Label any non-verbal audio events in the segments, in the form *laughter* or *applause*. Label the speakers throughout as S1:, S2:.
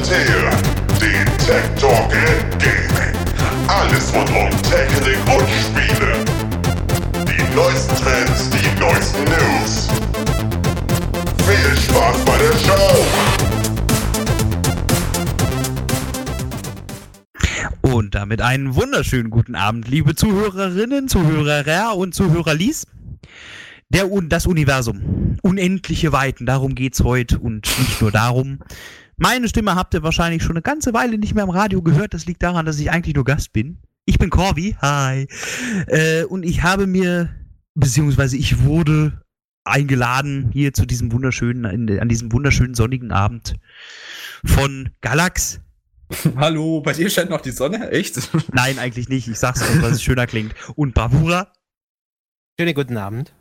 S1: präsentiert den Tech Talk in Gaming. Alles rund um Technik und Spiele. Die neuesten Trends, die neuesten News. Viel Spaß bei der Show!
S2: Und damit einen wunderschönen guten Abend, liebe Zuhörerinnen, Zuhörer und Zuhörerlies. Der, das Universum. Unendliche Weiten, darum geht's heute und nicht nur darum. Meine Stimme habt ihr wahrscheinlich schon eine ganze Weile nicht mehr im Radio gehört. Das liegt daran, dass ich eigentlich nur Gast bin. Ich bin Corby, hi. Äh, und ich habe mir, beziehungsweise ich wurde eingeladen hier zu diesem wunderschönen, an diesem wunderschönen sonnigen Abend von Galax. *laughs*
S3: Hallo, bei dir scheint noch die Sonne, echt? *laughs*
S2: Nein, eigentlich nicht. Ich sag's nur, weil es schöner klingt. Und Bravura.
S4: Schönen guten Abend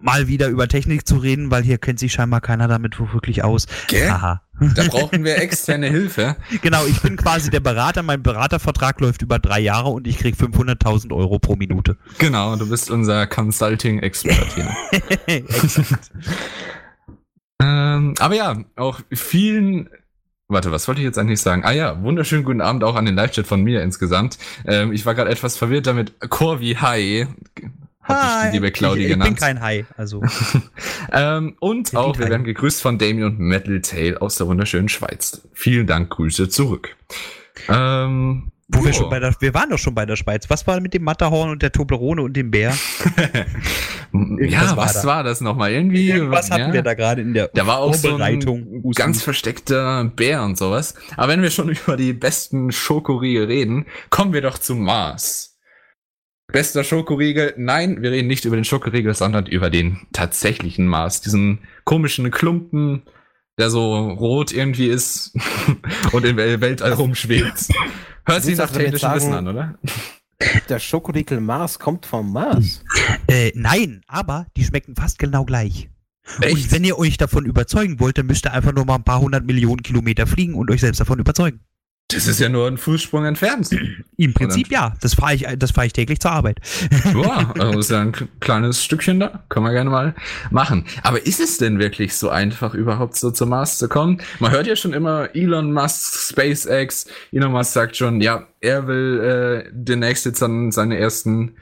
S2: mal wieder über Technik zu reden, weil hier kennt sich scheinbar keiner damit wirklich aus.
S3: Gell? Aha. Da brauchen wir externe Hilfe. *laughs*
S2: Genau, ich bin quasi der Berater. Mein Beratervertrag läuft über drei Jahre und ich krieg 500.000 Euro pro Minute.
S3: Genau, du bist unser Consulting-Expert hier. *laughs* *laughs* Ähm, aber ja, auch vielen Warte, was wollte ich jetzt eigentlich sagen? Ah ja, wunderschönen guten Abend auch an den Live-Chat von mir insgesamt. Ähm, ich war gerade etwas verwirrt damit. Corvi, hi.
S2: Hi. liebe Claudia ich, ich genannt. Ich bin kein Hai, also. *laughs*
S3: ähm, und ich auch, wir werden gegrüßt von Damien und Metal Tail aus der wunderschönen Schweiz. Vielen Dank, Grüße zurück.
S2: Ähm, wo wir, schon bei der, wir waren doch schon bei der Schweiz. Was war mit dem Matterhorn und der Toblerone und dem Bär? *laughs*
S3: ja, was war, war das nochmal? Irgendwie.
S2: Was hatten
S3: ja,
S2: wir da gerade in der
S3: Da war auch so ein ganz versteckter Bär und sowas. Aber wenn wir schon *laughs* über die besten Schokoriegel reden, kommen wir doch zu Mars. Bester Schokoriegel. Nein, wir reden nicht über den Schokoriegel, sondern über den tatsächlichen Mars. Diesen komischen Klumpen, der so rot irgendwie ist *laughs* und im Weltall rumschwebt. Hört sich nach technischem Wissen an, oder?
S4: Der Schokoriegel Mars kommt vom Mars.
S2: Äh, nein, aber die schmecken fast genau gleich. Echt? Und wenn ihr euch davon überzeugen wollt, dann müsst ihr einfach nur mal ein paar hundert Millionen Kilometer fliegen und euch selbst davon überzeugen.
S3: Das ist ja nur ein Fußsprung entfernt. *clears throat*
S2: Im Prinzip ja. Das fahre ich, das fahre ich täglich zur Arbeit.
S3: Ja, *laughs* also ist ja ein kleines Stückchen da. Können wir gerne mal machen. Aber ist es denn wirklich so einfach, überhaupt so zum Mars zu kommen? Man hört ja schon immer Elon Musk, SpaceX. Elon Musk sagt schon, ja, er will äh, demnächst jetzt dann seine ersten,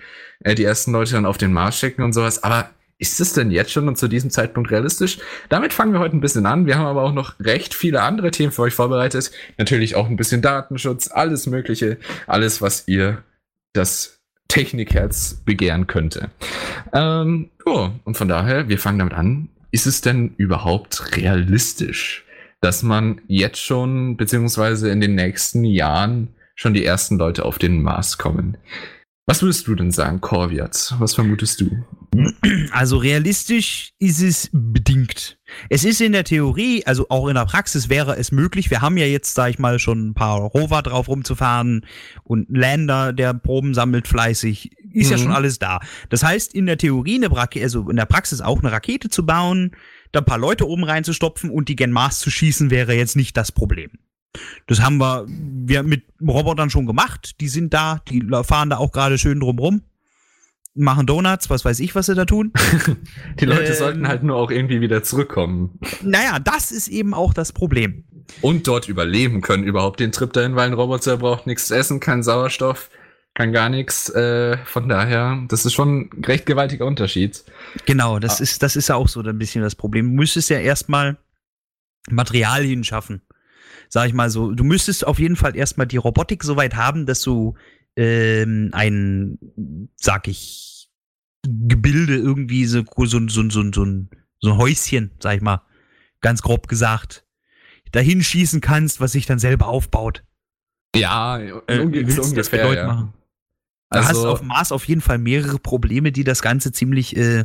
S3: äh, die ersten Leute dann auf den Mars schicken und sowas. Aber ist es denn jetzt schon und zu diesem Zeitpunkt realistisch? Damit fangen wir heute ein bisschen an. Wir haben aber auch noch recht viele andere Themen für euch vorbereitet. Natürlich auch ein bisschen Datenschutz, alles Mögliche, alles, was ihr das Technikherz begehren könnte. Ähm, oh, und von daher, wir fangen damit an. Ist es denn überhaupt realistisch, dass man jetzt schon, beziehungsweise in den nächsten Jahren schon die ersten Leute auf den Mars kommen? Was würdest du denn sagen, Corviat? Was vermutest du?
S2: Also realistisch ist es bedingt. Es ist in der Theorie, also auch in der Praxis wäre es möglich. Wir haben ja jetzt, sag ich mal, schon ein paar Rover drauf rumzufahren und Lander, der Proben sammelt fleißig. Ist mhm. ja schon alles da. Das heißt, in der Theorie, eine also in der Praxis auch eine Rakete zu bauen, da ein paar Leute oben reinzustopfen und die gen Mars zu schießen, wäre jetzt nicht das Problem. Das haben wir, wir mit Robotern schon gemacht. Die sind da, die fahren da auch gerade schön drumrum. Machen Donuts, was weiß ich, was sie da tun. *laughs*
S3: die Leute ähm, sollten halt nur auch irgendwie wieder zurückkommen.
S2: Naja, das ist eben auch das Problem.
S3: Und dort überleben können, überhaupt den Trip dahin, weil ein Roboter braucht nichts zu essen, keinen Sauerstoff, kann gar nichts. Äh, von daher, das ist schon ein recht gewaltiger Unterschied.
S2: Genau, das ah. ist, das ist ja auch so ein bisschen das Problem. Du müsstest ja erstmal Materialien schaffen sag ich mal so, du müsstest auf jeden Fall erstmal die Robotik so weit haben, dass du ähm, ein, sag ich, Gebilde irgendwie so, so, so, so, so, ein, so ein Häuschen, sag ich mal, ganz grob gesagt, dahin schießen kannst, was sich dann selber aufbaut.
S3: Ja, äh, willst ungefähr, das bedeuten ja. machen.
S2: Da also, hast du auf Mars auf jeden Fall mehrere Probleme, die das Ganze ziemlich äh,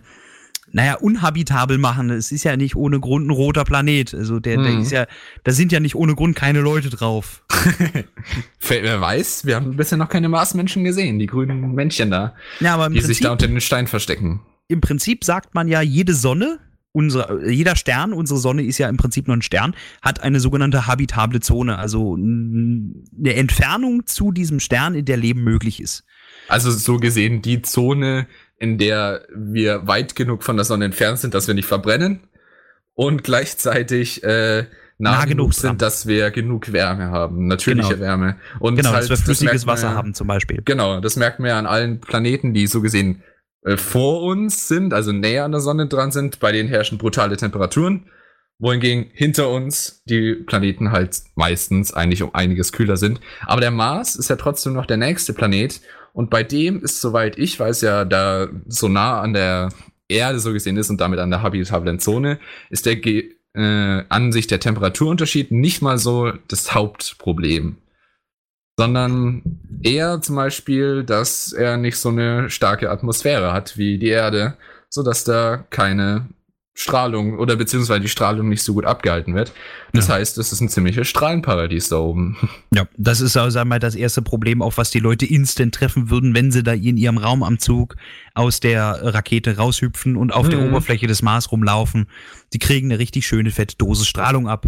S2: naja, unhabitabel machen. Es ist ja nicht ohne Grund ein roter Planet. Also der, der ist ja, da sind ja nicht ohne Grund keine Leute drauf. *laughs*
S3: Wer weiß, wir haben bisher noch keine Marsmenschen gesehen, die grünen Männchen da, ja, aber die Prinzip, sich da unter den Stein verstecken.
S2: Im Prinzip sagt man ja, jede Sonne, unsere, jeder Stern, unsere Sonne ist ja im Prinzip nur ein Stern, hat eine sogenannte habitable Zone, also eine Entfernung zu diesem Stern, in der Leben möglich ist.
S3: Also so gesehen die Zone, in der wir weit genug von der Sonne entfernt sind, dass wir nicht verbrennen und gleichzeitig äh, nah,
S2: Nah
S3: genug
S2: genug dran.
S3: sind, dass wir genug Wärme haben, natürliche
S2: Genau.
S3: Wärme. Und
S2: Genau,
S3: halt,
S2: dass wir flüssiges
S3: man
S2: Wasser
S3: ja-
S2: haben zum Beispiel.
S3: Genau, das merkt man ja an allen Planeten, die so gesehen äh, vor uns sind, also näher an der Sonne dran sind, bei denen herrschen brutale Temperaturen, wohingegen hinter uns die Planeten halt meistens eigentlich um einiges kühler sind. Aber der Mars ist ja trotzdem noch der nächste Planet und bei dem ist, soweit ich weiß, ja da so nah an der Erde so gesehen ist und damit an der habitablen Zone, ist der Ge äh, an der Temperaturunterschied nicht mal so das Hauptproblem. Sondern eher zum Beispiel, dass er nicht so eine starke Atmosphäre hat wie die Erde, sodass da keine Strahlung oder beziehungsweise die Strahlung nicht so gut abgehalten wird. Das
S2: Ja.
S3: heißt, es ist ein ziemliches Strahlenparadies da oben. *laughs*
S2: Ja, das ist also sagen wir, mal, das erste Problem, auf was die Leute instant treffen würden, wenn sie da in ihrem Raumanzug aus der Rakete raushüpfen und auf der
S3: Mhm.
S2: Oberfläche des Mars rumlaufen. Die kriegen eine richtig schöne fette Dose Strahlung ab.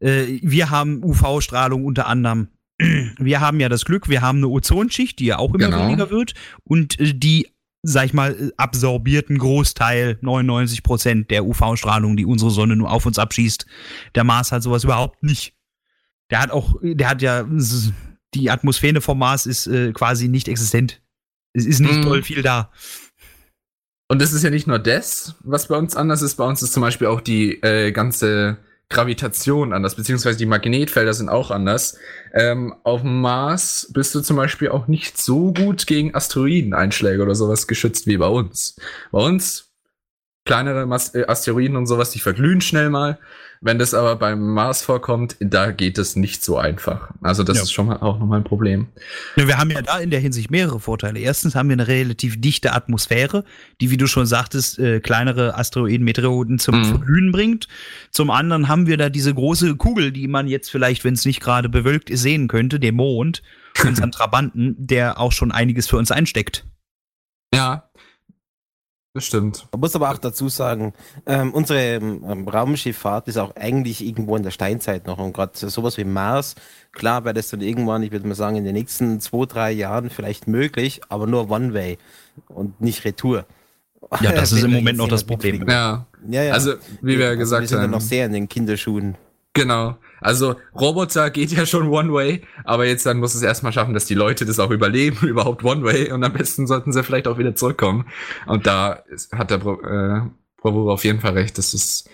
S2: Äh, wir haben UV-Strahlung unter anderem. *clears throat* Wir haben ja das Glück, wir haben eine Ozonschicht, die ja auch immer
S3: Genau.
S2: weniger wird und äh, die sag ich mal, äh, absorbierten Großteil, 99 Prozent der UV-Strahlung, die unsere Sonne nur auf uns abschießt. Der Mars hat sowas überhaupt nicht. Der hat auch, der hat ja, die Atmosphäre vom Mars ist äh, quasi nicht existent. Es ist nicht
S3: Mhm.
S2: doll viel da.
S3: Und es ist ja nicht nur das, was bei uns anders ist. Bei uns ist zum Beispiel auch die äh, ganze Gravitation anders, beziehungsweise die Magnetfelder sind auch anders. Ähm, auf dem Mars bist du zum Beispiel auch nicht so gut gegen Asteroideneinschläge oder sowas geschützt wie bei uns. Bei uns kleinere Mas äh, Asteroiden und sowas, die verglühen schnell mal. Wenn das aber beim Mars vorkommt, da geht es nicht so einfach. Also das
S2: Ja.
S3: ist schon mal auch nochmal ein Problem.
S2: Wir haben ja da in der Hinsicht mehrere Vorteile. Erstens haben wir eine relativ dichte Atmosphäre, die, wie du schon sagtest, äh, kleinere Asteroiden, Meteoroiden zum
S3: Mhm.
S2: Verglühen bringt. Zum anderen haben wir da diese große Kugel, die man jetzt vielleicht, wenn es nicht gerade bewölkt ist, sehen könnte, den Mond, *laughs* unseren Trabanten, der auch schon einiges für uns einsteckt.
S3: Ja, das stimmt.
S4: Man muss aber auch dazu sagen, ähm, unsere ähm, Raumschifffahrt ist auch eigentlich irgendwo in der Steinzeit noch. Und gerade sowas wie Mars, klar wäre das dann irgendwann, ich würde mal sagen, in den nächsten zwei, drei Jahren vielleicht möglich, aber nur One-Way und nicht Retour.
S2: Ja, das *laughs* ist im Moment noch das Problem.
S3: Ja,
S4: Ja, ja.
S3: also wie wir
S4: Also
S3: gesagt
S4: wir sind
S3: haben.
S4: noch sehr in den Kinderschuhen.
S3: Genau. Also Roboter geht ja schon One-Way, aber jetzt dann muss es erstmal schaffen, dass die Leute das auch überleben, *laughs* überhaupt One-Way und am besten sollten sie vielleicht auch wieder zurückkommen. Und da hat der Bro äh, Bravura auf jeden Fall recht. Das ist,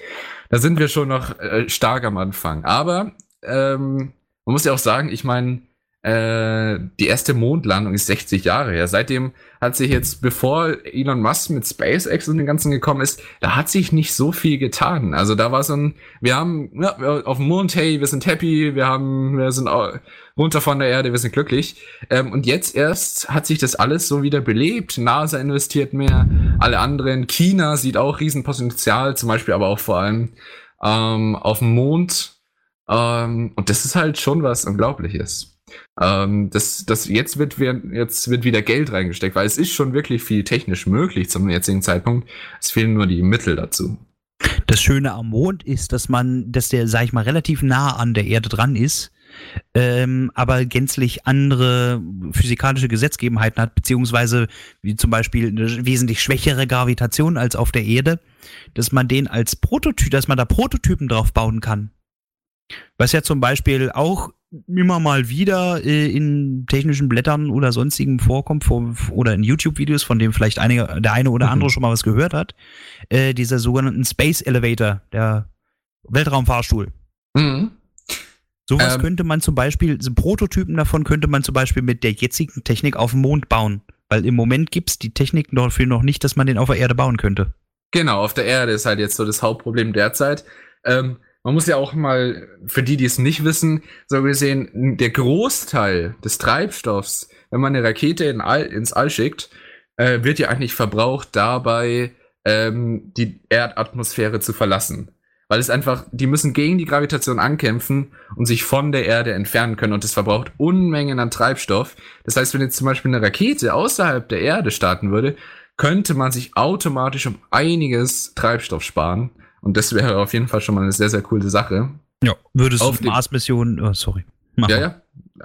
S3: da sind wir schon noch äh, stark am Anfang. Aber ähm, man muss ja auch sagen, ich meine, äh, die erste Mondlandung ist 60 Jahre her. Seitdem hat sich jetzt, bevor Elon Musk mit SpaceX und dem Ganzen gekommen ist, da hat sich nicht so viel getan. Also da war so ein, wir haben ja, auf dem Mond, hey, wir sind happy, wir haben, wir sind runter von der Erde, wir sind glücklich. Ähm, und jetzt erst hat sich das alles so wieder belebt. NASA investiert mehr, alle anderen. China sieht auch Riesenpotenzial, zum Beispiel aber auch vor allem ähm, auf dem Mond. Ähm, und das ist halt schon was Unglaubliches. Ähm, das, das jetzt wird wir, jetzt wird wieder Geld reingesteckt, weil es ist schon wirklich viel technisch möglich zum jetzigen Zeitpunkt. Es fehlen nur die Mittel dazu.
S2: Das Schöne am Mond ist, dass man, dass der, sag ich mal, relativ nah an der Erde dran ist, ähm, aber gänzlich andere physikalische Gesetzgebenheiten hat, beziehungsweise wie zum Beispiel eine wesentlich schwächere Gravitation als auf der Erde, dass man den als Prototyp, dass man da Prototypen drauf bauen kann. Was ja zum Beispiel auch immer mal wieder äh, in technischen Blättern oder sonstigen vorkommt vor, oder in YouTube-Videos, von dem vielleicht einige, der eine oder
S3: Mhm.
S2: andere schon mal was gehört hat, äh, dieser sogenannten Space Elevator, der Weltraumfahrstuhl.
S3: Mhm.
S2: Sowas
S3: Ähm.
S2: könnte man zum Beispiel, so Prototypen davon könnte man zum Beispiel mit der jetzigen Technik auf dem Mond bauen. Weil im Moment gibt's die Technik dafür noch nicht, dass man den auf der Erde bauen könnte.
S3: Genau, auf der Erde ist halt jetzt so das Hauptproblem derzeit. Ähm, man muss ja auch mal, für die, die es nicht wissen, so gesehen, der Großteil des Treibstoffs, wenn man eine Rakete in All, ins All schickt, äh, wird ja eigentlich verbraucht dabei, ähm, die Erdatmosphäre zu verlassen. Weil es einfach, die müssen gegen die Gravitation ankämpfen und sich von der Erde entfernen können und es verbraucht Unmengen an Treibstoff. Das heißt, wenn jetzt zum Beispiel eine Rakete außerhalb der Erde starten würde, könnte man sich automatisch um einiges Treibstoff sparen. Und das wäre auf jeden Fall schon mal eine sehr, sehr coole Sache.
S2: Ja. Würdest
S3: Auf
S2: du
S3: dem-
S2: Mars-Mission, oh, sorry. Mach
S3: Ja, ja.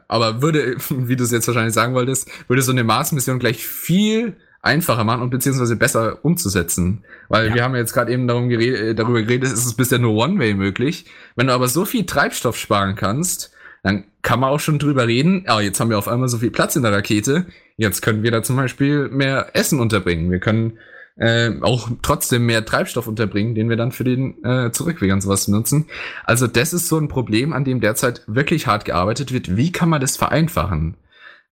S3: Aber würde, *laughs* wie du es jetzt wahrscheinlich sagen wolltest, würde so eine Mars-Mission gleich viel einfacher machen und beziehungsweise besser umzusetzen. Weil
S2: Ja.
S3: wir haben ja jetzt gerade eben darum geredet, äh, darüber geredet, es ist bisher nur One-Way möglich. Wenn du aber so viel Treibstoff sparen kannst, dann kann man auch schon drüber reden, ah, jetzt haben wir auf einmal so viel Platz in der Rakete, jetzt können wir da zum Beispiel mehr Essen unterbringen. Wir können äh, auch trotzdem mehr Treibstoff unterbringen, den wir dann für den äh, Zurückweg und sowas benutzen. Also das ist so ein Problem, an dem derzeit wirklich hart gearbeitet wird. Wie kann man das vereinfachen?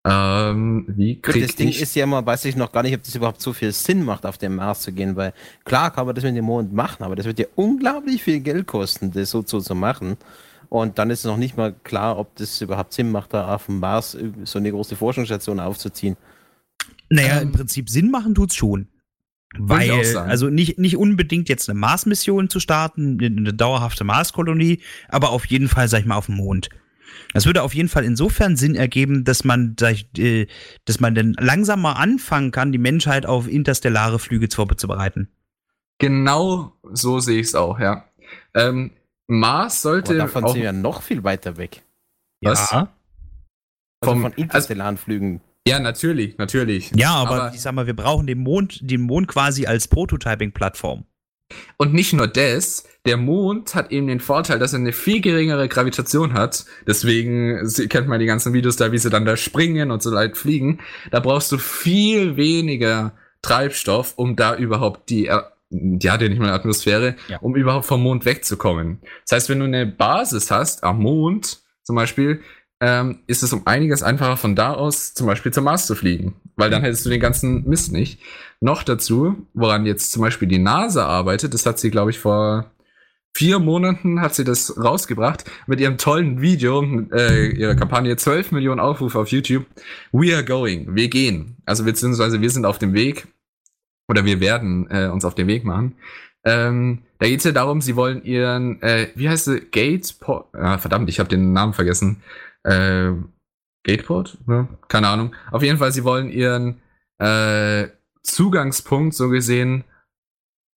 S3: Ähm, wie
S4: Gut,
S3: krieg
S4: das Ding
S3: ich...
S4: ist ja immer, weiß ich noch gar nicht, ob das überhaupt so viel Sinn macht, auf den Mars zu gehen, weil klar kann man das mit dem Mond machen, aber das wird ja unglaublich viel Geld kosten, das so zu, zu machen. Und dann ist es noch nicht mal klar, ob das überhaupt Sinn macht, da auf dem Mars so eine große Forschungsstation aufzuziehen.
S2: Naja,
S3: Ähm,
S2: im Prinzip Sinn machen tut's schon.
S3: Würde ich auch
S2: Weil,
S3: sagen.
S2: also nicht, nicht unbedingt jetzt eine Mars-Mission zu starten, eine, dauerhafte Mars-Kolonie, aber auf jeden Fall, sag ich mal, auf dem Mond. Das würde auf jeden Fall insofern Sinn ergeben, dass man, äh, dass man dann langsam mal anfangen kann, die Menschheit auf interstellare Flüge vorzubereiten.
S3: Genau so sehe ich es auch, ja. Ähm, Mars
S4: Aber
S3: sollte
S4: davon
S3: auch
S4: sind wir ja noch viel weiter weg.
S3: Was?
S2: Ja,
S4: Also
S3: Vom-
S4: von interstellaren Flügen.
S3: Ja, natürlich, natürlich.
S2: ja aber,
S3: Aber-
S2: ich sag mal, wir brauchen den Mond, den Mond quasi als Prototyping-Plattform.
S3: Und nicht nur das, der Mond hat eben den Vorteil, dass er eine viel geringere Gravitation hat. Deswegen sie- kennt man die ganzen Videos da, wie sie dann da springen und so leicht fliegen. Da brauchst du viel weniger Treibstoff, um da überhaupt die, äh, ja, den nicht mal Atmosphäre,
S2: Ja.
S3: um überhaupt vom Mond wegzukommen. Das heißt, wenn du eine Basis hast am Mond zum Beispiel, ähm, ist es um einiges einfacher von da aus zum Beispiel zum Mars zu fliegen. Weil dann hättest du den ganzen Mist nicht. Noch dazu, woran jetzt zum Beispiel die NASA arbeitet, das hat sie, glaube ich, vor vier Monaten hat sie das rausgebracht mit ihrem tollen Video, äh, ihrer Kampagne 12 Millionen Aufrufe auf YouTube. We are going, wir gehen. Also beziehungsweise wir sind auf dem Weg oder wir werden äh, uns auf den Weg machen. Ähm, da geht es ja darum, sie wollen ihren, äh, wie heißt sie, Gateport, ah, verdammt, ich habe den Namen vergessen. Äh, Gateport? Ja, keine Ahnung. Auf jeden Fall, sie wollen ihren äh, Zugangspunkt so gesehen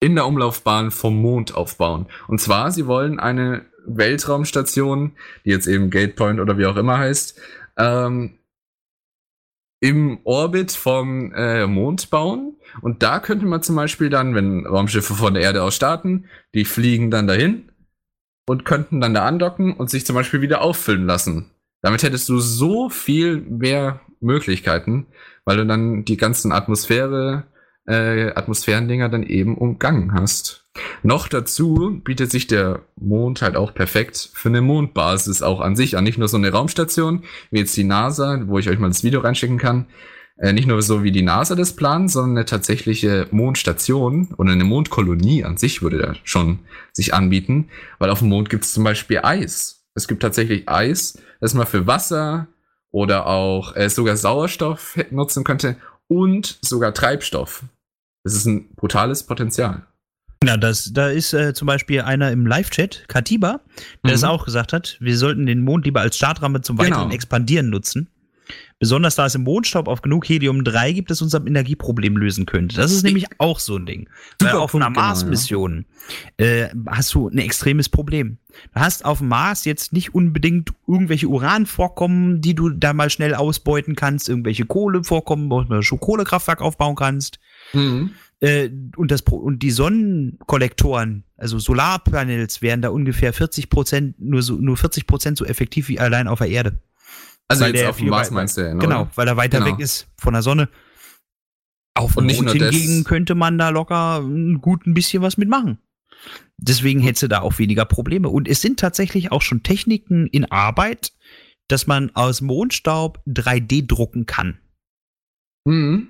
S3: in der Umlaufbahn vom Mond aufbauen. Und zwar, sie wollen eine Weltraumstation, die jetzt eben Gatepoint oder wie auch immer heißt, ähm, im Orbit vom äh, Mond bauen. Und da könnte man zum Beispiel dann, wenn Raumschiffe von der Erde aus starten, die fliegen dann dahin und könnten dann da andocken und sich zum Beispiel wieder auffüllen lassen. Damit hättest du so viel mehr Möglichkeiten, weil du dann die ganzen Atmosphäre, äh, Atmosphärendinger dann eben umgangen hast. Noch dazu bietet sich der Mond halt auch perfekt für eine Mondbasis auch an sich an. Nicht nur so eine Raumstation, wie jetzt die NASA, wo ich euch mal das Video reinschicken kann. Äh, nicht nur so wie die NASA das plant, sondern eine tatsächliche Mondstation oder eine Mondkolonie an sich würde da schon sich anbieten. Weil auf dem Mond gibt es zum Beispiel Eis. Es gibt tatsächlich Eis, das man für Wasser oder auch äh, sogar Sauerstoff nutzen könnte und sogar Treibstoff. Das ist ein brutales Potenzial.
S2: Ja, das, da ist äh, zum Beispiel einer im Live-Chat, Katiba, der
S3: Mhm.
S2: es auch gesagt hat, wir sollten den Mond lieber als Startramme zum weiteren
S3: Genau.
S2: Expandieren nutzen. Besonders da es im Mondstaub auf genug Helium-3 gibt, das unser Energieproblem lösen könnte. Das ist nämlich auch so ein Ding. Weil
S3: Super
S2: auf einer
S3: genau,
S2: Mars-Mission äh, hast du ein extremes Problem. Du hast auf dem Mars jetzt nicht unbedingt irgendwelche Uranvorkommen, die du da mal schnell ausbeuten kannst, irgendwelche Kohlevorkommen, wo du ein Kohlekraftwerk aufbauen kannst.
S3: Mhm.
S2: Äh, und, das, und die Sonnenkollektoren, also Solarpanels, wären da ungefähr 40 Prozent, nur, so, nur 40 Prozent so effektiv wie allein auf der Erde.
S3: Also
S2: Weil
S3: jetzt
S2: der
S3: auf dem Mars meinst du ja, ne,
S2: Genau,
S3: oder?
S2: weil er weiter
S3: Genau.
S2: weg ist von der Sonne. Auf
S3: Und
S2: dem
S3: nicht
S2: Mond
S3: nur das-
S2: hingegen könnte man da locker ein gut ein bisschen was mitmachen. Deswegen hättest du da auch weniger Probleme. Und es sind tatsächlich auch schon Techniken in Arbeit, dass man aus Mondstaub 3D drucken kann.
S3: Mhm.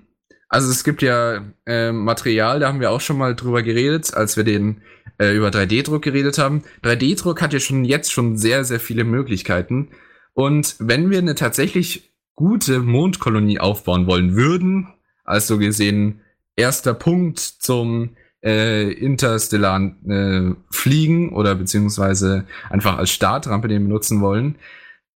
S3: Also es gibt ja äh, Material, da haben wir auch schon mal drüber geredet, als wir den äh, über 3D-Druck geredet haben. 3D-Druck hat ja schon jetzt schon sehr, sehr viele Möglichkeiten. Und wenn wir eine tatsächlich gute Mondkolonie aufbauen wollen würden, also gesehen erster Punkt zum äh, interstellaren äh, Fliegen oder beziehungsweise einfach als Startrampe den benutzen wollen,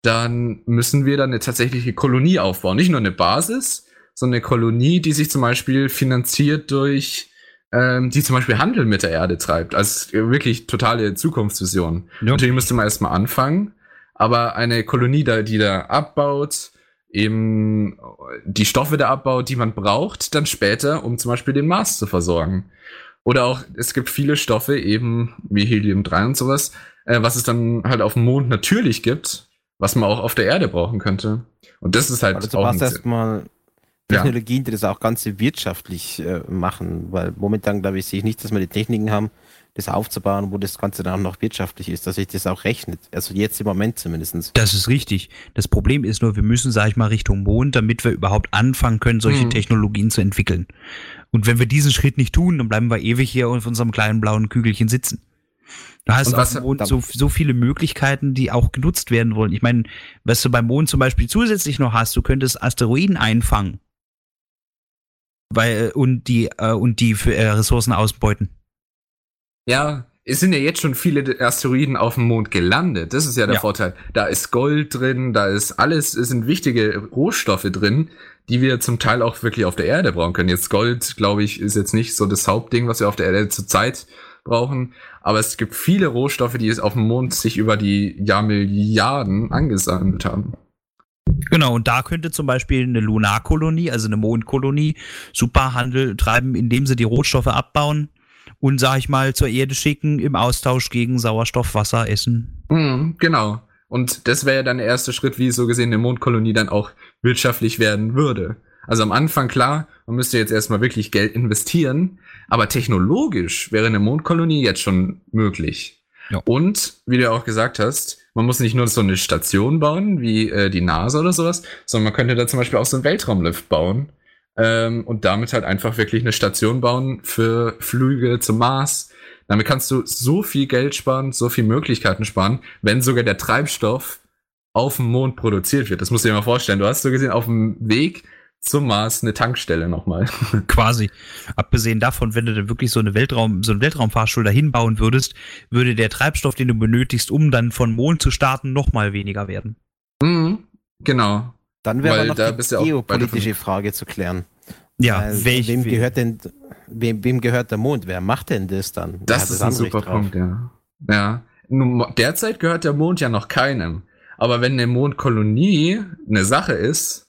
S3: dann müssen wir dann eine tatsächliche Kolonie aufbauen. Nicht nur eine Basis, sondern eine Kolonie, die sich zum Beispiel finanziert durch, ähm, die zum Beispiel Handel mit der Erde treibt. Also wirklich totale Zukunftsvision.
S2: Ja.
S3: Natürlich müsste man erstmal anfangen, aber eine Kolonie, da, die da abbaut, eben die Stoffe da abbaut, die man braucht, dann später, um zum Beispiel den Mars zu versorgen. Oder auch, es gibt viele Stoffe, eben wie Helium-3 und sowas, äh, was es dann halt auf dem Mond natürlich gibt, was man auch auf der Erde brauchen könnte. Und das ist halt
S4: Also du
S3: auch ein-
S4: erstmal
S3: Ja.
S4: Technologien, die das auch Ganze wirtschaftlich äh, machen, weil momentan, glaube ich, sehe ich nicht, dass wir die Techniken haben, das aufzubauen, wo das Ganze dann auch noch wirtschaftlich ist, dass sich das auch rechnet. Also jetzt im Moment zumindest.
S2: Das ist richtig. Das Problem ist nur, wir müssen, sag ich mal, Richtung Mond, damit wir überhaupt anfangen können, solche
S3: Mhm.
S2: Technologien zu entwickeln. Und wenn wir diesen Schritt nicht tun, dann bleiben wir ewig hier auf unserem kleinen blauen Kügelchen sitzen. Du hast
S3: Und
S2: auf
S3: was-
S2: dem Mond so, so viele Möglichkeiten, die auch genutzt werden wollen. Ich meine, was du beim Mond zum Beispiel zusätzlich noch hast, du könntest Asteroiden einfangen. Weil, äh, und die, äh, und die für, äh, Ressourcen ausbeuten.
S3: Ja, es sind ja jetzt schon viele Asteroiden auf dem Mond gelandet. Das ist ja der
S2: Ja.
S3: Vorteil. Da ist Gold drin, da ist alles, es sind wichtige Rohstoffe drin, die wir zum Teil auch wirklich auf der Erde brauchen können. Jetzt Gold, glaube ich, ist jetzt nicht so das Hauptding, was wir auf der Erde zurzeit brauchen. Aber es gibt viele Rohstoffe, die es auf dem Mond sich über die Jahrmilliarden angesammelt haben.
S2: Genau, und da könnte zum Beispiel eine Lunarkolonie, also eine Mondkolonie, super Handel treiben, indem sie die Rohstoffe abbauen und, sag ich mal, zur Erde schicken im Austausch gegen Sauerstoff, Wasser, Essen.
S3: Mhm, genau. Und das wäre ja dann der erste Schritt, wie so gesehen eine Mondkolonie dann auch wirtschaftlich werden würde. Also am Anfang klar, man müsste jetzt erstmal wirklich Geld investieren, aber technologisch wäre eine Mondkolonie jetzt schon möglich.
S2: Ja.
S3: Und wie du auch gesagt hast, man muss nicht nur so eine Station bauen, wie äh, die NASA oder sowas, sondern man könnte da zum Beispiel auch so einen Weltraumlift bauen ähm, und damit halt einfach wirklich eine Station bauen für Flüge zum Mars. Damit kannst du so viel Geld sparen, so viel Möglichkeiten sparen, wenn sogar der Treibstoff auf dem Mond produziert wird. Das musst du dir mal vorstellen. Du hast so gesehen auf dem Weg zum Mars eine Tankstelle nochmal. *laughs*
S2: Quasi. Abgesehen davon, wenn du dann wirklich so eine Weltraum, so einen Weltraumfahrstuhl dahin bauen würdest, würde der Treibstoff, den du benötigst, um dann von Mond zu starten, noch mal weniger werden.
S3: mhm, genau.
S4: Dann wäre
S3: Weil
S4: noch
S3: da
S4: die
S3: bist du auch
S4: geopolitische Frage zu klären.
S2: Ja,
S4: Weil
S2: welch,
S4: wem gehört denn, wem, wem gehört der Mond? Wer macht denn das dann? Wer
S3: Das
S4: hat
S3: ist ein super
S4: drauf?
S3: Punkt, ja. Ja. Nun, derzeit gehört der Mond ja noch keinem. Aber wenn eine Mondkolonie eine Sache ist,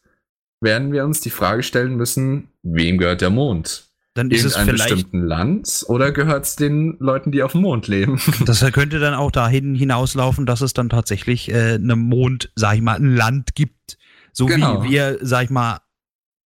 S3: werden wir uns die Frage stellen müssen, wem gehört der Mond?
S2: dann ist es vielleicht,
S3: bestimmten Land oder gehört es den Leuten, die auf dem Mond leben? *laughs*
S2: das könnte dann auch dahin hinauslaufen, dass es dann tatsächlich äh, eine Mond, sag ich mal, ein Land gibt. So
S3: Genau.
S2: wie wir, sag ich mal,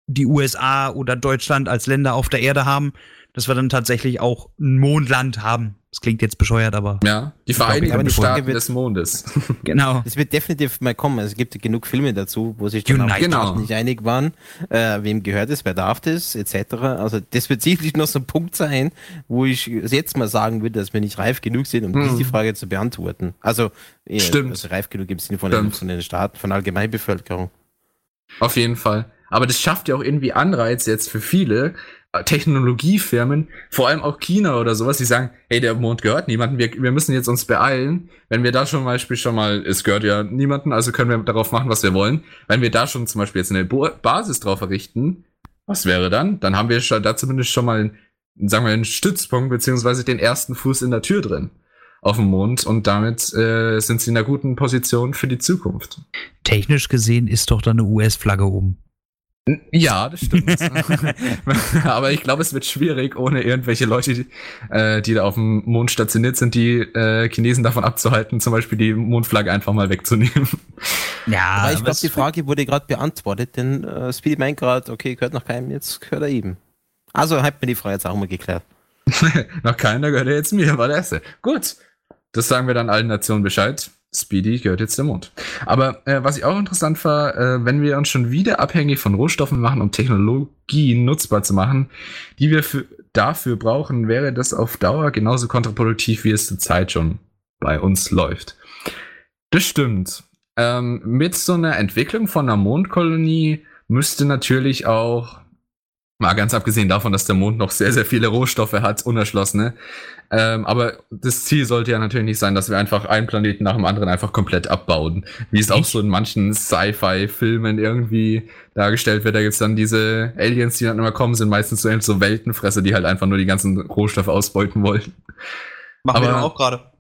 S2: die USA oder Deutschland als Länder auf der Erde haben, dass wir dann tatsächlich auch ein Mondland haben. Das klingt jetzt bescheuert, aber
S3: Ja, die Vereinigten Staaten
S4: wird-
S3: des Mondes. *laughs* *laughs*
S2: genau.
S4: Es wird definitiv mal kommen. Es gibt genug Filme dazu, wo sich die
S3: Genau.
S4: Staaten nicht einig waren, äh, wem gehört es, wer darf das, etc. Also das wird sicherlich noch so ein Punkt sein, wo ich jetzt mal sagen würde, dass wir nicht reif genug sind, um
S3: Hm.
S4: diese Frage zu beantworten. Also, äh,
S3: Stimmt.
S4: also reif genug im Sinne von den, von den Staaten, von der Allgemeinbevölkerung.
S3: Auf jeden Fall. Aber das schafft ja auch irgendwie Anreiz jetzt für viele äh, Technologiefirmen, vor allem auch China oder sowas, die sagen, hey, der Mond gehört niemandem, wir, wir müssen jetzt uns beeilen. Wenn wir da schon zum Beispiel schon mal, es gehört ja niemandem, also können wir darauf machen, was wir wollen. Wenn wir da schon zum Beispiel jetzt eine Bo Basis drauf errichten, was wäre dann? Dann haben wir da zumindest schon mal, sagen wir, einen Stützpunkt, beziehungsweise den ersten Fuß in der Tür drin auf dem Mond und damit äh, sind sie in einer guten Position für die Zukunft.
S2: Technisch gesehen ist doch da eine US-Flagge oben.
S3: Ja, das stimmt. *laughs* Aber ich glaube, es wird schwierig, ohne irgendwelche Leute, die, äh, die da auf dem Mond stationiert sind, die äh, Chinesen davon abzuhalten, zum Beispiel die Mondflagge einfach mal wegzunehmen.
S2: Ja,
S4: Aber ich glaube, die Frage wurde gerade beantwortet, denn äh, Speedy meint gerade, okay, gehört noch keinem, jetzt gehört er eben. Also hat mir die Frage jetzt auch mal geklärt. *laughs*
S3: Noch keiner gehört ja jetzt mir, war der erste. Gut, das sagen wir dann allen Nationen Bescheid. Speedy gehört jetzt der Mond. Aber äh, was ich auch interessant war, äh, wenn wir uns schon wieder abhängig von Rohstoffen machen, um Technologien nutzbar zu machen, die wir für, dafür brauchen, wäre das auf Dauer genauso kontraproduktiv, wie es zurzeit schon bei uns läuft. Das stimmt. Ähm, mit so einer Entwicklung von einer Mondkolonie müsste natürlich auch, mal ganz abgesehen davon, dass der Mond noch sehr, sehr viele Rohstoffe hat, unerschlossene, ähm, aber das Ziel sollte ja natürlich nicht sein, dass wir einfach einen Planeten nach dem anderen einfach komplett abbauen. Wie es auch so in manchen Sci-Fi-Filmen irgendwie dargestellt wird. Da gibt's dann diese Aliens, die dann immer kommen, sind meistens so, so Weltenfresser, die halt einfach nur die ganzen Rohstoffe ausbeuten wollen.
S2: machen wir
S3: aber-
S2: doch auch gerade.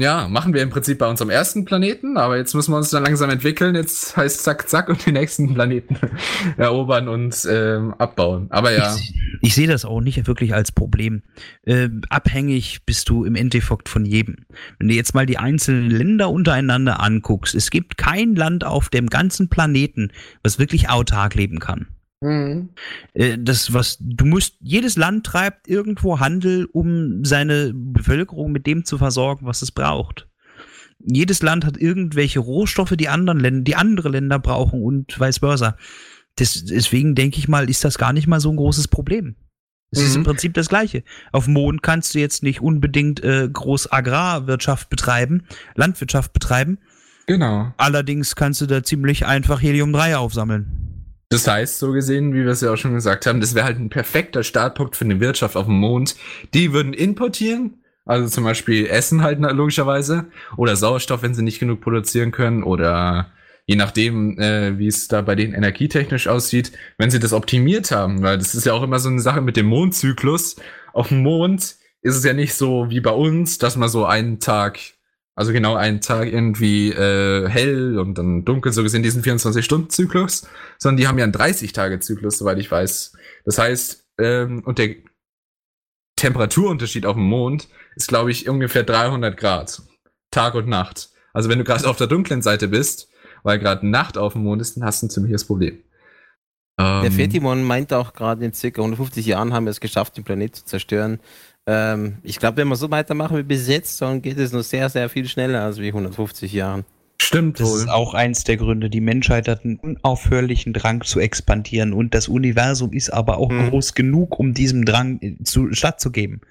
S3: Ja, machen wir im Prinzip bei unserem ersten Planeten, aber jetzt müssen wir uns dann langsam entwickeln. Jetzt heißt zack, zack und die nächsten Planeten *laughs* erobern und ähm, abbauen. Aber ja.
S2: Ich, ich sehe das auch nicht wirklich als Problem. Äh, abhängig bist du im Endeffekt von jedem. Wenn du jetzt mal die einzelnen Länder untereinander anguckst, es gibt kein Land auf dem ganzen Planeten, was wirklich autark leben kann. Mhm. Das, was du musst, jedes Land treibt irgendwo Handel, um seine Bevölkerung mit dem zu versorgen, was es braucht. Jedes Land hat irgendwelche Rohstoffe, die anderen Länder, die andere Länder brauchen und vice versa. Das, deswegen denke ich mal, ist das gar nicht mal so ein großes Problem. Es mhm. ist im mhm. Prinzip das Gleiche. Auf Mond kannst du jetzt nicht unbedingt äh, groß Agrarwirtschaft betreiben, Landwirtschaft betreiben.
S3: Genau.
S2: Allerdings kannst du da ziemlich einfach Helium-3 aufsammeln.
S3: Das heißt, so gesehen, wie wir es ja auch schon gesagt haben, das wäre halt ein perfekter Startpunkt für eine Wirtschaft auf dem Mond. Die würden importieren, also zum Beispiel Essen halt logischerweise, oder Sauerstoff, wenn sie nicht genug produzieren können, oder je nachdem, äh, wie es da bei denen energietechnisch aussieht, wenn sie das optimiert haben, weil das ist ja auch immer so eine Sache mit dem Mondzyklus. Auf dem Mond ist es ja nicht so wie bei uns, dass man so einen Tag also genau einen Tag irgendwie äh, hell und dann dunkel, so gesehen diesen 24-Stunden-Zyklus, sondern die haben ja einen 30-Tage-Zyklus, soweit ich weiß. Das heißt, ähm, und der Temperaturunterschied auf dem Mond ist, glaube ich, ungefähr 300 Grad. Tag und Nacht. Also wenn du gerade auf der dunklen Seite bist, weil gerade Nacht auf dem Mond ist, dann hast du ein ziemliches Problem.
S4: Der ähm, Fetimon meint auch gerade in circa 150 Jahren haben wir es geschafft, den Planet zu zerstören. Ähm, ich glaube, wenn wir so weitermachen wie bis jetzt, dann geht es nur sehr, sehr viel schneller als wie 150 Jahren.
S2: Stimmt das wohl. ist auch eins der Gründe. Die Menschheit hat einen unaufhörlichen Drang zu expandieren und das Universum ist aber auch hm. groß genug, um diesem Drang äh, zu, stattzugeben.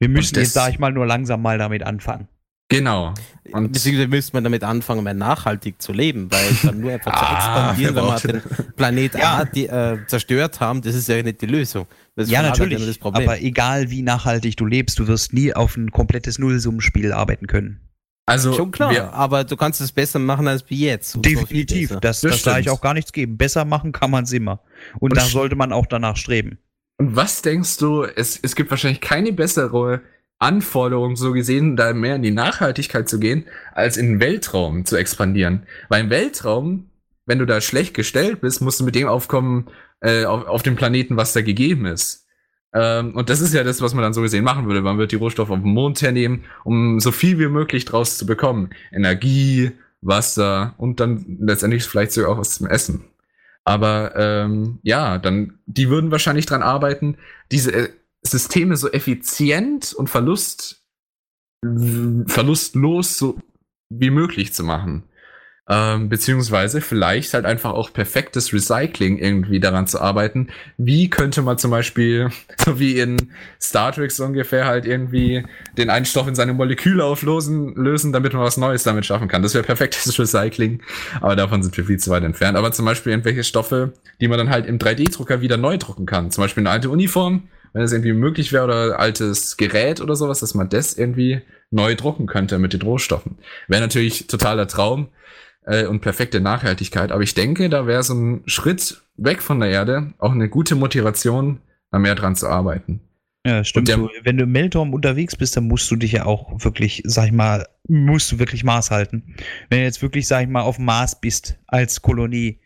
S2: Wir müssen jetzt, sag ich mal, nur langsam mal damit anfangen.
S3: Genau.
S4: Und Beziehungsweise müsste man damit anfangen, mehr nachhaltig zu leben, weil dann nur einfach zu *laughs* ah, expandieren, wenn wir den Planet ja. A die, äh, zerstört haben, das ist ja nicht die Lösung.
S2: ja, natürlich. Aber egal wie nachhaltig du lebst, du wirst nie auf ein komplettes Nullsummenspiel arbeiten können.
S4: Also schon klar, wir, aber du kannst es besser machen als wie jetzt.
S2: Definitiv. Das, das, das da ich auch gar nichts geben. Besser machen kann man es immer. Und, Und da sollte man auch danach streben.
S3: Und was denkst du, es, es gibt wahrscheinlich keine bessere Anforderung so gesehen, da mehr in die Nachhaltigkeit zu gehen, als in den Weltraum zu expandieren. Weil im Weltraum, wenn du da schlecht gestellt bist, musst du mit dem aufkommen, äh, auf, auf dem Planeten, was da gegeben ist. Ähm, und das ist ja das, was man dann so gesehen machen würde. Man wird die Rohstoffe auf dem Mond hernehmen, um so viel wie möglich draus zu bekommen. Energie, Wasser und dann letztendlich vielleicht sogar auch was zum Essen. Aber ähm, ja, dann, die würden wahrscheinlich dran arbeiten, diese äh, Systeme so effizient und Verlust, verlustlos so wie möglich zu machen. Ähm, beziehungsweise vielleicht halt einfach auch perfektes Recycling irgendwie daran zu arbeiten. Wie könnte man zum Beispiel, *laughs* so wie in Star Trek so ungefähr, halt irgendwie den einen Stoff in seine Moleküle auflösen, lösen, damit man was Neues damit schaffen kann. Das wäre perfektes *laughs* Recycling, aber davon sind wir viel zu weit entfernt. Aber zum Beispiel irgendwelche Stoffe, die man dann halt im 3D-Drucker wieder neu drucken kann. Zum Beispiel eine alte Uniform, wenn es irgendwie möglich wäre oder altes Gerät oder sowas, dass man das irgendwie neu drucken könnte mit den Rohstoffen. Wäre natürlich totaler Traum äh, und perfekte Nachhaltigkeit. Aber ich denke, da wäre so ein Schritt weg von der Erde auch eine gute Motivation, da mehr dran zu arbeiten.
S2: Ja, stimmt. Der, Wenn du im Weltraum unterwegs bist, dann musst du dich ja auch wirklich, sag ich mal, musst du wirklich Maß halten. Wenn du jetzt wirklich, sag ich mal, auf Mars bist als Kolonie,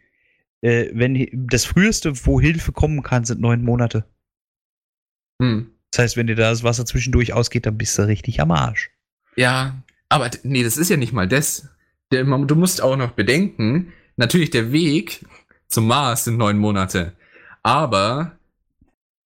S2: äh, wenn das früheste, wo Hilfe kommen kann, sind neun Monate. Hm. Das heißt, wenn dir da das Wasser zwischendurch ausgeht, dann bist du richtig am Arsch.
S3: Ja, aber nee, das ist ja nicht mal das. Du musst auch noch bedenken, natürlich der Weg zum Mars sind neun Monate. Aber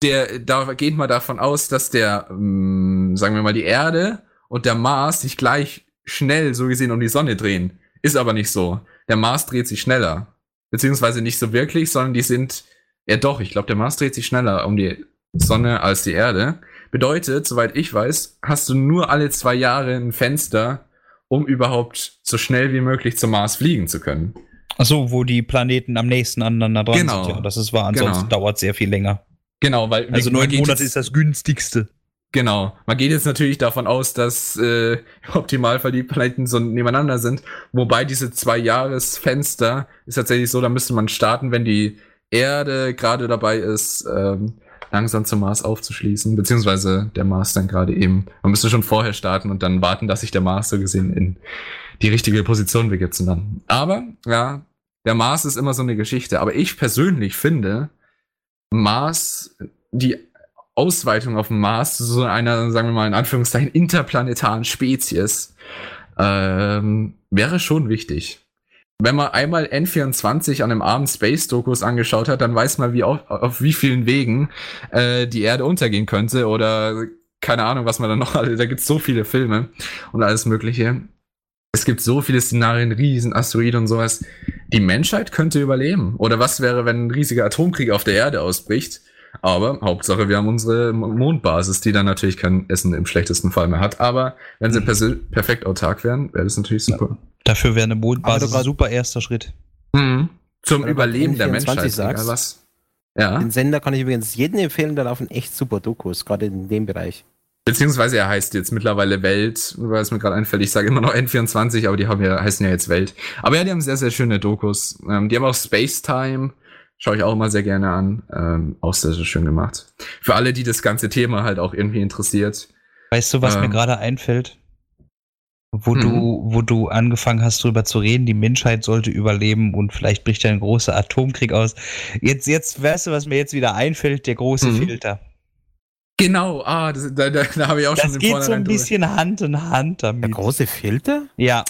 S3: der, da geht man davon aus, dass der, ähm, sagen wir mal, die Erde und der Mars sich gleich schnell so gesehen um die Sonne drehen. Ist aber nicht so. Der Mars dreht sich schneller. Beziehungsweise nicht so wirklich, sondern die sind, ja doch, ich glaube, der Mars dreht sich schneller um die Sonne als die Erde. Bedeutet, soweit ich weiß, hast du nur alle zwei Jahre ein Fenster, um überhaupt so schnell wie möglich zum Mars fliegen zu können.
S2: Achso, wo die Planeten am nächsten aneinander dran genau. sind. Ja, das ist wahr. Ansonsten genau. dauert sehr viel länger.
S3: Genau, weil.
S2: Also neun Monate ist das günstigste.
S3: Genau. Man geht jetzt natürlich davon aus, dass äh, *laughs* im Optimalfall die Planeten so nebeneinander sind. Wobei diese zwei Jahresfenster ist tatsächlich so, da müsste man starten, wenn die Erde gerade dabei ist, ähm, langsam zum Mars aufzuschließen, beziehungsweise der Mars dann gerade eben. Man müsste schon vorher starten und dann warten, dass sich der Mars so gesehen in die richtige Position begibt und dann. Aber, ja, der Mars ist immer so eine Geschichte. Aber ich persönlich finde, Mars, die Ausweitung auf dem Mars zu so einer, sagen wir mal in Anführungszeichen, interplanetaren Spezies, ähm, wäre schon wichtig. Wenn man einmal N24 an einem Abend Space-Dokus angeschaut hat, dann weiß man, wie auf, auf wie vielen Wegen äh, die Erde untergehen könnte oder keine Ahnung, was man da noch *laughs* alle, da gibt's so viele Filme und alles mögliche. Es gibt so viele Szenarien, riesen Asteroiden und sowas. Die Menschheit könnte überleben. Oder was wäre, wenn ein riesiger Atomkrieg auf der Erde ausbricht? Aber Hauptsache, wir haben unsere Mondbasis, die dann natürlich kein Essen im schlechtesten Fall mehr hat. Aber wenn sie
S2: Mhm.
S3: perfekt autark wären, wäre das natürlich super.
S2: Dafür wäre eine Mondbasis ein super erster Schritt.
S3: Mhm. Zum
S4: Weil
S3: Überleben der Menschheit.
S4: N24 sagst.
S3: was. Ja.
S4: Den Sender kann ich übrigens jedem empfehlen, da laufen echt super Dokus, gerade in dem Bereich.
S3: Beziehungsweise er heißt jetzt mittlerweile Welt, weil es mir gerade einfällt. Ich sage immer noch N24, aber die haben ja, heißen ja jetzt Welt. Aber ja, die haben sehr, sehr schöne Dokus. Ähm, die haben auch Space Time. Schaue ich auch immer sehr gerne an. Ähm, auch sehr, sehr schön gemacht. Für alle, die das ganze Thema halt auch irgendwie interessiert.
S2: Weißt du, was mir
S3: Ähm.
S2: gerade einfällt? Wo
S3: Mhm.
S2: du, wo du angefangen hast, drüber zu reden, die Menschheit sollte überleben und vielleicht bricht ja ein großer Atomkrieg aus. Jetzt, jetzt, weißt du, was mir jetzt wieder einfällt? Der große
S3: Mhm.
S2: Filter.
S3: Genau, ah, das, da, da, da habe ich auch schon
S2: Das
S3: im
S2: geht so ein bisschen Hand in Hand
S4: Der
S2: damit.
S4: große Filter?
S2: Ja.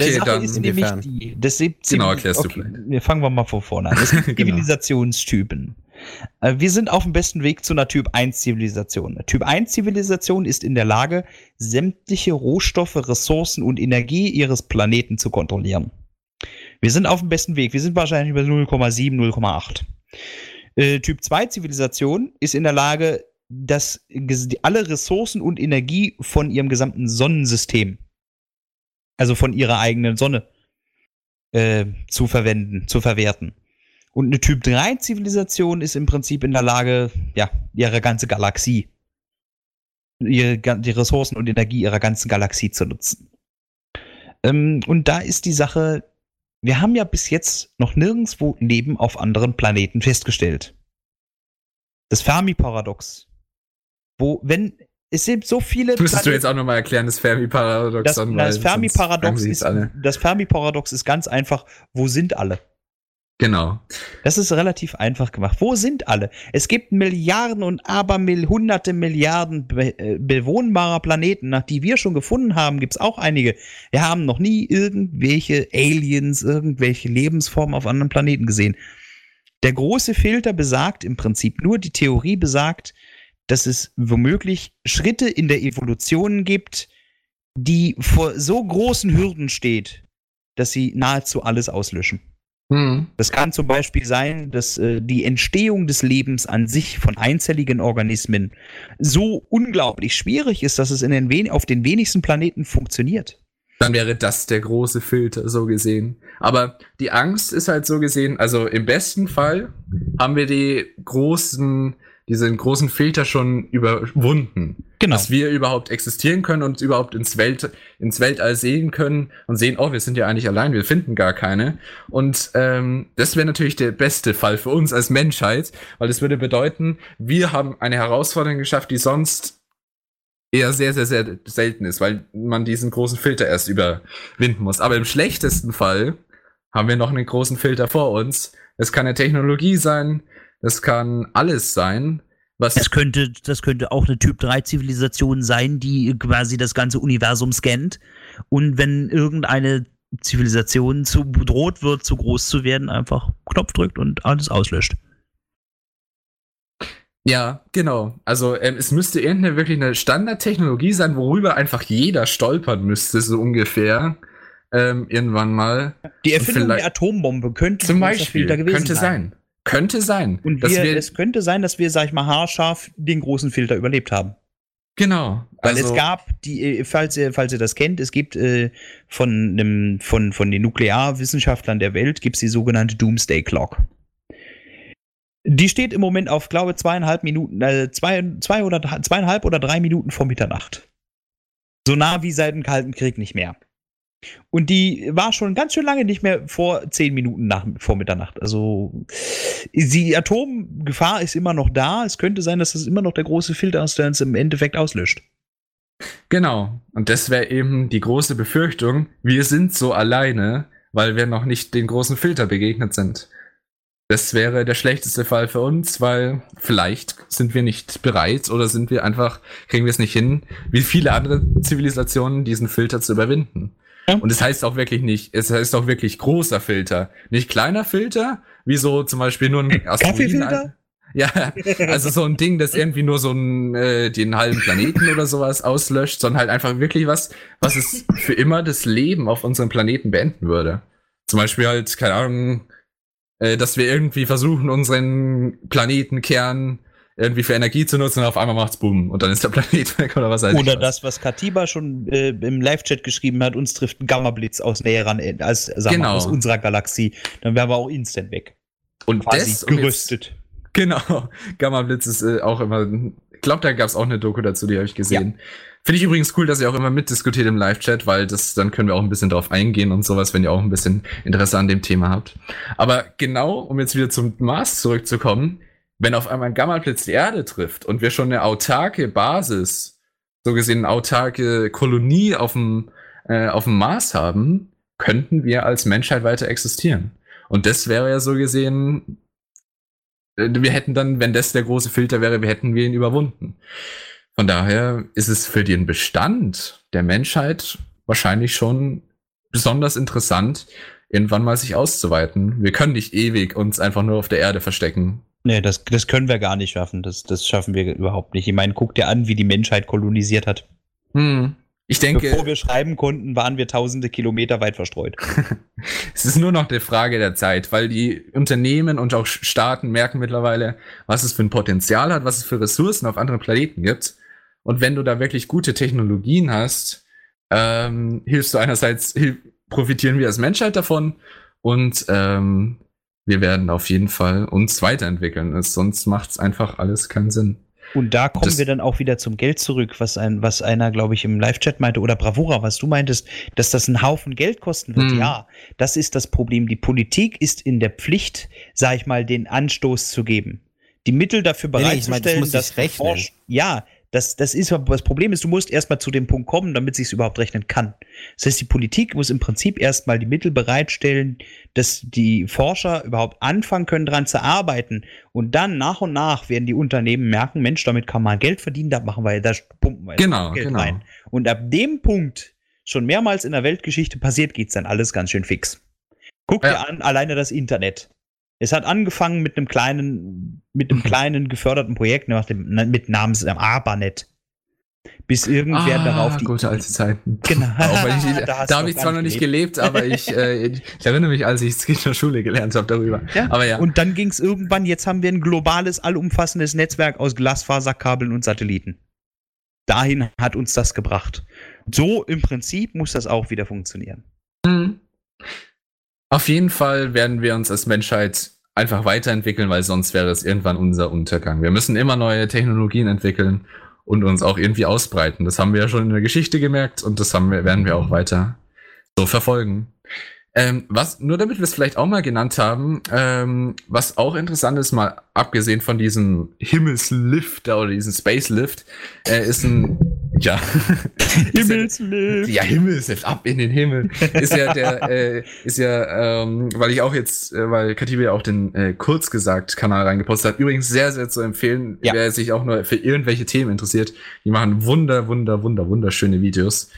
S3: Okay,
S2: Sache
S3: dann
S2: ist nämlich
S4: inwiefern?
S2: die. Das sind
S3: Genau, erklärst du
S2: okay,
S3: vielleicht.
S2: Wir fangen wir mal von vorne an. Es gibt *laughs*
S3: Genau.
S2: Zivilisationstypen. Äh, Wir sind auf dem besten Weg zu einer Typ 1 Zivilisation. Typ 1 Zivilisation ist in der Lage, sämtliche Rohstoffe, Ressourcen und Energie ihres Planeten zu kontrollieren. Wir sind auf dem besten Weg. Wir sind wahrscheinlich über 0,7, 0,8. Äh, typ 2 Zivilisation ist in der Lage, dass alle Ressourcen und Energie von ihrem gesamten Sonnensystem, also von ihrer eigenen Sonne, äh, zu verwenden, zu verwerten. Und eine Typ 3 Zivilisation ist im Prinzip in der Lage, ja, ihre ganze Galaxie, ihre, die Ressourcen und Energie ihrer ganzen Galaxie zu nutzen. Ähm, und da ist die Sache, wir haben ja bis jetzt noch nirgendwo Leben auf anderen Planeten festgestellt. Das Fermi-Paradox. Wo, wenn, es sind so viele.
S3: Das müsstest du jetzt auch nochmal erklären, das Fermi-Paradox.
S2: das, das Fermi-Paradox ist, das Fermi-Paradox ist ganz einfach, wo sind alle?
S3: Genau.
S2: Das ist relativ einfach gemacht. Wo sind alle? Es gibt Milliarden und Abermill, hunderte Milliarden be äh, bewohnbarer Planeten, nach die wir schon gefunden haben, gibt es auch einige. Wir haben noch nie irgendwelche Aliens, irgendwelche Lebensformen auf anderen Planeten gesehen. Der große Filter besagt im Prinzip nur, die Theorie besagt, dass es womöglich Schritte in der Evolution gibt, die vor so großen Hürden steht, dass sie nahezu alles auslöschen.
S3: Hm.
S2: Das kann zum Beispiel sein, dass äh, die Entstehung des Lebens an sich von einzelligen Organismen so unglaublich schwierig ist, dass es in den auf den wenigsten Planeten funktioniert.
S3: Dann wäre das der große Filter, so gesehen. Aber die Angst ist halt so gesehen, also im besten Fall haben wir die großen, diesen großen Filter schon überwunden.
S2: Genau.
S3: Dass wir überhaupt existieren können und überhaupt ins, Welt, ins Weltall sehen können und sehen, oh, wir sind ja eigentlich allein, wir finden gar keine. Und ähm, das wäre natürlich der beste Fall für uns als Menschheit, weil das würde bedeuten, wir haben eine Herausforderung geschafft, die sonst eher sehr, sehr, sehr selten ist, weil man diesen großen Filter erst überwinden muss. Aber im schlechtesten Fall haben wir noch einen großen Filter vor uns. Das kann eine Technologie sein, das kann alles sein, was
S2: Es könnte, das könnte auch eine Typ 3 Zivilisation sein, die quasi das ganze Universum scannt. Und wenn irgendeine Zivilisation zu bedroht wird, zu groß zu werden, einfach Knopf drückt und alles auslöscht.
S3: Ja, genau. Also ähm, es müsste irgendeine wirklich eine Standardtechnologie sein, worüber einfach jeder stolpern müsste, so ungefähr. Ähm, irgendwann mal.
S2: Die Erfindung der Atombombe könnte
S3: Zum Beispiel.
S2: Filter gewesen
S3: Könnte sein. Könnte sein.
S2: Und wir,
S3: wir,
S2: es könnte sein, dass wir, sag ich mal, haarscharf den großen Filter überlebt haben.
S3: genau.
S2: Weil
S3: also,
S2: es gab, die, äh, falls ihr, falls ihr das kennt, es gibt äh, von, einem, von, von den Nuklearwissenschaftlern der Welt gibt es die sogenannte Doomsday Clock. Die steht im Moment auf, glaube zweieinhalb Minuten, äh, zwei, zwei oder zweieinhalb oder drei Minuten vor Mitternacht. So nah wie seit dem Kalten Krieg nicht mehr. Und die war schon ganz schön lange nicht mehr vor zehn Minuten nach, vor Mitternacht. Also die Atomgefahr ist immer noch da. Es könnte sein, dass das immer noch der große Filter ist, der uns im Endeffekt auslöscht.
S3: Genau. Und das wäre eben die große Befürchtung. Wir sind so alleine, weil wir noch nicht den großen Filter begegnet sind. Das wäre der schlechteste Fall für uns, weil vielleicht sind wir nicht bereit oder sind wir einfach, kriegen wir es nicht hin, wie viele andere Zivilisationen diesen Filter zu überwinden. Und es heißt auch wirklich nicht, es heißt auch wirklich großer Filter. Nicht kleiner Filter, wie so zum Beispiel nur ein *laughs*
S2: Kaffeefilter?
S3: Ja, *laughs* also so ein Ding, das irgendwie nur so einen, äh, den halben Planeten oder sowas auslöscht, sondern halt einfach wirklich was, was es für immer das Leben auf unserem Planeten beenden würde. Zum Beispiel halt, keine Ahnung, äh, dass wir irgendwie versuchen, unseren Planetenkern irgendwie für Energie zu nutzen und auf einmal macht's Boom und dann ist der *laughs* Planet weg oder was
S2: weiß Oder das, was Katiba schon äh, im Live-Chat geschrieben hat, uns trifft ein Gamma-Blitz aus näheren, als, sag genau. mal, aus unserer Galaxie. Dann wären wir auch instant weg.
S3: Und Quasi das, gerüstet. Genau. *laughs* Gamma-Blitz ist äh, auch immer. Ich glaube, da gab es auch eine Doku dazu, die habe ich gesehen. Ja. Finde ich übrigens cool, dass ihr auch immer mitdiskutiert im Live-Chat, weil das, dann können wir auch ein bisschen drauf eingehen und sowas, wenn ihr auch ein bisschen Interesse an dem Thema habt. Aber genau, um jetzt wieder zum Mars zurückzukommen, wenn auf einmal ein Gamma-Blitz die Erde trifft und wir schon eine autarke Basis, so gesehen eine autarke Kolonie auf dem, äh, auf dem Mars haben, könnten wir als Menschheit weiter existieren. Und das wäre ja so gesehen äh, wir hätten dann, wenn das der große Filter wäre, wir hätten wir ihn überwunden. Von daher ist es für den Bestand der Menschheit wahrscheinlich schon besonders interessant, irgendwann mal sich auszuweiten. Wir können nicht ewig uns einfach nur auf der Erde verstecken.
S2: Nee, das, das können wir gar nicht schaffen. Das, das schaffen wir überhaupt nicht. Ich meine, guck dir an, wie die Menschheit kolonisiert hat.
S3: Hm. Ich denke.
S2: Bevor wir schreiben konnten, waren wir tausende Kilometer weit verstreut. *laughs*
S3: es ist nur noch eine Frage der Zeit, weil die Unternehmen und auch Staaten merken mittlerweile, was es für ein Potenzial hat, was es für Ressourcen auf anderen Planeten gibt. Und wenn du da wirklich gute Technologien hast, ähm, hilfst du einerseits, hilf, profitieren wir als Menschheit davon und ähm, wir werden auf jeden Fall uns weiterentwickeln. Sonst macht es einfach alles keinen Sinn.
S2: Und da kommen das wir dann auch wieder zum Geld zurück, was ein, was einer, glaube ich, im Live-Chat meinte, oder Bravura, was du meintest, dass das einen Haufen Geld kosten wird. Mhm. Ja, das ist das Problem. Die Politik ist in der Pflicht, sag ich mal, den Anstoß zu geben. Die Mittel dafür bereitzustellen, nee, ich mein, das dass
S4: rechnen.
S2: ja, das, das ist, das Problem ist, du musst erstmal zu dem Punkt kommen, damit sich überhaupt rechnen kann. Das heißt, die Politik muss im Prinzip erstmal die Mittel bereitstellen, dass die Forscher überhaupt anfangen können, daran zu arbeiten. Und dann nach und nach werden die Unternehmen merken, Mensch, damit kann man Geld verdienen, da machen wir, da pumpen wir
S3: genau, Geld genau. rein.
S2: Und ab dem Punkt, schon mehrmals in der Weltgeschichte passiert, geht's dann alles ganz schön fix. Guck ja. dir an, alleine das Internet. Es hat angefangen mit einem kleinen, mit einem kleinen geförderten Projekt nach dem, mit namens ARPANET. Bis irgendwer ah, darauf
S3: die. Gute alte Zeiten.
S2: Genau.
S3: ich, *laughs* da, da habe ich zwar noch nicht gelebt, gelebt aber ich, äh, ich erinnere mich, als ich es in der Schule gelernt habe darüber.
S2: Ja. Aber ja. Und dann ging es irgendwann, jetzt haben wir ein globales, allumfassendes Netzwerk aus Glasfaserkabeln und Satelliten. Dahin hat uns das gebracht. So im Prinzip muss das auch wieder funktionieren. Mhm.
S3: Auf jeden Fall werden wir uns als Menschheit einfach weiterentwickeln, weil sonst wäre es irgendwann unser Untergang. Wir müssen immer neue Technologien entwickeln und uns auch irgendwie ausbreiten. Das haben wir ja schon in der Geschichte gemerkt und das haben wir, werden wir auch weiter so verfolgen. Ähm, was, nur damit wir es vielleicht auch mal genannt haben, ähm, was auch interessant ist, mal abgesehen von diesem Himmelslift oder diesem Space Lift, äh, ist ein, ja. *laughs*
S2: Himmelslift.
S3: ja, Himmelslift, ab in den Himmel. Ist ja der, *laughs* äh, ist ja, ähm, weil ich auch jetzt, äh, weil Katiba ja auch den äh, kurz gesagt Kanal reingepostet hat, übrigens sehr, sehr zu empfehlen, ja. wer sich auch nur für irgendwelche Themen interessiert. Die machen wunder, wunder, wunder, wunderschöne Videos.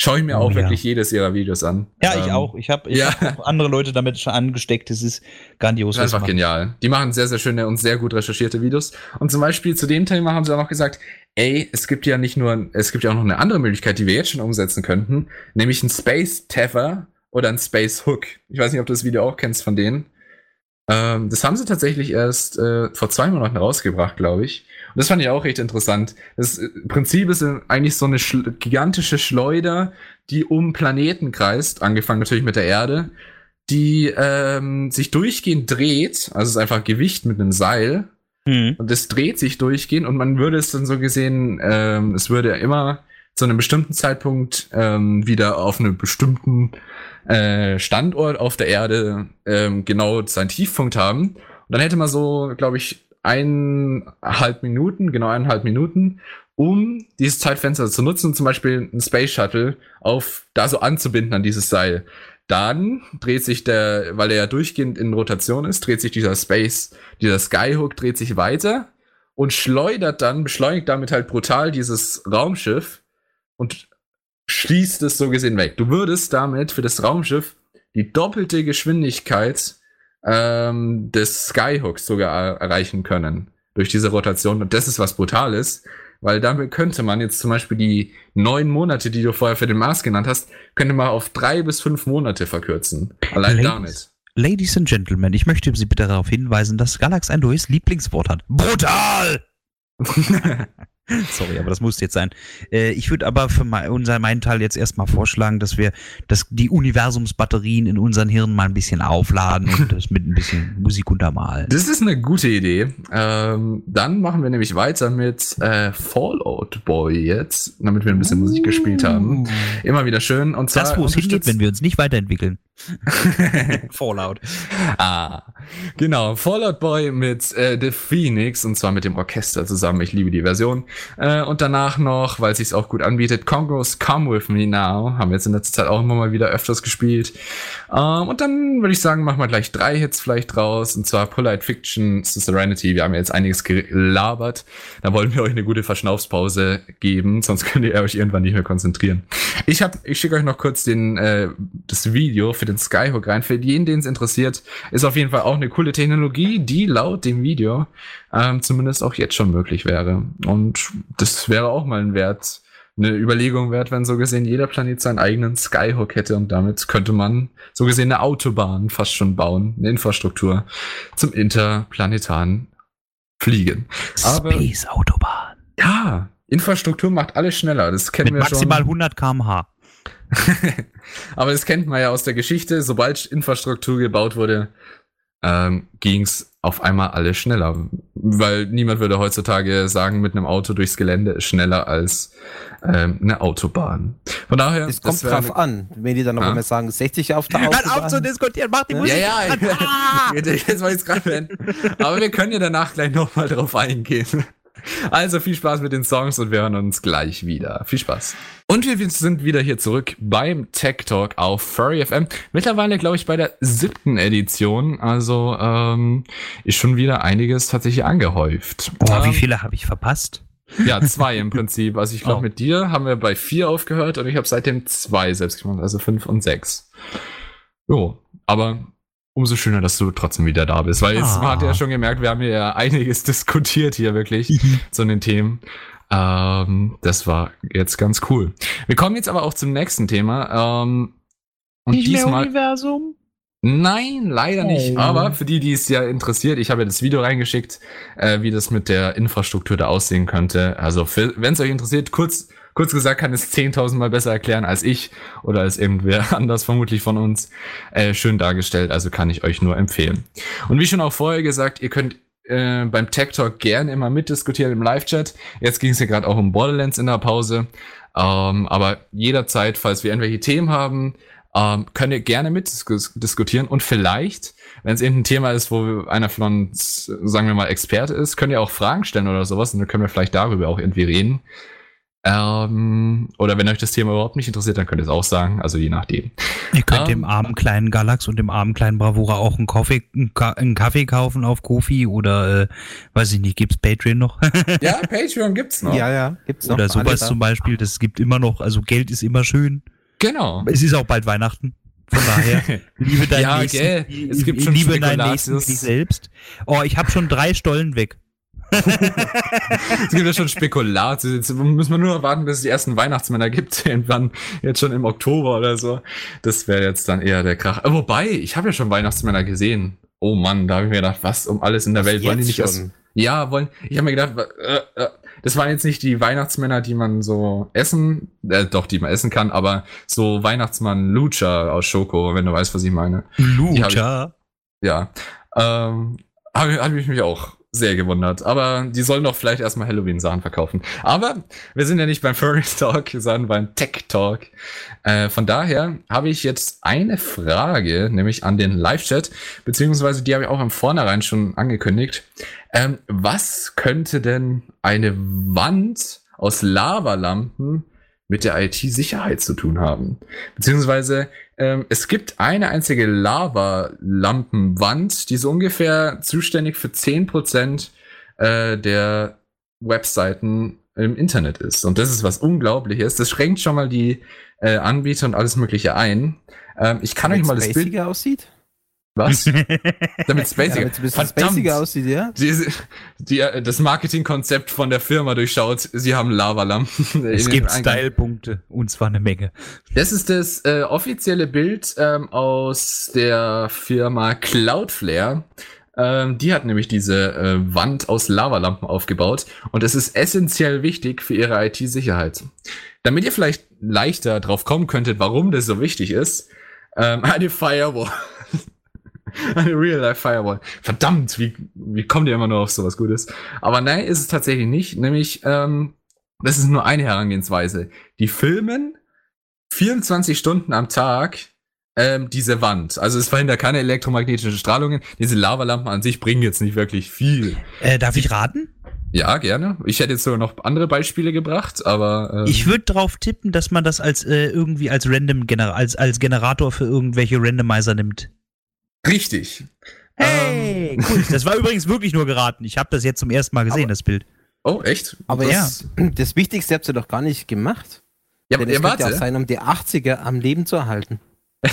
S3: Schaue ich mir auch oh, wirklich jedes ihrer Videos an.
S2: Ja, ähm, ich auch. Ich habe ja. hab andere Leute damit schon angesteckt. Das ist grandios.
S3: Das ist einfach genial. Die machen sehr, sehr schöne und sehr gut recherchierte Videos. Und zum Beispiel zu dem Thema haben sie auch noch gesagt, ey, es gibt ja nicht nur, es gibt ja auch noch eine andere Möglichkeit, die wir jetzt schon umsetzen könnten, nämlich ein Space Tether oder ein Space Hook. Ich weiß nicht, ob du das Video auch kennst von denen. Ähm, das haben sie tatsächlich erst äh, vor zwei Monaten rausgebracht, glaube ich. Und das fand ich auch recht interessant. Das äh, Prinzip ist eigentlich so eine schl gigantische Schleuder, die um Planeten kreist, angefangen natürlich mit der Erde, die ähm, sich durchgehend dreht. Also es ist einfach Gewicht mit einem Seil. Mhm. Und das dreht sich durchgehend und man würde es dann so gesehen, ähm, es würde immer zu einem bestimmten Zeitpunkt ähm, wieder auf einem bestimmten äh, Standort auf der Erde ähm, genau seinen Tiefpunkt haben. Und dann hätte man so, glaube ich, eineinhalb Minuten, genau eineinhalb Minuten, um dieses Zeitfenster zu nutzen, zum Beispiel ein Space Shuttle auf da so anzubinden an dieses Seil. Dann dreht sich der, weil er ja durchgehend in Rotation ist, dreht sich dieser Space, dieser Skyhook dreht sich weiter und schleudert dann, beschleunigt damit halt brutal dieses Raumschiff und schließt es so gesehen weg. Du würdest damit für das Raumschiff die doppelte Geschwindigkeit ähm, des Skyhooks sogar er erreichen können durch diese Rotation. Und das ist was Brutales, weil damit könnte man jetzt zum Beispiel die neun Monate, die du vorher für den Mars genannt hast, könnte man auf drei bis fünf Monate verkürzen. Allein
S2: Ladies,
S3: damit.
S2: Ladies and Gentlemen, ich möchte Sie bitte darauf hinweisen, dass Galax ein neues Lieblingswort hat. Brutal! *laughs* *laughs* Sorry, aber das muss jetzt sein. Äh, ich würde aber für mein, unser, meinen Teil jetzt erstmal vorschlagen, dass wir dass die Universumsbatterien in unseren Hirnen mal ein bisschen aufladen und das mit ein bisschen *laughs* Musik untermalen.
S3: Das ist eine gute Idee. Ähm, dann machen wir nämlich weiter mit äh, Fallout Boy jetzt, damit wir ein bisschen Musik gespielt haben. Immer wieder schön. Und zwar
S2: Das, wo es hingeht, wenn wir uns nicht weiterentwickeln. *laughs* Fallout.
S3: Ah, genau. Fallout Boy mit äh, The Phoenix und zwar mit dem Orchester zusammen. Ich liebe die Version. Äh, und danach noch, weil es sich auch gut anbietet, Congos Come With Me Now. Haben wir jetzt in letzter Zeit auch immer mal wieder öfters gespielt. Ähm, und dann würde ich sagen, machen wir gleich drei Hits vielleicht raus. Und zwar Polite Fiction, Serenity. Wir haben jetzt einiges gelabert. Da wollen wir euch eine gute Verschnaufspause geben, sonst könnt ihr euch irgendwann nicht mehr konzentrieren. Ich ich schicke euch noch kurz den, äh, das Video für den Skyhook rein. Für jeden, den es interessiert, ist auf jeden Fall auch eine coole Technologie, die laut dem Video ähm, zumindest auch jetzt schon möglich wäre. Und das wäre auch mal ein Wert, eine Überlegung wert, wenn so gesehen jeder Planet seinen eigenen Skyhook hätte und damit könnte man so gesehen eine Autobahn fast schon bauen, eine Infrastruktur zum interplanetaren Fliegen. Aber
S2: Space Autobahn.
S3: ja, Infrastruktur macht alles schneller. Das kennen
S2: Mit
S3: wir
S2: maximal
S3: schon.
S2: 100 km/h. *laughs*
S3: Aber das kennt man ja aus der Geschichte. Sobald Infrastruktur gebaut wurde, ähm, ging es auf einmal alles schneller. Weil niemand würde heutzutage sagen, mit einem Auto durchs Gelände ist schneller als ähm, eine Autobahn. Von daher.
S4: Es kommt drauf an. Wenn die dann noch
S3: Ja.
S4: einmal sagen, 60 auf der
S2: Hört
S4: Autobahn.
S2: auf zu diskutieren, mach die
S3: Ja,
S2: Musik.
S3: ja,
S2: an. Ah! *laughs*
S3: jetzt war ich gerade beenden. Aber wir können ja danach gleich nochmal drauf eingehen. Also viel Spaß mit den Songs und wir hören uns gleich wieder. Viel Spaß. Und wir sind wieder hier zurück beim Tech Talk auf Furry FM. Mittlerweile, glaube ich, bei der siebten Edition. Also ähm, ist schon wieder einiges tatsächlich angehäuft.
S2: Boah, wie
S3: Ähm,
S2: viele habe ich verpasst?
S3: Ja, zwei im *laughs* Prinzip. Also ich glaube,
S2: Oh.
S3: mit dir haben wir bei vier aufgehört und ich habe seitdem zwei selbst gemacht, also fünf und sechs. Jo, aber umso schöner, dass du trotzdem wieder da bist, weil jetzt
S2: Ah.
S3: man hat ja schon gemerkt, wir haben ja einiges *laughs* diskutiert hier wirklich *laughs* zu den Themen. Ähm, das war jetzt ganz cool. Wir kommen jetzt aber auch zum nächsten Thema. Ähm, und diesmal,
S2: Universum?
S3: Nein, leider nicht.
S2: Oh.
S3: Aber für die, die es ja interessiert, ich habe ja das Video reingeschickt, äh, wie das mit der Infrastruktur da aussehen könnte. Also wenn es euch interessiert, kurz, kurz gesagt, kann es 10.000 Mal besser erklären als ich oder als irgendwer *laughs* anders vermutlich von uns. Äh, schön dargestellt, also kann ich euch nur empfehlen. Und wie schon auch vorher gesagt, ihr könnt äh, beim Tech Talk gerne immer mitdiskutieren im Live-Chat. Jetzt ging es ja gerade auch um Borderlands in der Pause. Ähm, aber jederzeit, falls wir irgendwelche Themen haben, ähm, könnt ihr gerne mitdiskutieren und vielleicht, wenn es irgendein Thema ist, wo einer von uns, sagen wir mal, Experte ist, könnt ihr auch Fragen stellen oder sowas und dann können wir vielleicht darüber auch irgendwie reden. Ähm, oder wenn euch das Thema überhaupt nicht interessiert, dann könnt ihr es auch sagen, also je nachdem.
S2: Ihr könnt
S3: Ähm,
S2: dem armen kleinen Galax und dem armen kleinen Bravura auch einen Kaffee, einen, Ka einen Kaffee kaufen auf Kofi oder, äh, weiß ich nicht, gibt's Patreon noch? *laughs*
S3: Ja, Patreon gibt's noch.
S4: Ja, ja, gibt's noch.
S2: oder sowas zum Beispiel, das gibt immer noch, also Geld ist immer schön.
S3: Genau.
S2: Es ist auch bald Weihnachten. Von daher, *laughs* liebe deinen
S3: Ja,
S2: nächsten,
S3: gell, es gibt schon
S2: liebe deinen nächsten dich selbst. Oh, ich habe schon drei Stollen weg.
S3: Es gibt ja schon Spekulat. Jetzt müssen wir nur noch warten, bis es die ersten Weihnachtsmänner gibt. *laughs* Irgendwann jetzt schon im Oktober oder so. Das wäre jetzt dann eher der Krach. Wobei, ich habe ja schon Weihnachtsmänner gesehen. Oh Mann, da habe ich mir gedacht, was um alles in der Welt wollen die nicht
S4: schon.
S3: Ja, wollen. Ich habe mir gedacht, äh, äh, das waren jetzt nicht die Weihnachtsmänner, die man so essen, äh, doch, die man essen kann, aber so Weihnachtsmann Lucha aus Schoko, wenn du weißt, was ich meine. Hab ich-
S2: Lucha.
S3: Ja. Ähm, habe hab ich mich auch sehr gewundert. Aber die sollen doch vielleicht erstmal Halloween-Sachen verkaufen. Aber wir sind ja nicht beim Furry Talk, *laughs* sondern beim Tech Talk. Äh, von daher habe ich jetzt eine Frage, nämlich an den Live-Chat, beziehungsweise die habe ich auch im Vornherein schon angekündigt. Ähm, was könnte denn eine Wand aus Lavalampen mit der IT-Sicherheit zu tun haben? Beziehungsweise ähm, es gibt eine einzige Lavalampenwand, die so ungefähr zuständig für 10% äh, der Webseiten im Internet ist. Und das ist was Unglaubliches. Das schränkt schon mal die äh, Anbieter und alles Mögliche ein. Ähm, ich kann euch mal das Bild.
S4: aussieht?
S3: Was? *laughs* Damit es basic,
S4: Ja, damit es ein bisschen spaciger aussieht, ja?
S3: die, die, das Marketingkonzept von der Firma durchschaut. Sie haben Lavalampen. *laughs*
S2: Es gibt. Style-Punkte und zwar eine Menge.
S3: Das ist das äh, offizielle Bild ähm, aus der Firma Cloudflare. Ähm, die hat nämlich diese äh, Wand aus Lavalampen aufgebaut und es ist essentiell wichtig für ihre IT-Sicherheit. Damit ihr vielleicht leichter drauf kommen könntet, warum das so wichtig ist, ähm, *laughs* eine Firewall. *laughs* eine Real-Life Firewall. Verdammt, wie, wie kommt ihr immer nur auf sowas Gutes? Aber nein, ist es tatsächlich nicht. Nämlich, ähm, das ist nur eine Herangehensweise. Die filmen 24 Stunden am Tag ähm, diese Wand. Also es verhindert keine elektromagnetischen Strahlungen. Diese Lavalampen an sich bringen jetzt nicht wirklich viel.
S2: Äh, darf ich raten?
S3: Ja, gerne. Ich hätte jetzt sogar noch andere Beispiele gebracht, aber ähm,
S2: Ich würde darauf tippen, dass man das als äh, irgendwie als Random Gener als, als Generator für irgendwelche Randomizer nimmt.
S3: Richtig.
S2: Hey, cool. *laughs* Das war übrigens wirklich nur geraten. Ich habe das jetzt zum ersten Mal gesehen,
S4: Aber-
S2: das Bild.
S3: Oh, echt?
S4: Aber
S2: Das-
S4: das, *clears throat* das Wichtigste habt ihr doch gar nicht gemacht.
S3: Ja,
S4: Denn
S3: ja
S4: es
S3: warte.
S4: auch sein, um die 80er am Leben zu erhalten. *laughs*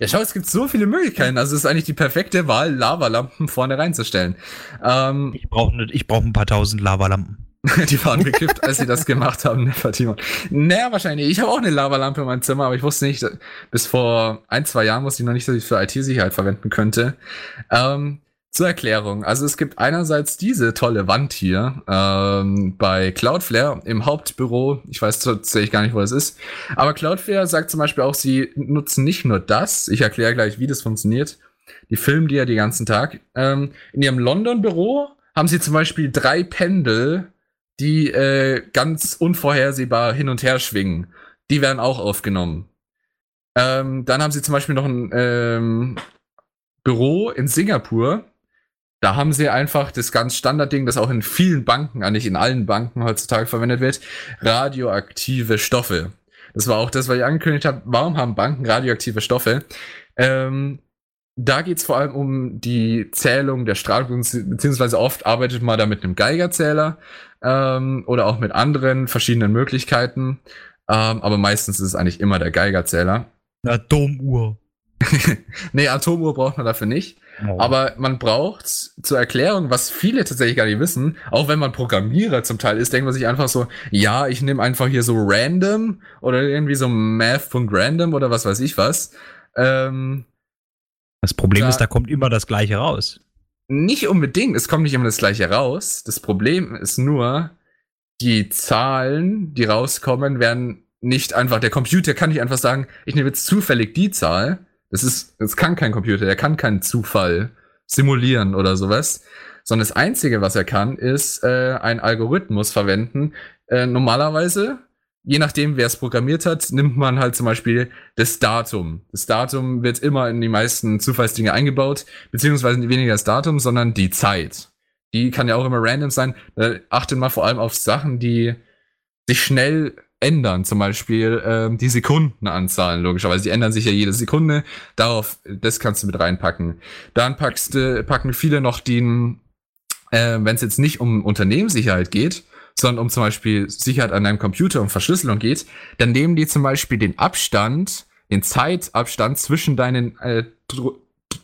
S3: Ja, schau, es gibt so viele Möglichkeiten. Also es ist eigentlich die perfekte Wahl, Lavalampen vorne reinzustellen. Ähm,
S2: Ich brauche ne, ich brauch ein paar tausend Lavalampen. *laughs*
S3: die waren bekifft, als sie das gemacht haben, ne, Fatima. Naja, wahrscheinlich. Ich habe auch eine Lavalampe in meinem Zimmer, aber ich wusste nicht, bis vor ein, zwei Jahren wusste ich noch nicht, dass ich für IT-Sicherheit verwenden könnte. Ähm, zur Erklärung. Also es gibt einerseits diese tolle Wand hier ähm, bei Cloudflare im Hauptbüro. Ich weiß tatsächlich gar nicht, wo das ist. Aber Cloudflare sagt zum Beispiel auch, sie nutzen nicht nur das. Ich erkläre gleich, wie das funktioniert. Die filmen die ja den ganzen Tag. Ähm, in ihrem London-Büro haben sie zum Beispiel drei Pendel, die äh, ganz unvorhersehbar hin und her schwingen. Die werden auch aufgenommen. Ähm, dann haben sie zum Beispiel noch ein ähm, Büro in Singapur. Da haben sie einfach das ganz Standardding, das auch in vielen Banken, eigentlich in allen Banken heutzutage verwendet wird, radioaktive Stoffe. Das war auch das, was ich angekündigt habe. Warum haben Banken radioaktive Stoffe? Ähm, da geht es vor allem um die Zählung der Strahlung, beziehungsweise oft arbeitet man da mit einem Geigerzähler ähm, oder auch mit anderen verschiedenen Möglichkeiten. Ähm, aber meistens ist es eigentlich immer der Geigerzähler.
S2: Eine Atomuhr. *laughs*
S3: Nee, Atomuhr braucht man dafür nicht.
S2: Oh.
S3: Aber man braucht zur Erklärung, was viele tatsächlich gar nicht wissen, auch wenn man Programmierer zum Teil ist, denkt man sich einfach so, ja, ich nehme einfach hier so random oder irgendwie so math.random oder was weiß ich was. Ähm,
S2: das Problem
S3: da-
S2: ist, da kommt immer das Gleiche raus.
S3: Nicht unbedingt, es kommt nicht immer das gleiche raus. Das Problem ist nur, die Zahlen, die rauskommen, werden nicht einfach, der Computer kann nicht einfach sagen, ich nehme jetzt zufällig die Zahl. Das ist, das kann kein Computer, der kann keinen Zufall simulieren oder sowas. Sondern das Einzige, was er kann, ist äh, einen Algorithmus verwenden. Äh, normalerweise, je nachdem, wer es programmiert hat, nimmt man halt zum Beispiel das Datum. Das Datum wird immer in die meisten Zufallsdinge eingebaut, beziehungsweise weniger das Datum, sondern die Zeit. Die kann ja auch immer random sein. Da achtet mal vor allem auf Sachen, die sich schnell ändern. Zum Beispiel ähm, die Sekundenanzahlen, logischerweise. Die ändern sich ja jede Sekunde. Darauf, das kannst du mit reinpacken. Dann packst, du- packen viele noch den, äh, wenn es jetzt nicht um Unternehmenssicherheit geht, sondern um zum Beispiel Sicherheit an deinem Computer und Verschlüsselung geht, dann nehmen die zum Beispiel den Abstand, den Zeitabstand zwischen deinen äh,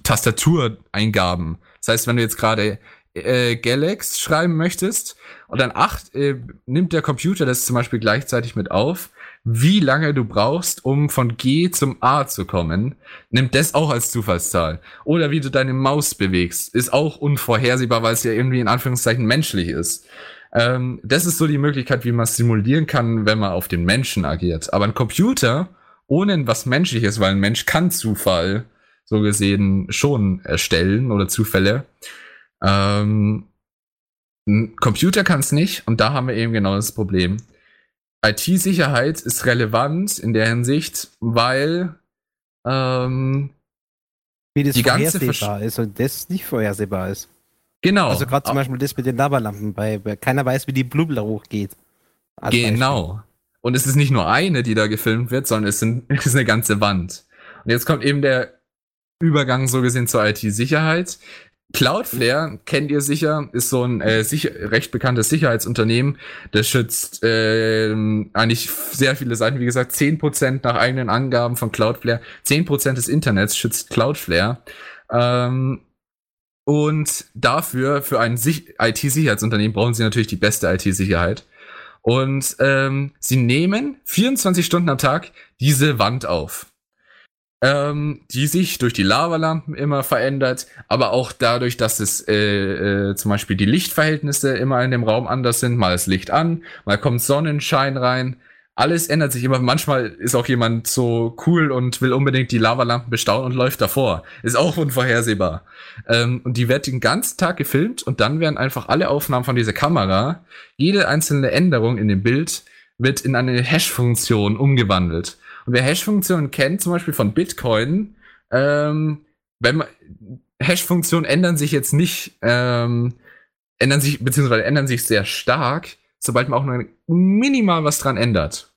S3: Tastatureingaben. Das heißt, wenn du jetzt gerade äh, Galax schreiben möchtest und dann acht, äh, nimmt der Computer das zum Beispiel gleichzeitig mit auf, wie lange du brauchst, um von G zum A zu kommen, nimmt das auch als Zufallszahl. Oder wie du deine Maus bewegst, ist auch unvorhersehbar, weil es ja irgendwie in Anführungszeichen menschlich ist. Ähm, das ist so die Möglichkeit, wie man es simulieren kann, wenn man auf den Menschen agiert. Aber ein Computer ohne was Menschliches, weil ein Mensch kann Zufall so gesehen schon erstellen oder Zufälle, Ähm, ein Computer kann es nicht und da haben wir eben genau das Problem. IT-Sicherheit ist relevant in der Hinsicht, weil ähm,
S4: Wie das
S3: Die ganze
S4: vorhersehbar ist und das nicht vorhersehbar ist.
S3: Genau.
S4: Also gerade zum Beispiel das mit den Lavalampen, bei, bei keiner weiß, wie die Blubbler hochgeht.
S3: Genau. Und es ist nicht nur eine, die da gefilmt wird, sondern es, sind, *laughs* es ist eine ganze Wand. Und jetzt kommt eben der Übergang so gesehen zur IT-Sicherheit. Cloudflare, kennt ihr sicher, ist so ein äh, sicher, recht bekanntes Sicherheitsunternehmen. Das schützt ähm, eigentlich sehr viele Seiten. Wie gesagt, 10% nach eigenen Angaben von Cloudflare. 10% des Internets schützt Cloudflare. Ähm, und dafür, für ein Sich- IT-Sicherheitsunternehmen, brauchen sie natürlich die beste IT-Sicherheit. Und ähm, sie nehmen 24 Stunden am Tag diese Wand auf. Ähm, die sich durch die Lavalampen immer verändert, aber auch dadurch, dass es äh, äh, zum Beispiel die Lichtverhältnisse immer in dem Raum anders sind. Mal ist Licht an, mal kommt Sonnenschein rein. Alles ändert sich immer. Manchmal ist auch jemand so cool und will unbedingt die Lavalampen bestaunen und läuft davor. Ist auch unvorhersehbar. Ähm, und die wird den ganzen Tag gefilmt und dann werden einfach alle Aufnahmen von dieser Kamera, jede einzelne Änderung in dem Bild wird in eine Hash-Funktion umgewandelt. Und wer Hash-Funktionen kennt, zum Beispiel von Bitcoin, ähm, wenn man Hash-Funktionen ändern sich jetzt nicht, ähm, ändern sich, beziehungsweise ändern sich sehr stark, sobald man auch nur minimal was dran ändert.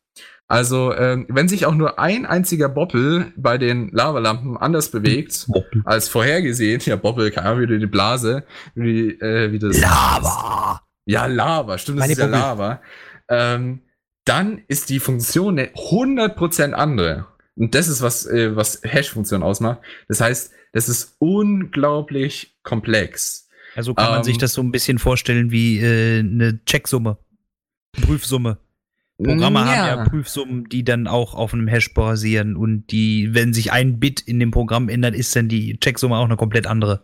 S3: Also, ähm, wenn sich auch nur ein einziger Boppel bei den Lavalampen anders bewegt
S2: Boppel.
S3: als vorhergesehen, ja, Boppel, keine Ahnung, wie die Blase, wie, äh, wie das.
S2: Lava!
S3: Ja, Lava, stimmt, das
S4: Meine
S3: ist ja
S4: Bobbel.
S3: Lava. Ähm, dann ist die Funktion eine 100% andere. Und das ist, was, äh, was Hash-Funktion ausmacht. Das heißt, das ist unglaublich komplex.
S2: Also kann man
S3: Ähm,
S2: sich das so ein bisschen vorstellen wie äh, eine Checksumme. Prüfsumme. Programme haben ja Prüfsummen, die dann auch auf einem Hash basieren und die, wenn sich ein Bit in dem Programm ändert, ist dann die Checksumme auch eine komplett andere.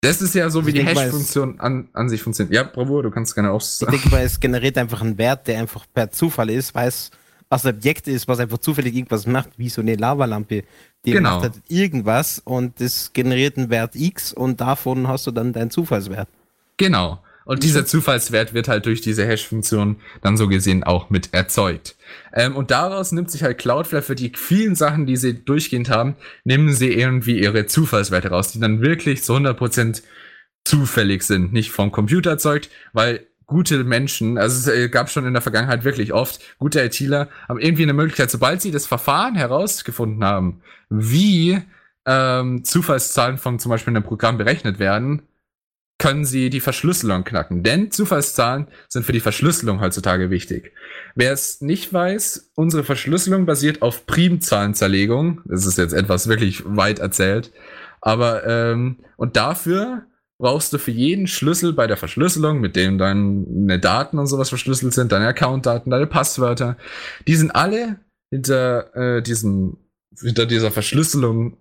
S3: Das ist ja so, wie
S4: Ich
S3: die Hash-Funktion an, an sich funktioniert. Ja, Bravo, du kannst gerne auch
S4: Ich
S3: sagen.
S4: denke mal, es generiert einfach einen Wert, der einfach per Zufall ist, weil es was ein Objekt ist, was einfach zufällig irgendwas macht, wie so eine Lavalampe. Die
S3: Genau.
S4: macht halt irgendwas und das generiert einen Wert X und davon hast du dann deinen Zufallswert.
S3: Genau. Und dieser Zufallswert wird halt durch diese Hash-Funktion dann so gesehen auch mit erzeugt. Ähm, und daraus nimmt sich halt Cloudflare für die vielen Sachen, die sie durchgehend haben, nehmen sie irgendwie ihre Zufallswerte raus, die dann wirklich zu 100% zufällig sind, nicht vom Computer erzeugt, weil gute Menschen, also es äh, gab schon in der Vergangenheit wirklich oft, gute ITler haben irgendwie eine Möglichkeit, sobald sie das Verfahren herausgefunden haben, wie ähm, Zufallszahlen von zum Beispiel einem Programm berechnet werden, können sie die Verschlüsselung knacken. Denn Zufallszahlen sind für die Verschlüsselung heutzutage wichtig. Wer es nicht weiß, unsere Verschlüsselung basiert auf Primzahlenzerlegung. Das ist jetzt etwas wirklich weit erzählt. Aber, ähm, und dafür brauchst du für jeden Schlüssel bei der Verschlüsselung, mit dem deine Daten und sowas verschlüsselt sind, deine Accountdaten, deine Passwörter, die sind alle hinter äh, diesem, hinter dieser Verschlüsselung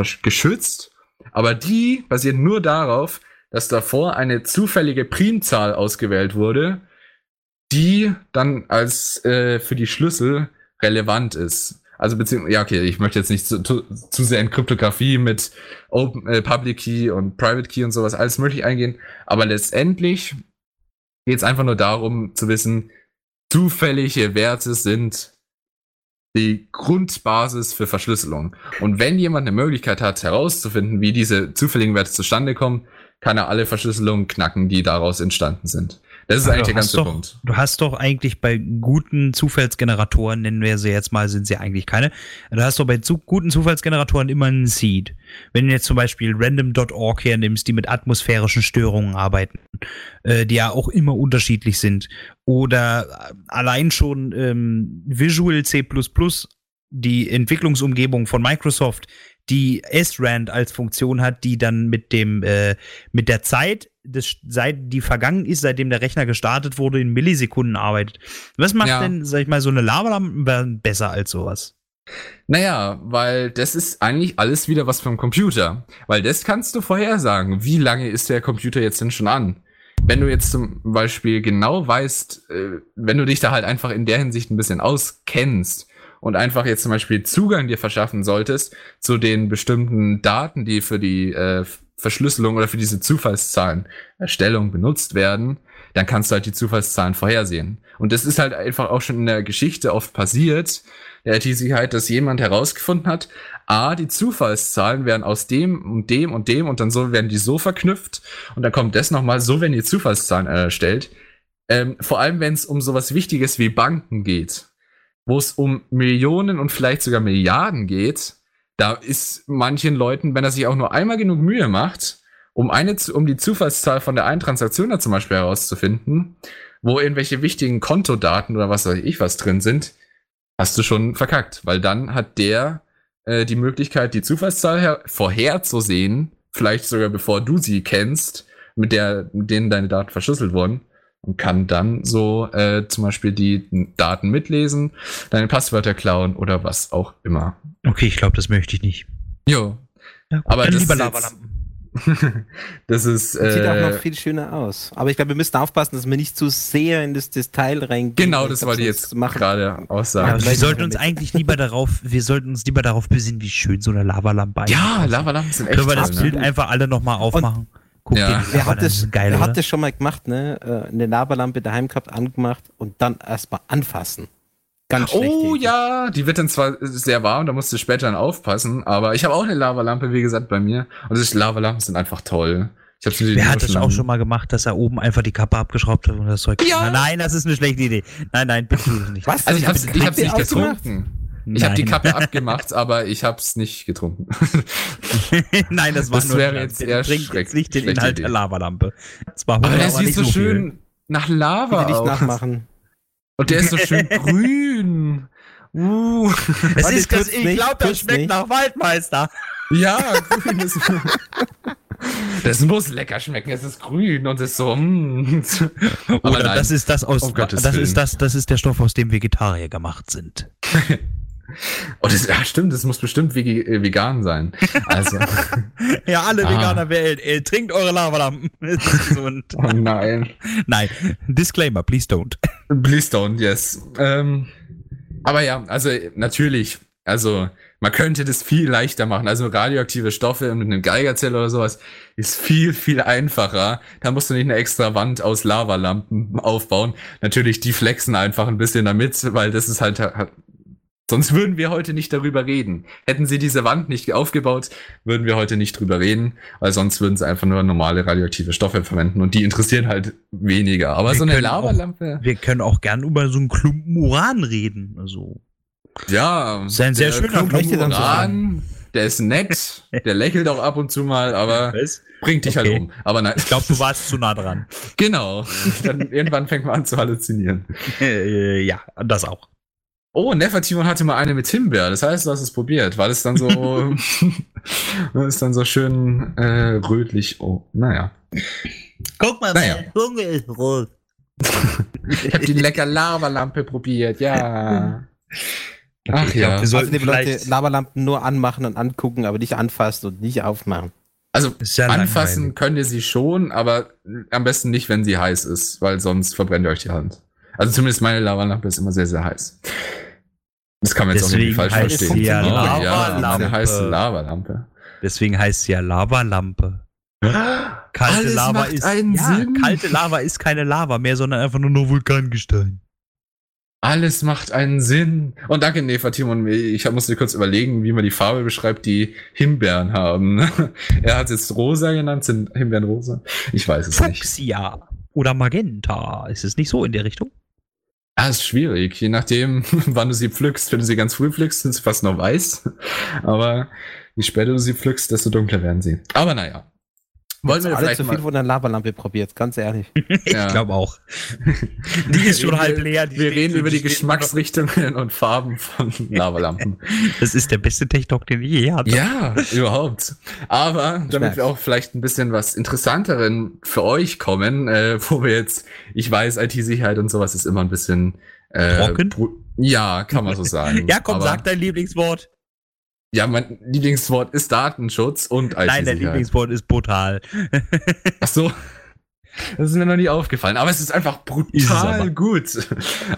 S3: versch- geschützt. Aber die basiert nur darauf, dass davor eine zufällige Primzahl ausgewählt wurde, die dann als äh, für die Schlüssel relevant ist. Also beziehungsweise, ja, okay, ich möchte jetzt nicht zu, zu, zu sehr in Kryptographie mit Open, äh, Public Key und Private Key und sowas alles möglich eingehen, aber letztendlich geht es einfach nur darum zu wissen, zufällige Werte sind die Grundbasis für Verschlüsselung. Und wenn jemand eine Möglichkeit hat, herauszufinden, wie diese zufälligen Werte zustande kommen, kann er alle Verschlüsselungen knacken, die daraus entstanden sind. Das ist
S2: Aber
S3: eigentlich
S2: du
S3: der ganze
S2: doch,
S3: Punkt.
S2: Du hast doch eigentlich bei guten Zufallsgeneratoren, nennen wir sie jetzt mal, sind sie eigentlich keine. Du hast doch bei zu, guten Zufallsgeneratoren immer einen Seed. Wenn du jetzt zum Beispiel random.org hernimmst, die mit atmosphärischen Störungen arbeiten, äh, die ja auch immer unterschiedlich sind. Oder allein schon ähm, Visual C++, die Entwicklungsumgebung von Microsoft, die SRAND als Funktion hat, die dann mit dem äh, mit der Zeit, des, seit die vergangen ist, seitdem der Rechner gestartet wurde, in Millisekunden arbeitet. Was macht
S3: Ja.
S2: denn, sag ich mal, so eine Lavalampe besser als sowas?
S3: Naja, weil das ist eigentlich alles wieder was vom Computer. Weil das kannst du vorhersagen. Wie lange ist der Computer jetzt denn schon an? Wenn du jetzt zum Beispiel genau weißt, äh, wenn du dich da halt einfach in der Hinsicht ein bisschen auskennst und einfach jetzt zum Beispiel Zugang dir verschaffen solltest zu den bestimmten Daten, die für die, äh, Verschlüsselung oder für diese Zufallszahlenerstellung benutzt werden, dann kannst du halt die Zufallszahlen vorhersehen. Und das ist halt einfach auch schon in der Geschichte oft passiert, der IT-Sicherheit, dass jemand herausgefunden hat, A, die Zufallszahlen werden aus dem und dem und dem und dann so werden die so verknüpft und dann kommt das nochmal, so werden die Zufallszahlen erstellt. Ähm, vor allem, wenn es um sowas Wichtiges wie Banken geht, wo es um Millionen und vielleicht sogar Milliarden geht, da ist manchen Leuten, wenn er sich auch nur einmal genug Mühe macht, um eine, um die Zufallszahl von der einen Transaktion da zum Beispiel herauszufinden, wo irgendwelche wichtigen Kontodaten oder was weiß ich was drin sind, hast du schon verkackt, weil dann hat der äh, die Möglichkeit, die Zufallszahl vorherzusehen, vielleicht sogar bevor du sie kennst, mit der, mit denen deine Daten verschlüsselt wurden und kann dann so äh, zum Beispiel die Daten mitlesen, deine Passwörter klauen oder was auch immer.
S2: Okay, ich glaube, das möchte ich nicht.
S3: Jo.
S2: Ja,
S3: Aber
S2: dann
S3: das
S2: lieber
S3: ist
S2: Lavalampen. *laughs*
S3: das ist
S4: Das sieht auch
S3: äh,
S4: noch viel schöner aus. Aber ich glaube, wir müssen aufpassen, dass wir nicht zu sehr in das Detail reingehen.
S3: genau, das wollte ich jetzt gerade
S2: Ja,
S3: aussagen.
S2: aber wir sollten uns eigentlich lieber darauf, wir sollten uns lieber darauf besinnen, wie schön so eine Lavalampe eigentlich
S3: Ja. Lavalampen sind echt
S2: Können wir das Bild
S3: ne?
S2: einfach alle nochmal aufmachen? Guck
S3: Ja.
S4: Wer hat, das,
S2: geil,
S4: wer hat das schon mal gemacht, ne? Äh, Eine Lavalampe daheim gehabt, angemacht und dann erstmal anfassen. Ganz schlecht.
S3: Oh ja, die wird dann zwar sehr warm, da musst du später dann aufpassen, aber ich habe auch eine Lavalampe, wie gesagt, bei mir. Und das Lavalampen sind einfach toll. Ich hab's
S2: Wer hat das auch schon mal gemacht, dass er oben einfach die Kappe abgeschraubt hat und das Zeug?
S3: Ja.
S2: Nein, das ist eine schlechte Idee. Nein, nein, bitte nicht.
S4: Was?
S3: Also ich hab's, ich hab's nicht getrunken. Ich habe die. Kappe *laughs* abgemacht, aber ich hab's nicht getrunken. *laughs*
S2: Nein, das war
S3: Das
S2: nur
S3: wäre
S2: ein-
S3: jetzt eher
S2: bringt
S3: schreck-
S2: jetzt nicht den Inhalt
S3: Idee.
S2: der Lavalampe. Zwar
S3: Aber
S2: Hunger,
S3: der sieht so
S2: viel.
S3: schön nach Lava
S4: nicht nachmachen.
S3: Und der ist so schön *laughs* grün. Uh.
S2: Es ist das, ich glaube, das schmeckt
S4: nicht.
S2: nach Waldmeister.
S3: Ja, grün ist. Das muss lecker schmecken. Es ist grün und es ist so. Mm. Aber
S2: Oder
S3: nein.
S2: das ist das aus,
S3: Gottes
S2: das
S3: Willen.
S2: ist das, das ist der Stoff, aus dem Vegetarier gemacht sind.
S3: Oh, das, ja, stimmt. Das muss bestimmt äh, vegan sein. Also. *laughs*
S2: Ja, alle
S3: Ah.
S2: Veganer wählen, äh, trinkt eure Lavalampen. *laughs*
S3: Oh nein.
S2: Nein, Disclaimer, please don't.
S3: Please don't, yes. Ähm, aber ja, also natürlich, also man könnte das viel leichter machen. Also radioaktive Stoffe mit einem Geigerzelle oder sowas ist viel, viel einfacher. Da musst du nicht eine extra Wand aus Lavalampen aufbauen. Natürlich, die flexen einfach ein bisschen damit, weil das ist halt Sonst würden wir heute nicht darüber reden. Hätten sie diese Wand nicht aufgebaut, würden wir heute nicht drüber reden, weil sonst würden sie einfach nur normale radioaktive Stoffe verwenden und die interessieren halt weniger. Aber
S2: Wir
S3: so eine
S2: können auch-
S3: Lavalampe.
S2: Wir können auch gern über so einen Klumpen Uran reden. Also,
S3: Ja,
S2: Ist ein sehr
S3: der
S2: schöner
S3: Klumpen Uran, der ist nett, der lächelt auch ab und zu mal, aber bringt dich
S2: Okay.
S3: halt um. Aber nein,
S2: ich glaube, du warst zu nah dran. *laughs*
S3: genau. Dann irgendwann fängt man an zu halluzinieren. *laughs*
S2: äh, ja, das auch.
S3: Oh, Nefertimon hatte mal eine mit Himbeer. Das heißt, du hast es probiert. War das dann so, *laughs* das dann so schön äh, rötlich? Oh, naja.
S2: Guck mal,
S3: Naja.
S2: meine Zunge ist rot. *laughs*
S3: Ich habe die lecker Lavalampe probiert. Ja. Ach
S2: Ich glaub,
S3: ja.
S2: wir
S4: Also
S2: sollten
S4: liebe Leute,
S2: vielleicht-
S4: Lavalampen nur anmachen und angucken, aber nicht anfassen und nicht aufmachen.
S3: Also
S2: Ist ja
S3: anfassen könnt ihr sie schon, aber am besten nicht, wenn sie heiß ist, weil sonst verbrennt ihr euch die Hand. Also zumindest meine Lavalampe ist immer sehr, sehr heiß. Das kann man jetzt auch
S2: Deswegen
S3: nicht falsch
S2: heißt
S3: verstehen.
S2: sie ja
S3: Oh, ja,
S2: Lavalampe.
S3: eine heiße Lavalampe.
S2: Deswegen heißt sie ja Lavalampe. Kalte
S3: Alles
S2: Lava ist ja, kalte Lava ist keine Lava mehr, sondern einfach nur nur Vulkangestein.
S3: Alles macht einen Sinn. Und danke, Neva, Timon. Ich musste kurz überlegen, wie man die Farbe beschreibt, die Himbeeren haben. *laughs* Er hat es jetzt rosa genannt. Sind Himbeeren rosa? Ich weiß es nicht.
S2: Fuchsia oder Magenta. Ist es nicht so in der Richtung?
S3: Ah, ist schwierig. Je nachdem, *laughs* wann du sie pflückst. Wenn du sie ganz früh pflückst, sind sie fast noch weiß. *laughs* Aber je später du sie pflückst, desto dunkler werden sie. Aber naja. Wollen wir
S4: alle
S3: vielleicht
S4: zu viel
S3: mal...
S4: von der Lavalampe probiert, ganz ehrlich. *laughs*
S2: Ich
S3: Ja.
S2: glaube auch. Die ist schon
S3: Wir-
S2: halb leer. die
S3: Wir reden
S2: so-
S3: über die Geschmacksrichtungen und Farben von *laughs* Lavalampen.
S2: nur- Das ist der beste Tech-Talk, den ich je hatte.
S3: Ja, überhaupt. Aber damit wir auch vielleicht ein bisschen was Interessanteren für euch kommen, äh, wo wir jetzt, ich weiß, IT-Sicherheit und sowas ist immer ein bisschen äh,
S2: Trocken?
S3: Ja, kann man so sagen. *laughs*
S2: Ja, komm,
S3: Aber-
S2: sag dein Lieblingswort.
S3: Ja, mein Lieblingswort ist Datenschutz und IT-Sicherheit.
S2: Nein, dein Lieblingswort ist brutal.
S3: Ach so. Das ist mir noch nie aufgefallen. Aber es ist einfach
S2: Ist
S3: brutal
S2: aber.
S3: gut.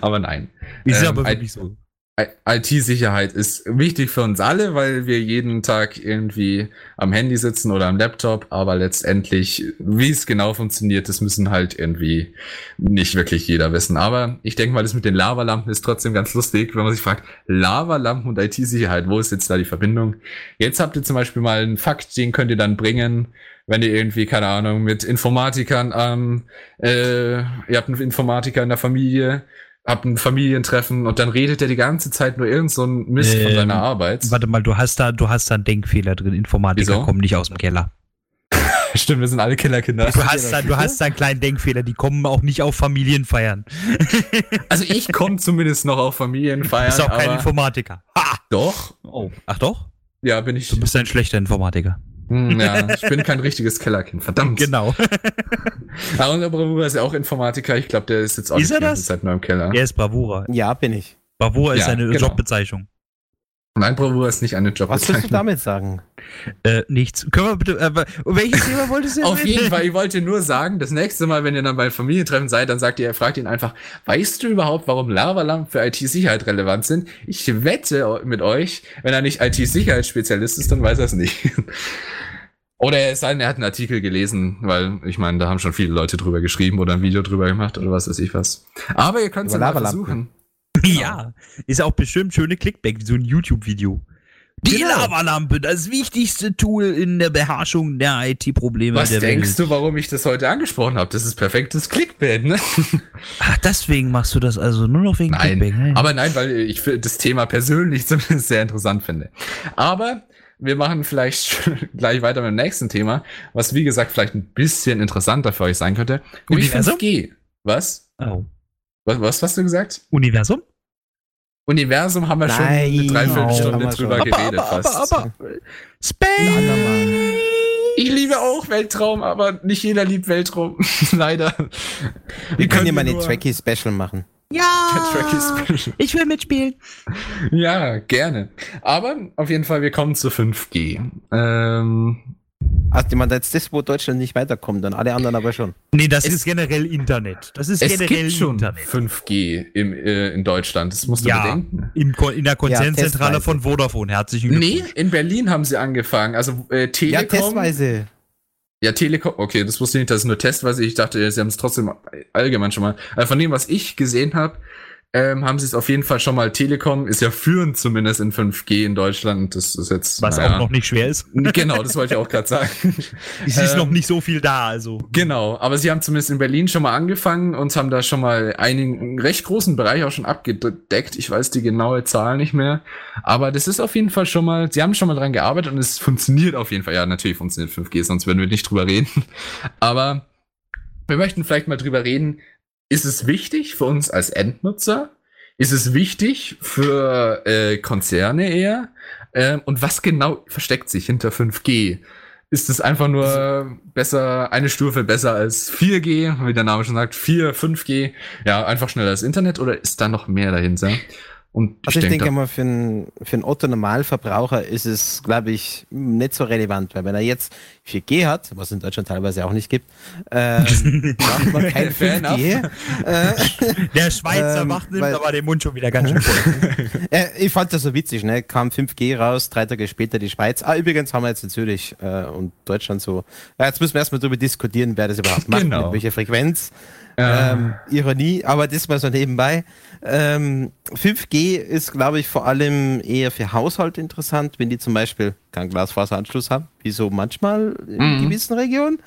S3: Aber nein.
S2: Ist
S3: Ähm,
S2: aber wirklich so.
S3: IT-Sicherheit ist wichtig für uns alle, weil wir jeden Tag irgendwie am Handy sitzen oder am Laptop, aber letztendlich, wie es genau funktioniert, das müssen halt irgendwie nicht wirklich jeder wissen. Aber ich denke mal, das mit den Lavalampen ist trotzdem ganz lustig, wenn man sich fragt, Lavalampen und IT-Sicherheit, wo ist jetzt da die Verbindung? Jetzt habt ihr zum Beispiel mal einen Fakt, den könnt ihr dann bringen, wenn ihr irgendwie, keine Ahnung, mit Informatikern, ähm, äh, ihr habt einen Informatiker in der Familie, habt ein Familientreffen und dann redet er die ganze Zeit nur irgend so ein Mist von
S2: Ähm,
S3: seiner Arbeit.
S2: Warte mal, du hast da, du hast da einen Denkfehler drin. Informatiker
S3: Wieso?
S2: kommen nicht aus dem Keller. *laughs*
S3: Stimmt, wir sind alle Killerkinder.
S2: Du hast, da, du hast da einen kleinen Denkfehler. Die kommen auch nicht auf Familienfeiern. *laughs*
S3: Also ich komme zumindest noch auf Familienfeiern,
S2: Bist auch kein Informatiker. Ha!
S3: doch.
S2: Oh. Ach doch?
S3: Ja, bin ich.
S2: Du bist ein schlechter Informatiker.
S3: Hm, ja, *laughs* ich bin kein richtiges Kellerkind, verdammt.
S2: Genau.
S3: Aber unser Bruder ist ja auch Informatiker. Ich glaube, der ist jetzt auch
S2: Ist
S3: nicht
S2: er
S3: die ganze
S2: das?
S3: Zeit nur im Keller.
S2: Er ist Bravura.
S4: Ja, bin ich.
S2: Bravura ist
S3: Ja,
S2: eine
S3: genau.
S2: Jobbezeichnung.
S3: Mein Bruder ist nicht eine
S4: Was willst du
S3: Jobbezeichnung.
S4: damit sagen?
S2: Äh, nichts. Können wir bitte. Äh, welches Thema *laughs* wolltest du jetzt
S3: Auf jeden Fall, ich wollte nur sagen, das nächste Mal, wenn ihr dann bei Familientreffen seid, dann sagt ihr, fragt ihn einfach, weißt du überhaupt, warum Lavalampen für IT-Sicherheit relevant sind? Ich wette mit euch, wenn er nicht IT-Sicherheitsspezialist ist, dann weiß er es nicht. *laughs* Oder er ist ein, er hat einen Artikel gelesen, weil ich meine, da haben schon viele Leute drüber geschrieben oder ein Video drüber gemacht oder was weiß ich was. Aber ihr könnt es ja mal
S4: Lavalampen.
S3: versuchen.
S2: Ja. Ist auch bestimmt schöne Clickback, so ein YouTube-Video. Die
S3: Genau.
S2: Lavalampe, das wichtigste Tool in der Beherrschung der IT-Probleme
S3: Was
S2: der
S3: denkst
S2: Welt.
S3: du, warum ich das heute angesprochen habe? Das ist perfektes Clickbait, ne?
S2: Ach, *laughs* deswegen machst du das also nur noch wegen
S3: Nein,
S2: Clickback. ne?
S3: aber nein, weil ich das Thema persönlich *laughs* zumindest sehr interessant finde. Aber wir machen vielleicht *laughs* gleich weiter mit dem nächsten Thema, was wie gesagt vielleicht ein bisschen interessanter für euch sein könnte.
S2: Universum?
S3: 5G. Was?
S2: oh.
S3: Was, was hast du gesagt?
S2: Universum?
S3: Universum haben wir schon
S4: Nein,
S3: eine Dreiviertelstunde
S4: wir
S3: drüber
S4: schon.
S3: geredet
S2: aber,
S3: fast.
S2: aber, aber, Space!
S3: Ich liebe auch Weltraum, aber nicht jeder liebt Weltraum. *laughs* Leider.
S4: Wir können ja mal eine
S3: nur-
S4: Trekkie-Special machen.
S2: Ja!
S3: Tracky Special.
S2: Ich will mitspielen.
S3: Ja, gerne. Aber auf jeden Fall, wir kommen zu 5G. Ähm,
S4: Also, ich meine, jetzt das, wo Deutschland nicht weiterkommt, dann alle anderen aber schon.
S2: Nee, das
S3: Es-
S2: ist generell Internet. Das ist
S3: es
S2: generell
S3: gibt schon
S2: Internet.
S3: 5G im, äh, in Deutschland. Das musst du
S2: Ja.
S3: bedenken.
S2: Im, Ko- in der Konzernzentrale
S4: testweise.
S2: von Vodafone. Herzlichen
S3: Nee,
S2: Glückwunsch.
S3: in Berlin haben sie angefangen. Also äh,
S4: Ja,
S3: Telekom.
S4: testweise.
S3: Ja, Telekom. Okay, das wusste ich nicht, das ist nur testweise. Ich dachte, sie haben es trotzdem allgemein schon mal. Also von dem, was ich gesehen habe, ähm, haben sie es auf jeden Fall schon mal. Telekom ist ja führend zumindest in 5G in Deutschland. Das ist jetzt.
S2: Was
S3: naja.
S2: auch noch nicht schwer ist. *laughs*
S3: Genau, das wollte ich auch gerade sagen. *laughs*
S2: Es ist
S3: Ähm,
S2: noch nicht so viel da, also.
S3: Genau, aber sie haben zumindest in Berlin schon mal angefangen und haben da schon mal einen, einen recht großen Bereich auch schon abgedeckt. Ich weiß die genaue Zahl nicht mehr, aber das ist auf jeden Fall schon mal, sie haben schon mal dran gearbeitet und es funktioniert auf jeden Fall. Ja, natürlich funktioniert 5G, sonst würden wir nicht drüber reden. *laughs* Aber wir möchten vielleicht mal drüber reden, ist es wichtig für uns als Endnutzer? Ist es wichtig für äh, Konzerne eher? Ähm, und was genau versteckt sich hinter 5G? Ist es einfach nur besser, eine Stufe besser als 4G, wie der Name schon sagt, 4, 5G, ja, einfach schneller als Internet oder ist da noch mehr dahinter? Und
S4: Also ich denke
S3: da-
S4: mal, für einen, für einen Otto-Normalverbraucher ist es, glaube ich, nicht so relevant, weil wenn er jetzt 4G hat, was es in Deutschland teilweise auch nicht gibt, ähm, *laughs* braucht man kein
S3: Fair
S4: 5G. Äh,
S2: Der Schweizer
S4: Ähm,
S2: macht nimmt aber den Mund schon wieder ganz schön voll. *laughs*
S4: äh, ich fand das so witzig, ne? Kam 5G raus, drei Tage später die Schweiz. Ah, übrigens haben wir jetzt in Zürich äh, und Deutschland so. Ja, jetzt müssen wir erstmal darüber diskutieren, wer das überhaupt macht,
S3: Genau.
S4: mit welcher Frequenz.
S3: Ja.
S4: Ähm, Ironie, aber das mal so nebenbei. Ähm, 5G ist, glaube ich, vor allem eher für Haushalte interessant, wenn die zum Beispiel keinen Glasfaseranschluss haben, wie so manchmal in
S3: Mhm.
S4: gewissen Regionen.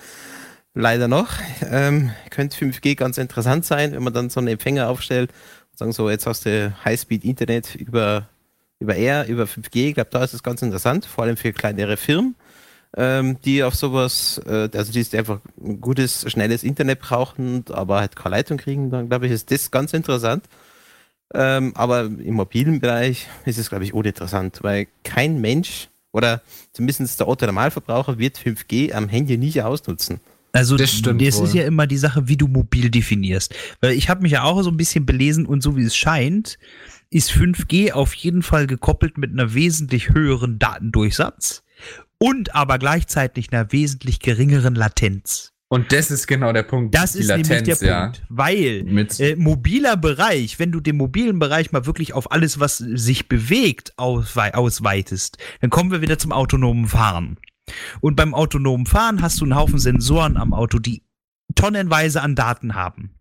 S4: Leider noch. Ähm, könnte 5G ganz interessant sein, wenn man dann so einen Empfänger aufstellt und sagen so, jetzt hast du Highspeed-Internet über, über Air, über 5G. Ich glaube, da ist es ganz interessant, vor allem für kleinere Firmen, ähm, die auf sowas, äh, also die einfach ein gutes, schnelles Internet brauchen, aber halt keine Leitung kriegen, dann glaube ich, ist das ganz interessant. Ähm, aber im mobilen Bereich ist es, glaube ich, uninteressant, weil kein Mensch oder zumindest der Otto Normalverbraucher wird 5G am Handy nicht ausnutzen.
S2: Also
S3: Das stimmt
S2: das ist ja immer die Sache, wie du mobil definierst. Weil ich habe mich ja auch so ein bisschen belesen und so wie es scheint, ist 5G auf jeden Fall gekoppelt mit einer wesentlich höheren Datendurchsatz und aber gleichzeitig einer wesentlich geringeren Latenz.
S3: Und das ist genau der Punkt.
S2: Das ist nämlich der Punkt, weil äh, mobiler Bereich, wenn du den mobilen Bereich mal wirklich auf alles, was sich bewegt, auswei ausweitest, dann kommen wir wieder zum autonomen Fahren. Und beim autonomen Fahren hast du einen Haufen Sensoren am Auto, die tonnenweise an Daten haben.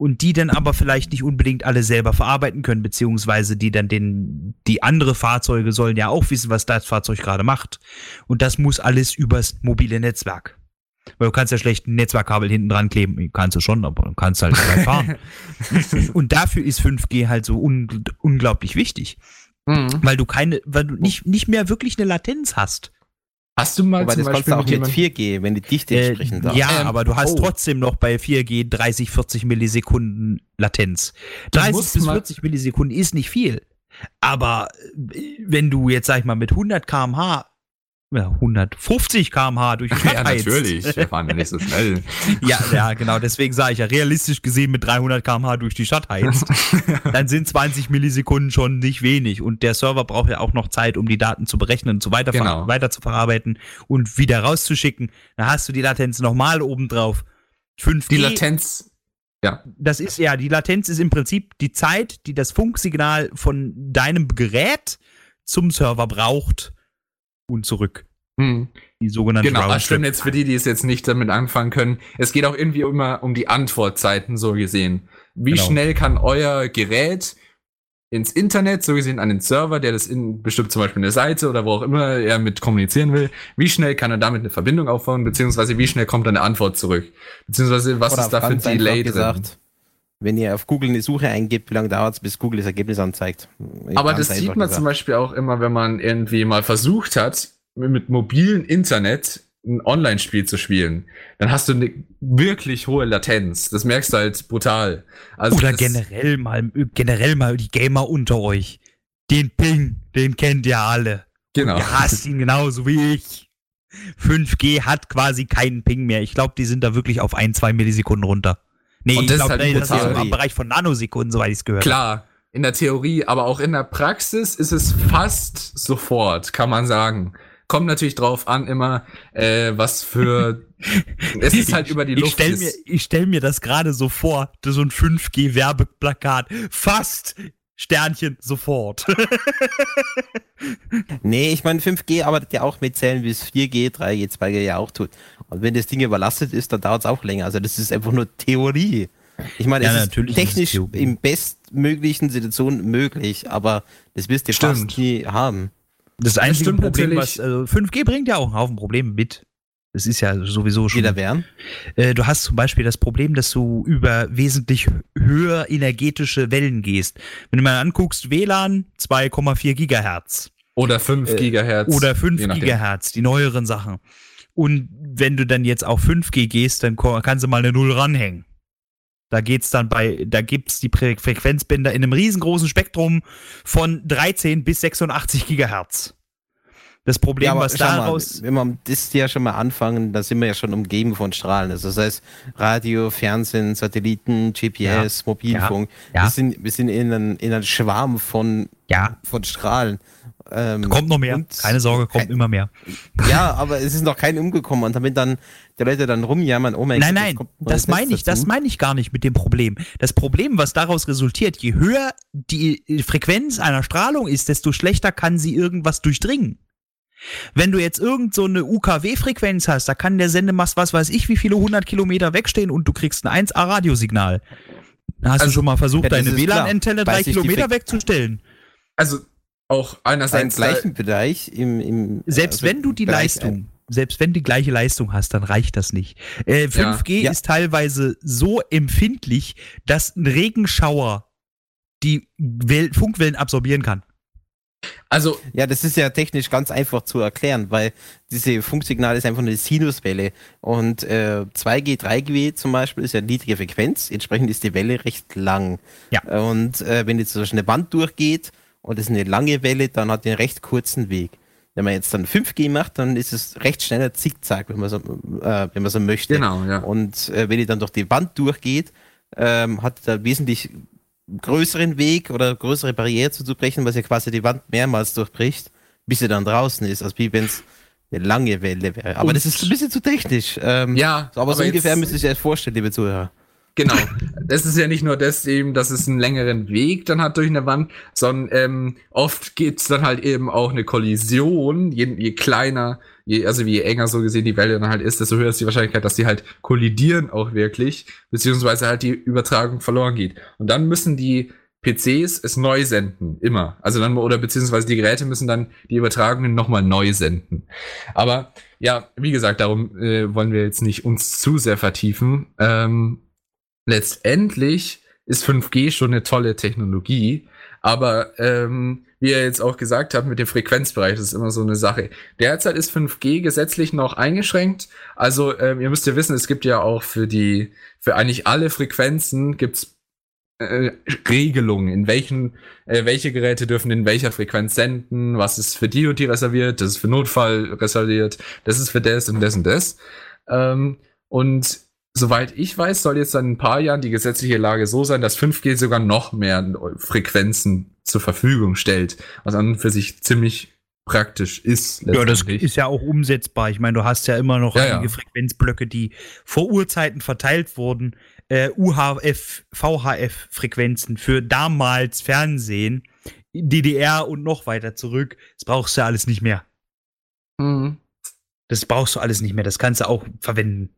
S2: Und die dann aber vielleicht nicht unbedingt alle selber verarbeiten können, beziehungsweise die dann den, die andere Fahrzeuge sollen ja auch wissen, was das Fahrzeug gerade macht. Und das muss alles übers mobile Netzwerk. Weil du kannst ja schlecht ein Netzwerkkabel hinten dran kleben. Kannst du schon, aber du kannst halt nicht weit fahren. *laughs* Und dafür ist 5G halt so un unglaublich wichtig.
S3: Mhm.
S2: Weil du keine, weil du nicht, nicht mehr wirklich eine Latenz hast.
S3: Hast du mal
S4: Aber
S3: zum
S4: das kannst
S3: Beispiel
S4: du auch
S3: mit
S4: mit
S3: jemandem-
S4: 4G, wenn die Dichte
S2: Äh,
S4: entsprechend da
S2: ja,
S3: Ähm,
S2: aber du hast
S3: oh.
S2: trotzdem noch bei 4G 30, 40 Millisekunden Latenz.
S3: Du
S2: 30
S3: musst
S2: bis
S3: mal-
S2: 40 Millisekunden ist nicht viel. Aber äh, wenn du jetzt, sag ich mal, mit 100 kmh, 150 kmh durch die Stadt
S3: Ja, natürlich. Wir fahren ja nicht so schnell. *laughs*
S2: Ja, ja, genau. Deswegen sage ich ja, realistisch gesehen mit 300 km/h durch die Stadt heizt, *laughs* dann sind 20 Millisekunden schon nicht wenig. Und der Server braucht ja auch noch Zeit, um die Daten zu berechnen und zu weiter,
S3: Genau.
S2: weiter zu verarbeiten und wieder rauszuschicken. Da hast du die Latenz nochmal obendrauf. 5G,
S3: Die Latenz. Ja.
S2: das ist ja, die Latenz ist im Prinzip die Zeit, die das Funksignal von deinem Gerät zum Server braucht und zurück.
S3: Hm.
S2: Die sogenannte
S3: Genau, das
S2: Roundtrip.
S3: stimmt jetzt für die, die es jetzt nicht damit anfangen können. Es geht auch irgendwie immer um die Antwortzeiten, so gesehen. Wie
S2: Genau.
S3: schnell kann euer Gerät ins Internet, so gesehen an den Server, der das in bestimmt zum Beispiel eine Seite oder wo auch immer er mit kommunizieren will, wie schnell kann er damit eine Verbindung aufbauen, beziehungsweise wie schnell kommt eine Antwort zurück? Beziehungsweise was
S4: Oder
S3: ist da für ein Delay drin?
S4: gesagt, wenn ihr auf Google eine Suche eingebt, wie lange dauert es, bis Google das Ergebnis anzeigt?
S3: Aber
S4: Ganz
S3: das sieht man
S4: gesagt.
S3: zum Beispiel auch immer, wenn man irgendwie mal versucht hat, mit mobilen Internet ein Online-Spiel zu spielen. Dann hast du eine wirklich hohe Latenz. Das merkst du halt brutal. Also
S2: Oder generell mal, generell mal die Gamer unter euch. Den Ping, den kennt ihr alle.
S3: Genau.
S2: Ihr hasst ihn genauso wie ich. 5G hat quasi keinen Ping mehr. Ich glaube, die sind da wirklich auf ein, zwei Millisekunden runter. Nee,
S3: Und
S2: ich
S3: das ist
S2: glaube,
S3: halt
S2: nee, das ist
S3: brutal.
S2: im Bereich von Nanosekunden, soweit ich es gehört habe.
S3: Klar, in der Theorie, aber auch in der Praxis ist es fast sofort, kann man sagen. Kommt natürlich drauf an, immer, äh, was für. *laughs* es ist halt über die
S2: Ich
S3: Luft.
S2: stelle
S3: ist-
S2: mir, ich stell mir das gerade so vor, das ist so ein 5G-Werbeplakat. Fast Sternchen sofort. *laughs*
S4: Nee, ich meine, 5G arbeitet ja auch mit Zellen, wie es 4G, 3G, 2G ja auch tut. Und wenn das Ding überlastet ist, dann dauert es auch länger. Also das ist einfach nur Theorie. Ich meine,
S2: Ja,
S4: es
S2: natürlich
S4: ist
S2: ist es
S4: technisch
S2: Theorie.
S4: in bestmöglichen Situationen möglich, aber das wirst du
S3: Stimmt.
S4: fast nie haben.
S2: Das einzige
S3: stimmt
S2: Problem, was, also 5G bringt ja auch einen Haufen Probleme mit. Das ist ja sowieso schon.
S4: Jeder werden.
S2: Äh, du hast zum Beispiel das Problem, dass du über wesentlich höher energetische Wellen gehst. Wenn du mal anguckst, WLAN 2,4 Gigahertz
S3: Oder 5 Gigahertz.
S2: oder 5
S3: je nachdem.
S2: Gigahertz, die neueren Sachen. Und wenn du dann jetzt auf 5G gehst, dann kannst du mal eine Null ranhängen. Da geht's dann bei, da gibt's die Frequenzbänder in einem riesengroßen Spektrum von 13 bis 86 Gigahertz. Das Problem, was
S4: schau mal,
S2: daraus,
S4: wenn wir das ja schon mal anfangen, da sind wir ja schon umgeben von Strahlen. Also das heißt Radio, Fernsehen, Satelliten, GPS, Mobilfunk.
S2: Ja.
S4: Wir, sind, wir sind in einem, in einem Schwarm von,
S2: ja,
S4: von Strahlen. Ähm,
S2: kommt noch mehr. Keine Sorge, kommt
S4: kein-
S2: immer mehr.
S4: Ja, aber es ist noch kein umgekommen. Und damit dann die Leute dann rumjammern, oh mein
S2: Nein,
S4: Gott,
S2: nein, das
S4: neues
S2: meine ich,
S4: dazu.
S2: das meine ich gar nicht mit dem Problem. Das Problem, was daraus resultiert, je höher die Frequenz einer Strahlung ist, desto schlechter kann sie irgendwas durchdringen. Wenn du jetzt irgend so eine UKW-Frequenz hast, da kann der Sendemast, was weiß ich, wie viele hundert Kilometer wegstehen und du kriegst ein 1A-Radiosignal. Da hast
S3: Also,
S2: du schon mal versucht,
S4: ja, das
S2: deine. WLAN-Antenne drei Kilometer wegzustellen.
S3: Also auch
S4: Im
S3: einerseits. da-
S4: gleichen Bereich, im, im
S2: Selbst
S4: also
S2: wenn du die
S4: Bereich
S2: Leistung, selbst wenn du die gleiche Leistung hast, dann reicht das nicht. Äh, 5G
S4: Ja.
S2: ist teilweise so empfindlich, dass ein Regenschauer die Wel Funkwellen absorbieren kann.
S3: also
S4: Ja, das ist ja technisch ganz einfach zu erklären, weil diese Funksignal ist einfach eine Sinuswelle. Und äh, 2G, 3G zum Beispiel ist ja niedrige Frequenz, entsprechend ist die Welle recht lang.
S2: Ja.
S4: Und äh, wenn jetzt so eine Wand durchgeht und es ist eine lange Welle, dann hat die einen recht kurzen Weg. Wenn man jetzt dann 5G macht, dann ist es recht schneller Zickzack, wenn man so, äh, wenn man so möchte.
S3: Genau, ja.
S4: Und äh, wenn die dann durch die Wand durchgeht, ähm, hat er wesentlich größeren Weg oder größere Barriere zuzubrechen, weil sie quasi die Wand mehrmals durchbricht, bis sie dann draußen ist. Also wie wenn es eine lange Welle wäre. Aber
S3: Und-
S4: das ist ein bisschen zu technisch. Ähm,
S3: Ja,
S4: so, aber, so
S3: aber
S4: ungefähr müsst ihr euch das vorstellen, liebe Zuhörer.
S3: Genau. Das ist ja nicht nur das eben, dass es einen längeren Weg dann hat durch eine Wand, sondern ähm, oft gibt's dann halt eben auch eine Kollision. Je, je kleiner, je, also je enger so gesehen die Welle dann halt ist, desto höher ist die Wahrscheinlichkeit, dass die halt kollidieren auch wirklich, beziehungsweise halt die Übertragung verloren geht. Und dann müssen die PCs es neu senden, immer. Also dann, oder beziehungsweise die Geräte müssen dann die Übertragungen nochmal neu senden. Aber ja, wie gesagt, darum äh, wollen wir jetzt nicht uns zu sehr vertiefen. Ähm, letztendlich ist 5G schon eine tolle Technologie, aber ähm, wie ihr jetzt auch gesagt habt, mit dem Frequenzbereich, das ist immer so eine Sache. Derzeit ist 5G gesetzlich noch eingeschränkt. Also ähm, ihr müsst ja wissen, es gibt ja auch für die, für eigentlich alle Frequenzen gibt's äh, Regelungen, in welchen, äh, welche Geräte dürfen in welcher Frequenz senden, was ist für die und die reserviert, das ist für Notfall reserviert, das ist für das und das und das. Ähm, und soweit ich weiß, soll jetzt in ein paar Jahren die gesetzliche Lage so sein, dass 5G sogar noch mehr Frequenzen zur Verfügung stellt, was an und für sich ziemlich praktisch ist.
S2: Ja, das ist ja auch umsetzbar. Ich meine, du hast ja immer noch
S3: Ja, ja.
S2: einige Frequenzblöcke, die vor Urzeiten verteilt wurden. Äh, UHF, VHF-Frequenzen für damals Fernsehen, DDR und noch weiter zurück. Das brauchst du ja alles nicht mehr.
S3: Mhm.
S2: Das brauchst du alles nicht mehr. Das kannst du auch verwenden.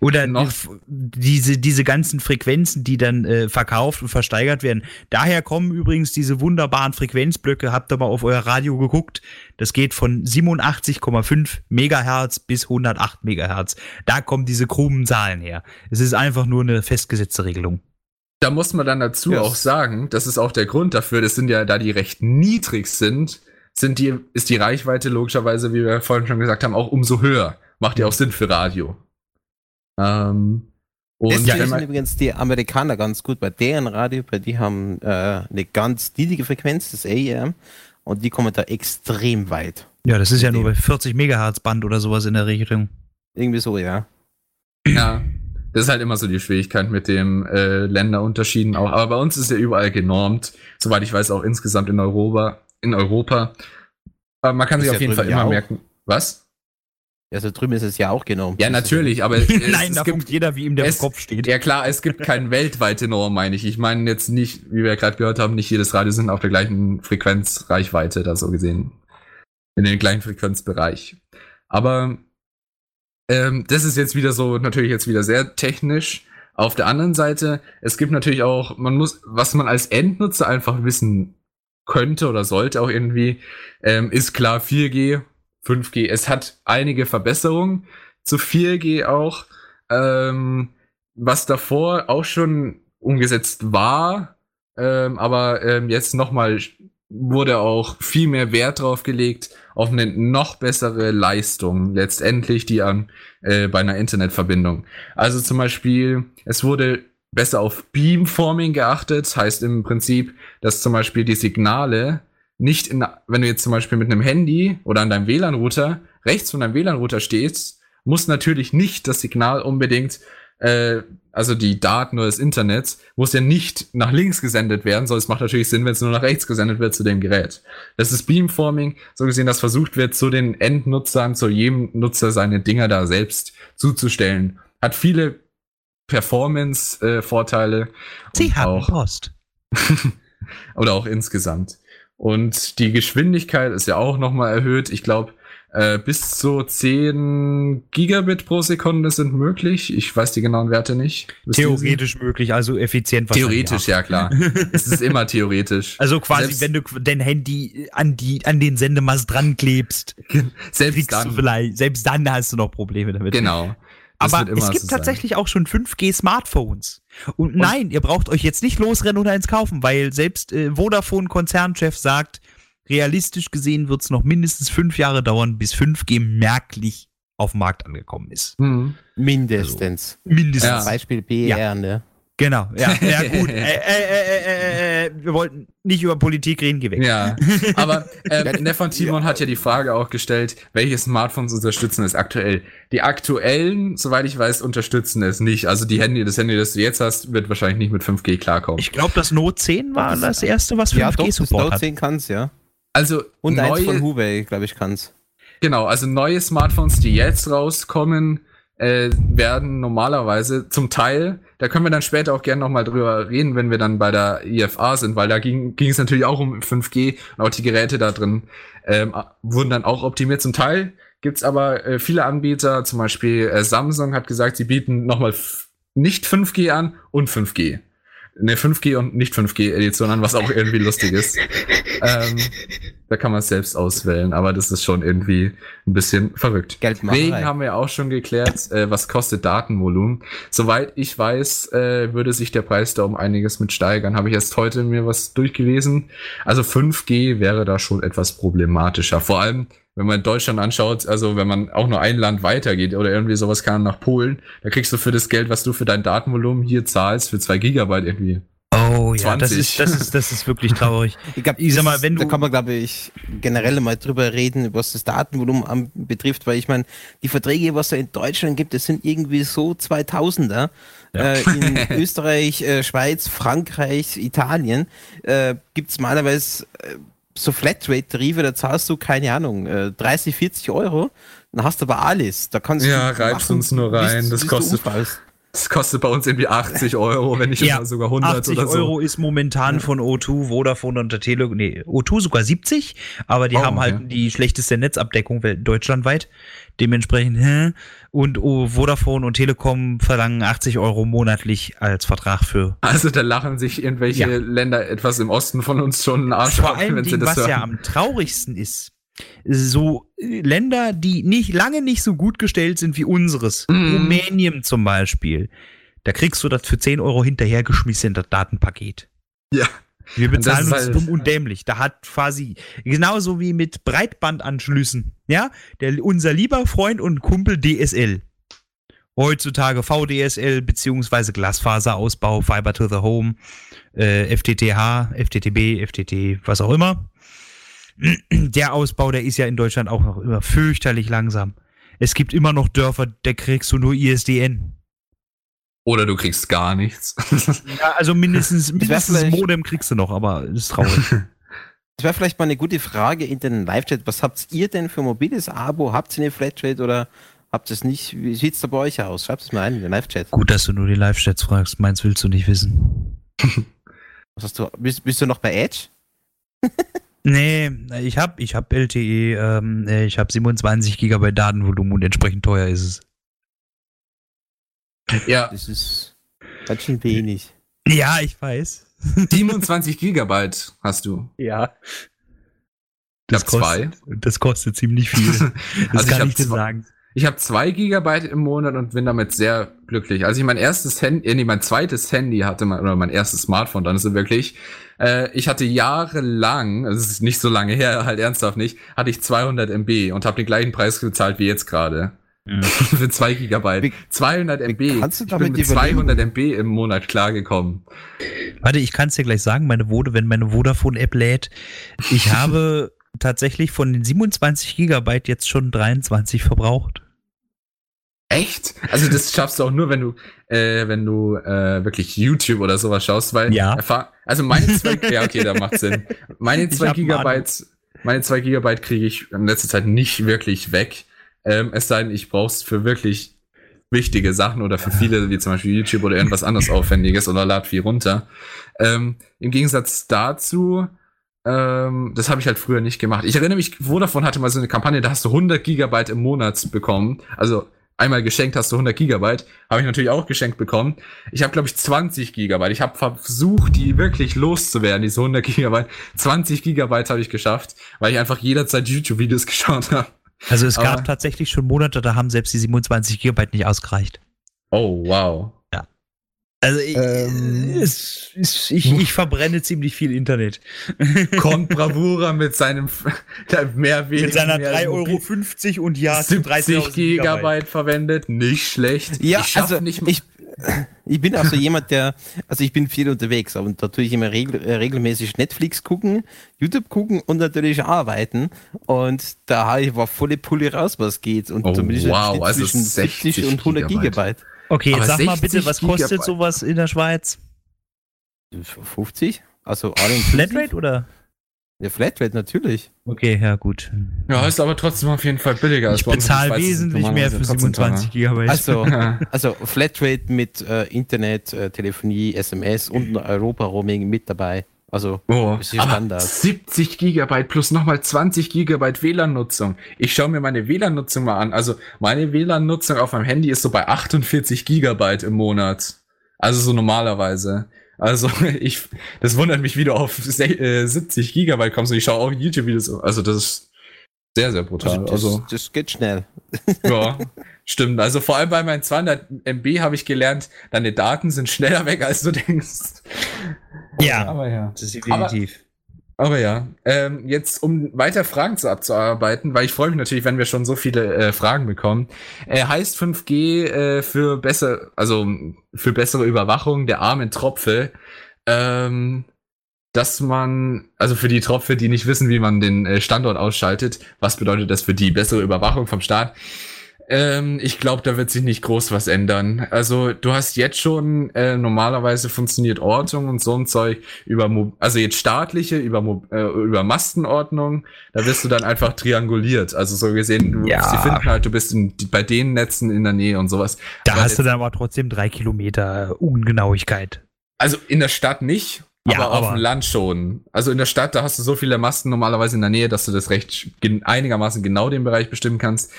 S2: Oder
S3: Noch-
S2: diese, diese ganzen Frequenzen, die dann äh, verkauft und versteigert werden. Daher kommen übrigens diese wunderbaren Frequenzblöcke. Habt ihr mal auf euer Radio geguckt? Das geht von 87,5 Megahertz bis 108 Megahertz. Da kommen diese krummen Zahlen her. Es ist einfach nur eine festgesetzte Regelung.
S3: Da muss man dann dazu
S4: Ja.
S3: auch sagen, das ist auch der Grund dafür, das sind ja, da die recht niedrig sind, sind die, ist die Reichweite logischerweise, wie wir vorhin schon gesagt haben, auch umso höher. Macht ja auch Sinn für Radio. Ähm, und
S4: Das wissen übrigens die Amerikaner ganz gut. Bei deren Radio, bei die haben äh, eine ganz niedrige Frequenz, das AM, und die kommen da extrem weit.
S2: Ja, das ist ja nur bei 40 Megahertz Band oder sowas in der Richtung.
S4: Irgendwie so, ja.
S3: ja, das ist halt immer so die Schwierigkeit mit dem äh, Länderunterschieden auch. Aber bei uns ist ja überall genormt, soweit ich weiß, auch insgesamt in Europa. In Europa. Aber man kann sich auf jeden Fall immer
S4: auch.
S3: merken. Was?
S4: Also drüben ist es ja auch genommen.
S3: Ja, natürlich, aber *laughs* es,
S2: Nein,
S3: es
S2: da
S3: gibt
S2: jeder, wie ihm der
S3: es-
S2: Kopf steht.
S3: Ja klar, es gibt keine *laughs* weltweite Norm, meine ich. Ich meine jetzt nicht, wie wir gerade gehört haben, nicht jedes Radio sind auf der gleichen Frequenzreichweite, da so gesehen. In den gleichen Frequenzbereich. Aber ähm, das ist jetzt wieder so, natürlich jetzt wieder sehr technisch. Auf der anderen Seite, es gibt natürlich auch, man muss, was man als Endnutzer einfach wissen könnte oder sollte auch irgendwie, ähm, ist klar 4G, 5G. Es hat einige Verbesserungen zu 4G auch. Ähm, was davor auch schon umgesetzt war, ähm, aber ähm, jetzt nochmal wurde auch viel mehr Wert drauf gelegt auf eine noch bessere Leistung letztendlich, die an äh, bei einer Internetverbindung. Also zum Beispiel, es wurde besser auf Beamforming geachtet, heißt im Prinzip, dass zum Beispiel die Signale nicht in, wenn du jetzt zum Beispiel mit einem Handy oder an deinem WLAN-Router rechts von deinem WLAN-Router stehst, muss natürlich nicht das Signal unbedingt, äh, also die Daten oder das Internet, muss ja nicht nach links gesendet werden, sondern es macht natürlich Sinn, wenn es nur nach rechts gesendet wird zu dem Gerät. Das ist Beamforming, so gesehen, dass versucht wird, zu den Endnutzern, zu jedem Nutzer seine Dinger da selbst zuzustellen. Hat viele Performance-Vorteile.
S2: Sie haben Post. *laughs*
S3: oder auch insgesamt. Und die Geschwindigkeit ist ja auch nochmal erhöht. Ich glaube, äh, bis zu 10 Gigabit pro Sekunde sind möglich. Ich weiß die genauen Werte nicht. Wisst?
S2: Theoretisch möglich, also effizient
S3: Theoretisch, ja klar. es ist immer theoretisch. *laughs*
S2: Also quasi,
S3: Selbst-
S2: wenn du dein Handy an, die, an den Sendemast dran klebst,
S3: Selbst dann.
S2: vielleicht, selbst dann hast du noch Probleme damit.
S3: Genau.
S2: Aber es gibt
S3: sein.
S2: tatsächlich auch schon 5G-Smartphones. Und, nein, ihr braucht euch jetzt nicht losrennen und eins kaufen, weil selbst äh, Vodafone-Konzernchef sagt, realistisch gesehen wird es noch mindestens fünf Jahre dauern, bis 5G merklich auf dem Markt angekommen ist.
S3: Mhm.
S4: Mindestens.
S2: Mindestens.
S3: Ja.
S4: Beispiel BR, ne?
S2: Genau, ja, *laughs* ja gut. äh, äh, äh, äh, äh, wir wollten nicht über Politik reden, geh weg.
S3: Ja, aber *laughs* ähm, Nefon Timon hat ja die Frage auch gestellt, welche Smartphones unterstützen es aktuell. Die aktuellen, soweit ich weiß, unterstützen es nicht. Also die Handy, das Handy, das du jetzt hast, wird wahrscheinlich nicht mit 5G klarkommen.
S2: Ich glaube, das Note 10 war das erste, was 5G
S4: Ja, doch, das
S2: Support
S4: Note
S2: hat.
S4: 10 kann's, ja.
S3: also
S4: Und eins von
S3: neue,
S4: Huawei, glaube ich, kann's.
S3: Genau, also neue Smartphones, die jetzt rauskommen, äh, werden normalerweise zum Teil, da können wir dann später auch gerne nochmal drüber reden, wenn wir dann bei der IFA sind, weil da ging, ging es natürlich auch um 5G und auch die Geräte da drin ähm, wurden dann auch optimiert. Zum Teil gibt's aber äh, viele Anbieter, zum Beispiel äh, Samsung hat gesagt, sie bieten nochmal nicht 5G an und 5G eine 5G und nicht 5G Edition an, was auch irgendwie lustig ist. *laughs* Ähm, da kann man es selbst auswählen, aber das ist schon irgendwie ein bisschen verrückt. Wegen haben wir auch schon geklärt, äh, was kostet Datenvolumen. Soweit ich weiß, äh, würde sich der Preis da um einiges mit steigern. Habe ich erst heute mir was durchgelesen. Also 5G wäre da schon etwas problematischer. Vor allem, wenn man Deutschland anschaut, also wenn man auch nur ein Land weitergeht oder irgendwie sowas kann nach Polen, da kriegst du für das Geld, was du für dein Datenvolumen hier zahlst, für zwei Gigabyte irgendwie.
S2: Oh ja, 20. das ist, das ist, das ist wirklich traurig. *laughs*
S4: ich, glaub, ich sag mal, wenn du. Da kann man, glaube ich, generell mal drüber reden, was das Datenvolumen betrifft, weil ich meine, die Verträge, was da in Deutschland gibt, das sind irgendwie so 2000er. Ja. Äh, in *laughs* Österreich, äh, Schweiz, Frankreich, Italien äh, gibt es normalerweise äh, so Flatrate-Tarife, da zahlst du, keine Ahnung, 30, äh, 40 Euro, dann hast du aber alles. Da kannst
S3: ja, du reibst uns nur rein, bis, das bis kostet. Das kostet bei uns irgendwie 80 Euro, wenn nicht ja, sogar 100 80
S2: oder so. Euro ist momentan von O2, Vodafone und der Tele, nee, O2 sogar 70, aber die oh, haben halt die schlechteste Netzabdeckung deutschlandweit. Dementsprechend, hä? Und oh, Vodafone und Telekom verlangen 80 Euro monatlich als Vertrag für.
S3: Also da lachen sich irgendwelche ja. Länder etwas im Osten von uns schon einen Arsch
S2: Vor allem, wenn sie das was hören. ja am traurigsten ist, so äh, Länder, die nicht lange nicht so gut gestellt sind wie unseres, mm. Rumänien zum Beispiel, da kriegst du das für 10 Euro hinterhergeschmissen, das Datenpaket.
S3: Ja.
S2: Wir bezahlen uns halt dumm und dämlich. Da hat quasi genauso wie mit Breitbandanschlüssen, ja, der, unser lieber Freund und Kumpel DSL. Heutzutage VDSL beziehungsweise Glasfaserausbau, Fiber to the Home, äh, FTTH, FTTB, FTT, was auch immer. Der Ausbau, der ist ja in Deutschland auch noch immer fürchterlich langsam. Es gibt immer noch Dörfer, da kriegst du nur ISDN.
S3: Oder du kriegst gar nichts. *laughs*
S2: ja, also mindestens, mindestens Modem kriegst du noch, aber das ist traurig. *laughs*
S4: Das wäre vielleicht mal eine gute Frage in den Live-Chat. Was habt ihr denn für mobiles Abo? Habt ihr eine Flatrate oder habt ihr es nicht? Wie sieht es da bei euch aus? Schreibt es mal ein in den Live-Chat.
S2: Gut, dass du nur die Live-Chats fragst. Meins willst du nicht wissen. *laughs*
S4: Was hast du? Bist, bist du noch bei Edge?
S2: nee, ich hab, ich hab LTE, ähm, ich hab 27 GB Datenvolumen und entsprechend teuer ist es.
S4: Ja. Das ist ganz schön wenig.
S2: Ja, ich weiß.
S3: 27 *laughs* Gigabyte hast du.
S2: Ja.
S3: Das ich habe zwei.
S2: Das kostet ziemlich viel. *laughs* Das also kann ich, ich dir sagen.
S3: Ich habe zwei Gigabyte im Monat und bin damit sehr glücklich. Als ich mein erstes Handy, äh, nee, mein zweites Handy hatte, oder mein erstes Smartphone, dann ist es wirklich, äh, ich hatte jahrelang, also es ist nicht so lange her, *laughs* halt ernsthaft nicht, hatte ich 200 MB und habe den gleichen Preis gezahlt wie jetzt gerade. Ja. *laughs* Für 2 Gigabyte. 200 MB.
S4: Kannst du damit
S3: ich bin mit 200 MB im Monat klargekommen.
S2: Warte, ich kann es dir gleich sagen, meine Vode, wenn meine Vodafone-App lädt. Ich *laughs* habe tatsächlich von den 27 Gigabyte jetzt schon 23 verbraucht.
S3: Echt? Also das schaffst du auch nur, wenn du, äh, wenn du äh, wirklich YouTube oder sowas schaust, weil
S2: ja.
S3: also meine zwei, *laughs* ja okay, da macht Sinn. Meine zwei Gigabyte, meine zwei Gigabyte kriege ich in letzter Zeit nicht wirklich weg. Ähm, es sei denn, ich brauche es für wirklich wichtige Sachen oder für viele, wie zum Beispiel YouTube oder irgendwas anderes Aufwendiges oder lad viel runter. Ähm, Im Gegensatz dazu, ähm, das habe ich halt früher nicht gemacht. Ich erinnere mich, Vodafone hatte mal so eine Kampagne, da hast du 100 Gigabyte im Monat bekommen. Also einmal geschenkt hast du 100 Gigabyte. Habe ich natürlich auch geschenkt bekommen. Ich habe, glaube ich, 20 Gigabyte. Ich habe versucht, die wirklich loszuwerden, diese 100 Gigabyte. 20 Gigabyte habe ich geschafft, weil ich einfach jederzeit YouTube-Videos *laughs* geschaut habe.
S2: Also es gab tatsächlich schon Monate, da haben selbst die 27 Gigabyte nicht ausgereicht.
S3: Oh, wow.
S2: Ja. Also ich, ähm, es, es, ich, ich, verbrenne ziemlich viel Internet.
S3: Kommt *laughs* Bravura mit seinem *laughs*
S2: mehr Mit seiner 3,50 Euro und ja,
S3: 70 Gigabyte verwendet. Nicht schlecht.
S4: Ja, ich also nicht ich, ich bin auch so jemand, der, also ich bin viel unterwegs und da tue ich immer regel, äh, regelmäßig Netflix gucken, YouTube gucken und natürlich arbeiten. Und da war volle Pulle raus, was geht. Und
S3: oh, wow, also
S4: zwischen 60 und 100 Gigabyte. Gigabyte.
S2: Okay, jetzt sag mal bitte, was kostet Gigabyte. sowas in der Schweiz?
S4: 50? Also
S2: alle Flatrate oder?
S4: Ja, Flatrate natürlich.
S2: Okay, ja, gut.
S3: Ja, ist aber trotzdem auf jeden Fall billiger als
S2: Ich bezahle wesentlich mehr
S3: normalerweise
S2: für
S3: trotzdem
S2: 27 Gigabyte.
S4: Also, *laughs* also Flatrate mit äh, Internet, äh, Telefonie, SMS und Europa-Roaming mit dabei. Also,
S3: Oh,
S4: ist
S3: aber
S4: Standard.
S3: 70 Gigabyte plus nochmal 20 Gigabyte WLAN-Nutzung. Ich schaue mir meine WLAN-Nutzung mal an. Also meine WLAN-Nutzung auf meinem Handy ist so bei 48 Gigabyte im Monat. Also so normalerweise. Also *laughs* ich, das wundert mich, wie du auf se- äh, 70 Gigabyte kommst und ich schaue auch YouTube-Videos. Also das ist sehr, sehr brutal.
S4: das,
S3: Also,
S4: das geht schnell. *laughs*
S3: ja, stimmt. Also vor allem bei meinen 200 MB habe ich gelernt, deine Daten sind schneller weg, als du denkst.
S2: ja,
S3: Aber ja.
S2: das ist definitiv.
S3: Aber ja, ähm, jetzt um weiter Fragen zu abzuarbeiten, weil ich freue mich natürlich, wenn wir schon so viele äh, Fragen bekommen. Äh, heißt 5G äh, für besser, also für bessere Überwachung der armen Tropfe, ähm, dass man, also für die Tropfe, die nicht wissen, wie man den äh, Standort ausschaltet, was bedeutet das für die bessere Überwachung vom Staat? Ähm, ich glaube, da wird sich nicht groß was ändern. Also du hast jetzt schon äh, normalerweise funktioniert Ortung und so ein Zeug über, Mo also jetzt staatliche über Mo äh, über Mastenordnung. Da wirst du dann einfach trianguliert. Also so gesehen, du,
S2: Ja.
S3: sie finden halt, du bist in, bei den Netzen in der Nähe und sowas.
S2: Da
S3: Aber
S2: hast du dann aber trotzdem drei Kilometer Ungenauigkeit.
S3: Also in der Stadt nicht,
S2: Ja,
S3: aber auf
S2: aber-
S3: dem Land schon. Also in der Stadt, da hast du so viele Masten normalerweise in der Nähe, dass du das recht einigermaßen genau den Bereich bestimmen kannst.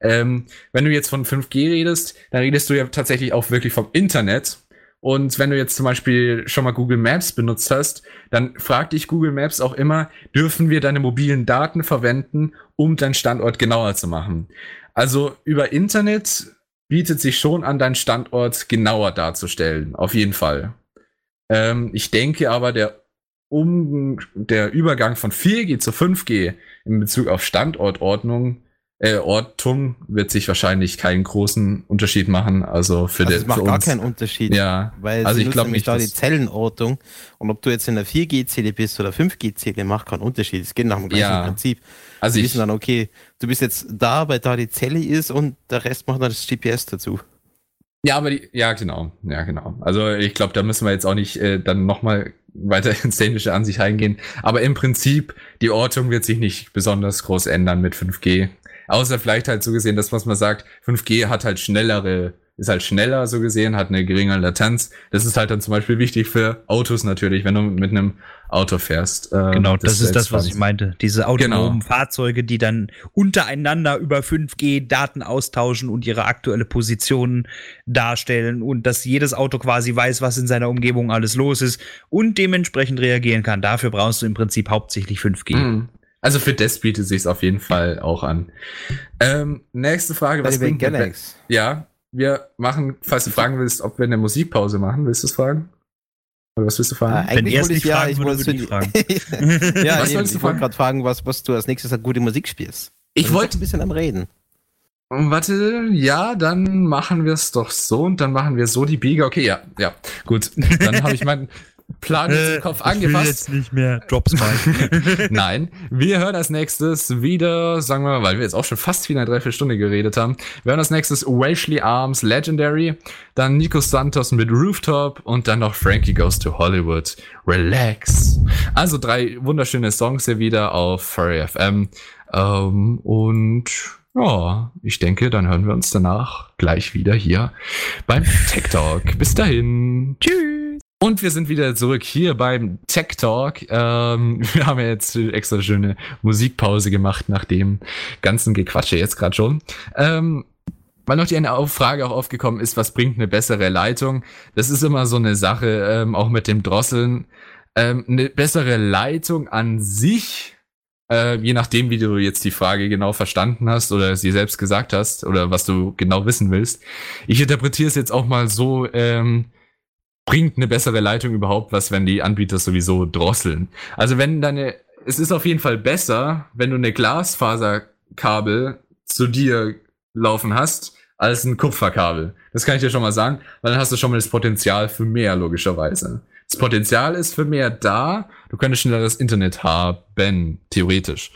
S3: Ähm, wenn du jetzt von 5G redest, dann redest du ja tatsächlich auch wirklich vom Internet. Und wenn du jetzt zum Beispiel schon mal Google Maps benutzt hast, dann fragt dich Google Maps auch immer, dürfen wir deine mobilen Daten verwenden, um deinen Standort genauer zu machen? Also über Internet bietet sich schon an, deinen Standort genauer darzustellen. Auf jeden Fall. Ähm, ich denke aber, der, um, der Übergang von 4G zu 5G in Bezug auf Standortordnung, äh, Ortung wird sich wahrscheinlich keinen großen Unterschied machen. Also für,
S4: Also
S3: den,
S4: es macht gar
S3: uns.
S4: keinen Unterschied.
S3: Ja,
S4: Weil
S3: also ich glaube
S4: nämlich
S3: nicht,
S4: da die Zellenortung und ob du jetzt in der 4G-Zelle bist oder 5G-Zelle, macht keinen Unterschied. Es geht nach dem gleichen
S3: Ja.
S4: Prinzip.
S3: also
S4: Sie
S3: ich,
S4: wissen dann, okay, du bist jetzt da, weil da die Zelle ist und der Rest macht dann das GPS dazu.
S3: Ja, aber die, ja, genau, ja, genau. Also ich glaube, da müssen wir jetzt auch nicht äh, dann nochmal weiter *laughs* ins Technische an sich eingehen. Aber im Prinzip, die Ortung wird sich nicht besonders groß ändern mit 5G. Außer vielleicht halt so gesehen, dass was man sagt, 5G hat halt schnellere, ist halt schneller so gesehen, hat eine geringere Latenz. Das ist halt dann zum Beispiel wichtig für Autos natürlich, wenn du mit einem Auto fährst. Äh,
S2: Genau, das, ist das, was ich meinte. Diese autonomen
S3: Genau.
S2: Fahrzeuge, die dann untereinander über 5G Daten austauschen und ihre aktuelle Position darstellen und dass jedes Auto quasi weiß, was in seiner Umgebung alles los ist und dementsprechend reagieren kann. Dafür brauchst du im Prinzip hauptsächlich 5G.
S3: Mhm. Also für das bietet sich auf jeden Fall auch an. Ähm, nächste Frage, was bringt
S4: Galax.
S3: Ja, wir machen, falls du fragen willst, ob wir eine Musikpause machen, willst du es fragen? Oder was willst du fragen?
S4: Ah,
S2: Wenn
S4: eigentlich
S2: er es
S4: wollte ich
S2: nicht
S4: ja,
S2: fragen
S4: ich
S2: würde,
S4: wollte
S2: würde ich
S4: fragen. *laughs* *laughs* ja,
S3: Was
S4: eben,
S3: wolltest du
S4: ich wollte
S3: fragen?
S4: gerade fragen, was, was du als nächstes an gute Musik spielst.
S3: ich wollte,
S4: ein bisschen am Reden.
S3: warte, ja, dann machen wir es doch so und dann machen wir so die Biege. Okay, ja, ja, gut. Dann habe ich meinen Plan jetzt im Kopf
S2: Äh, ich will
S3: angefasst.
S2: jetzt nicht mehr Drops mal. *laughs*
S3: Nein, wir hören als nächstes wieder, sagen wir mal, weil wir jetzt auch schon fast wieder eine Dreiviertelstunde geredet haben, wir hören als nächstes Welshly Arms Legendary, dann Nico Santos mit Rooftop und dann noch Frankie Goes to Hollywood. Relax. Also drei wunderschöne Songs hier wieder auf Furry FM. Ähm, und ja, ich denke, dann hören wir uns danach gleich wieder hier beim Tech Talk. Bis dahin.
S2: Tschüss.
S3: Und wir sind wieder zurück hier beim Tech Talk. Ähm, *laughs* wir haben ja jetzt extra schöne Musikpause gemacht nach dem ganzen Gequatsche jetzt gerade schon. Ähm, weil noch die eine Frage auch aufgekommen ist, was bringt eine bessere Leitung? Das ist immer so eine Sache, ähm, auch mit dem Drosseln. Ähm, eine bessere Leitung an sich, äh, je nachdem, wie du jetzt die Frage genau verstanden hast oder sie selbst gesagt hast oder was du genau wissen willst. Ich interpretiere es jetzt auch mal so, ähm, bringt eine bessere Leitung überhaupt was, wenn die Anbieter sowieso drosseln? Also wenn deine, es ist auf jeden Fall besser, wenn du eine Glasfaserkabel zu dir laufen hast, als ein Kupferkabel. Das kann ich dir schon mal sagen, weil dann hast du schon mal das Potenzial für mehr, logischerweise. Das Potenzial ist für mehr da, du könntest schnelleres Internet haben, theoretisch.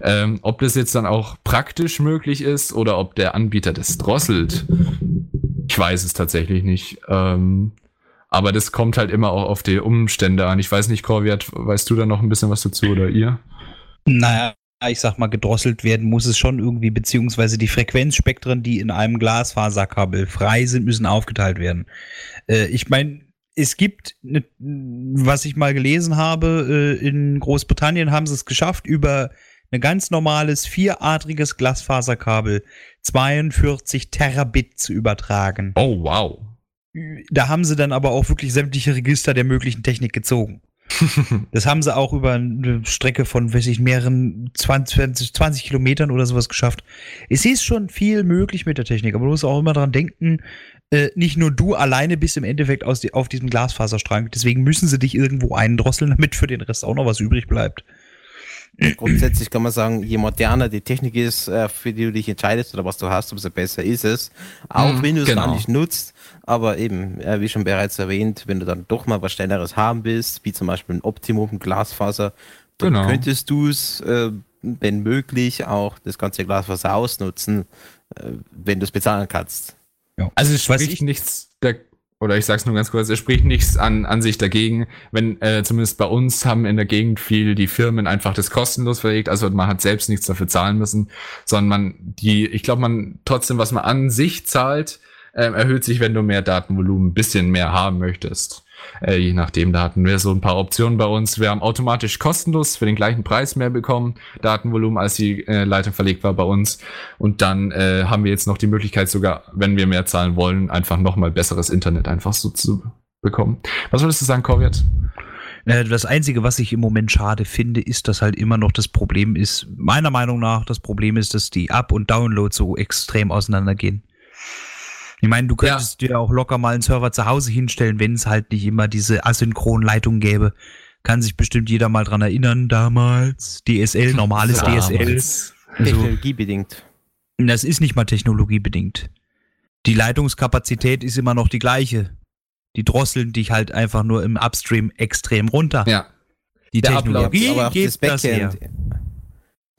S3: Ähm, ob das jetzt dann auch praktisch möglich ist oder ob der Anbieter das drosselt, ich weiß es tatsächlich nicht. Ähm, Aber das kommt halt immer auch auf die Umstände an. Ich weiß nicht, Corviat, weißt du da noch ein bisschen was dazu oder ihr?
S2: Naja, ich sag mal, gedrosselt werden muss es schon irgendwie, beziehungsweise die Frequenzspektren, die in einem Glasfaserkabel frei sind, müssen aufgeteilt werden. Äh, ich meine, es gibt, ne, was ich mal gelesen habe, äh, in Großbritannien haben sie es geschafft, über ein ganz normales vieradriges Glasfaserkabel 42 Terabit zu übertragen.
S3: Oh, wow.
S2: Da haben sie dann aber auch wirklich sämtliche Register der möglichen Technik gezogen. *laughs* Das haben sie auch über eine Strecke von, weiß ich, mehreren 20, 20 Kilometern oder sowas geschafft. Es ist schon viel möglich mit der Technik, aber du musst auch immer dran denken, äh, nicht nur du alleine bist im Endeffekt aus die, auf diesem Glasfaserstrang. Deswegen müssen sie dich irgendwo eindrosseln, damit für den Rest auch noch was übrig bleibt.
S4: Grundsätzlich kann man sagen, je moderner die Technik ist, äh, für die du dich entscheidest oder was du hast, umso besser ist es. Auch
S3: Mhm,
S4: wenn du es
S3: genau.
S4: gar nicht nutzt. Aber eben, wie schon bereits erwähnt, wenn du dann doch mal was Schnelleres haben willst, wie zum Beispiel ein Optimum, ein Glasfaser, dann
S3: Genau.
S4: könntest du es, äh, wenn möglich, auch das ganze Glasfaser ausnutzen, äh, wenn du es bezahlen kannst.
S3: Also es spricht
S2: ich-
S3: nichts, der, oder ich sag's nur ganz kurz, es spricht nichts an, an sich dagegen, wenn äh, zumindest bei uns haben in der Gegend viel die Firmen einfach das kostenlos verlegt, also man hat selbst nichts dafür zahlen müssen, sondern man die, ich glaube man trotzdem, was man an sich zahlt, ähm, erhöht sich, wenn du mehr Datenvolumen, ein bisschen mehr haben möchtest. Äh, je nachdem, da hatten wir so ein paar Optionen bei uns. Wir haben automatisch kostenlos für den gleichen Preis mehr bekommen, Datenvolumen, als die äh, Leitung verlegt war bei uns. Und dann äh, haben wir jetzt noch die Möglichkeit, sogar, wenn wir mehr zahlen wollen, einfach nochmal besseres Internet einfach so zu bekommen. Was würdest du sagen, Corviat?
S2: Äh, Das Einzige, was ich im Moment schade finde, ist, dass halt immer noch das Problem ist, meiner Meinung nach, das Problem ist, dass die Up- und Downloads so extrem auseinandergehen. Ich meine, du könntest dir auch locker mal einen Server zu Hause hinstellen, wenn es halt nicht immer diese Asynchronleitung gäbe. Kann sich bestimmt jeder mal dran erinnern, damals. DSL, *laughs* normales DSL.
S3: Damals.
S2: Also,
S4: Technologiebedingt.
S2: das ist nicht mal technologiebedingt. Die Leitungskapazität ist immer noch die gleiche. Die drosseln dich halt einfach nur im Upstream extrem runter.
S3: Ja.
S2: Die
S3: Der
S2: Technologie gibt
S4: das
S2: das her.
S4: Backend.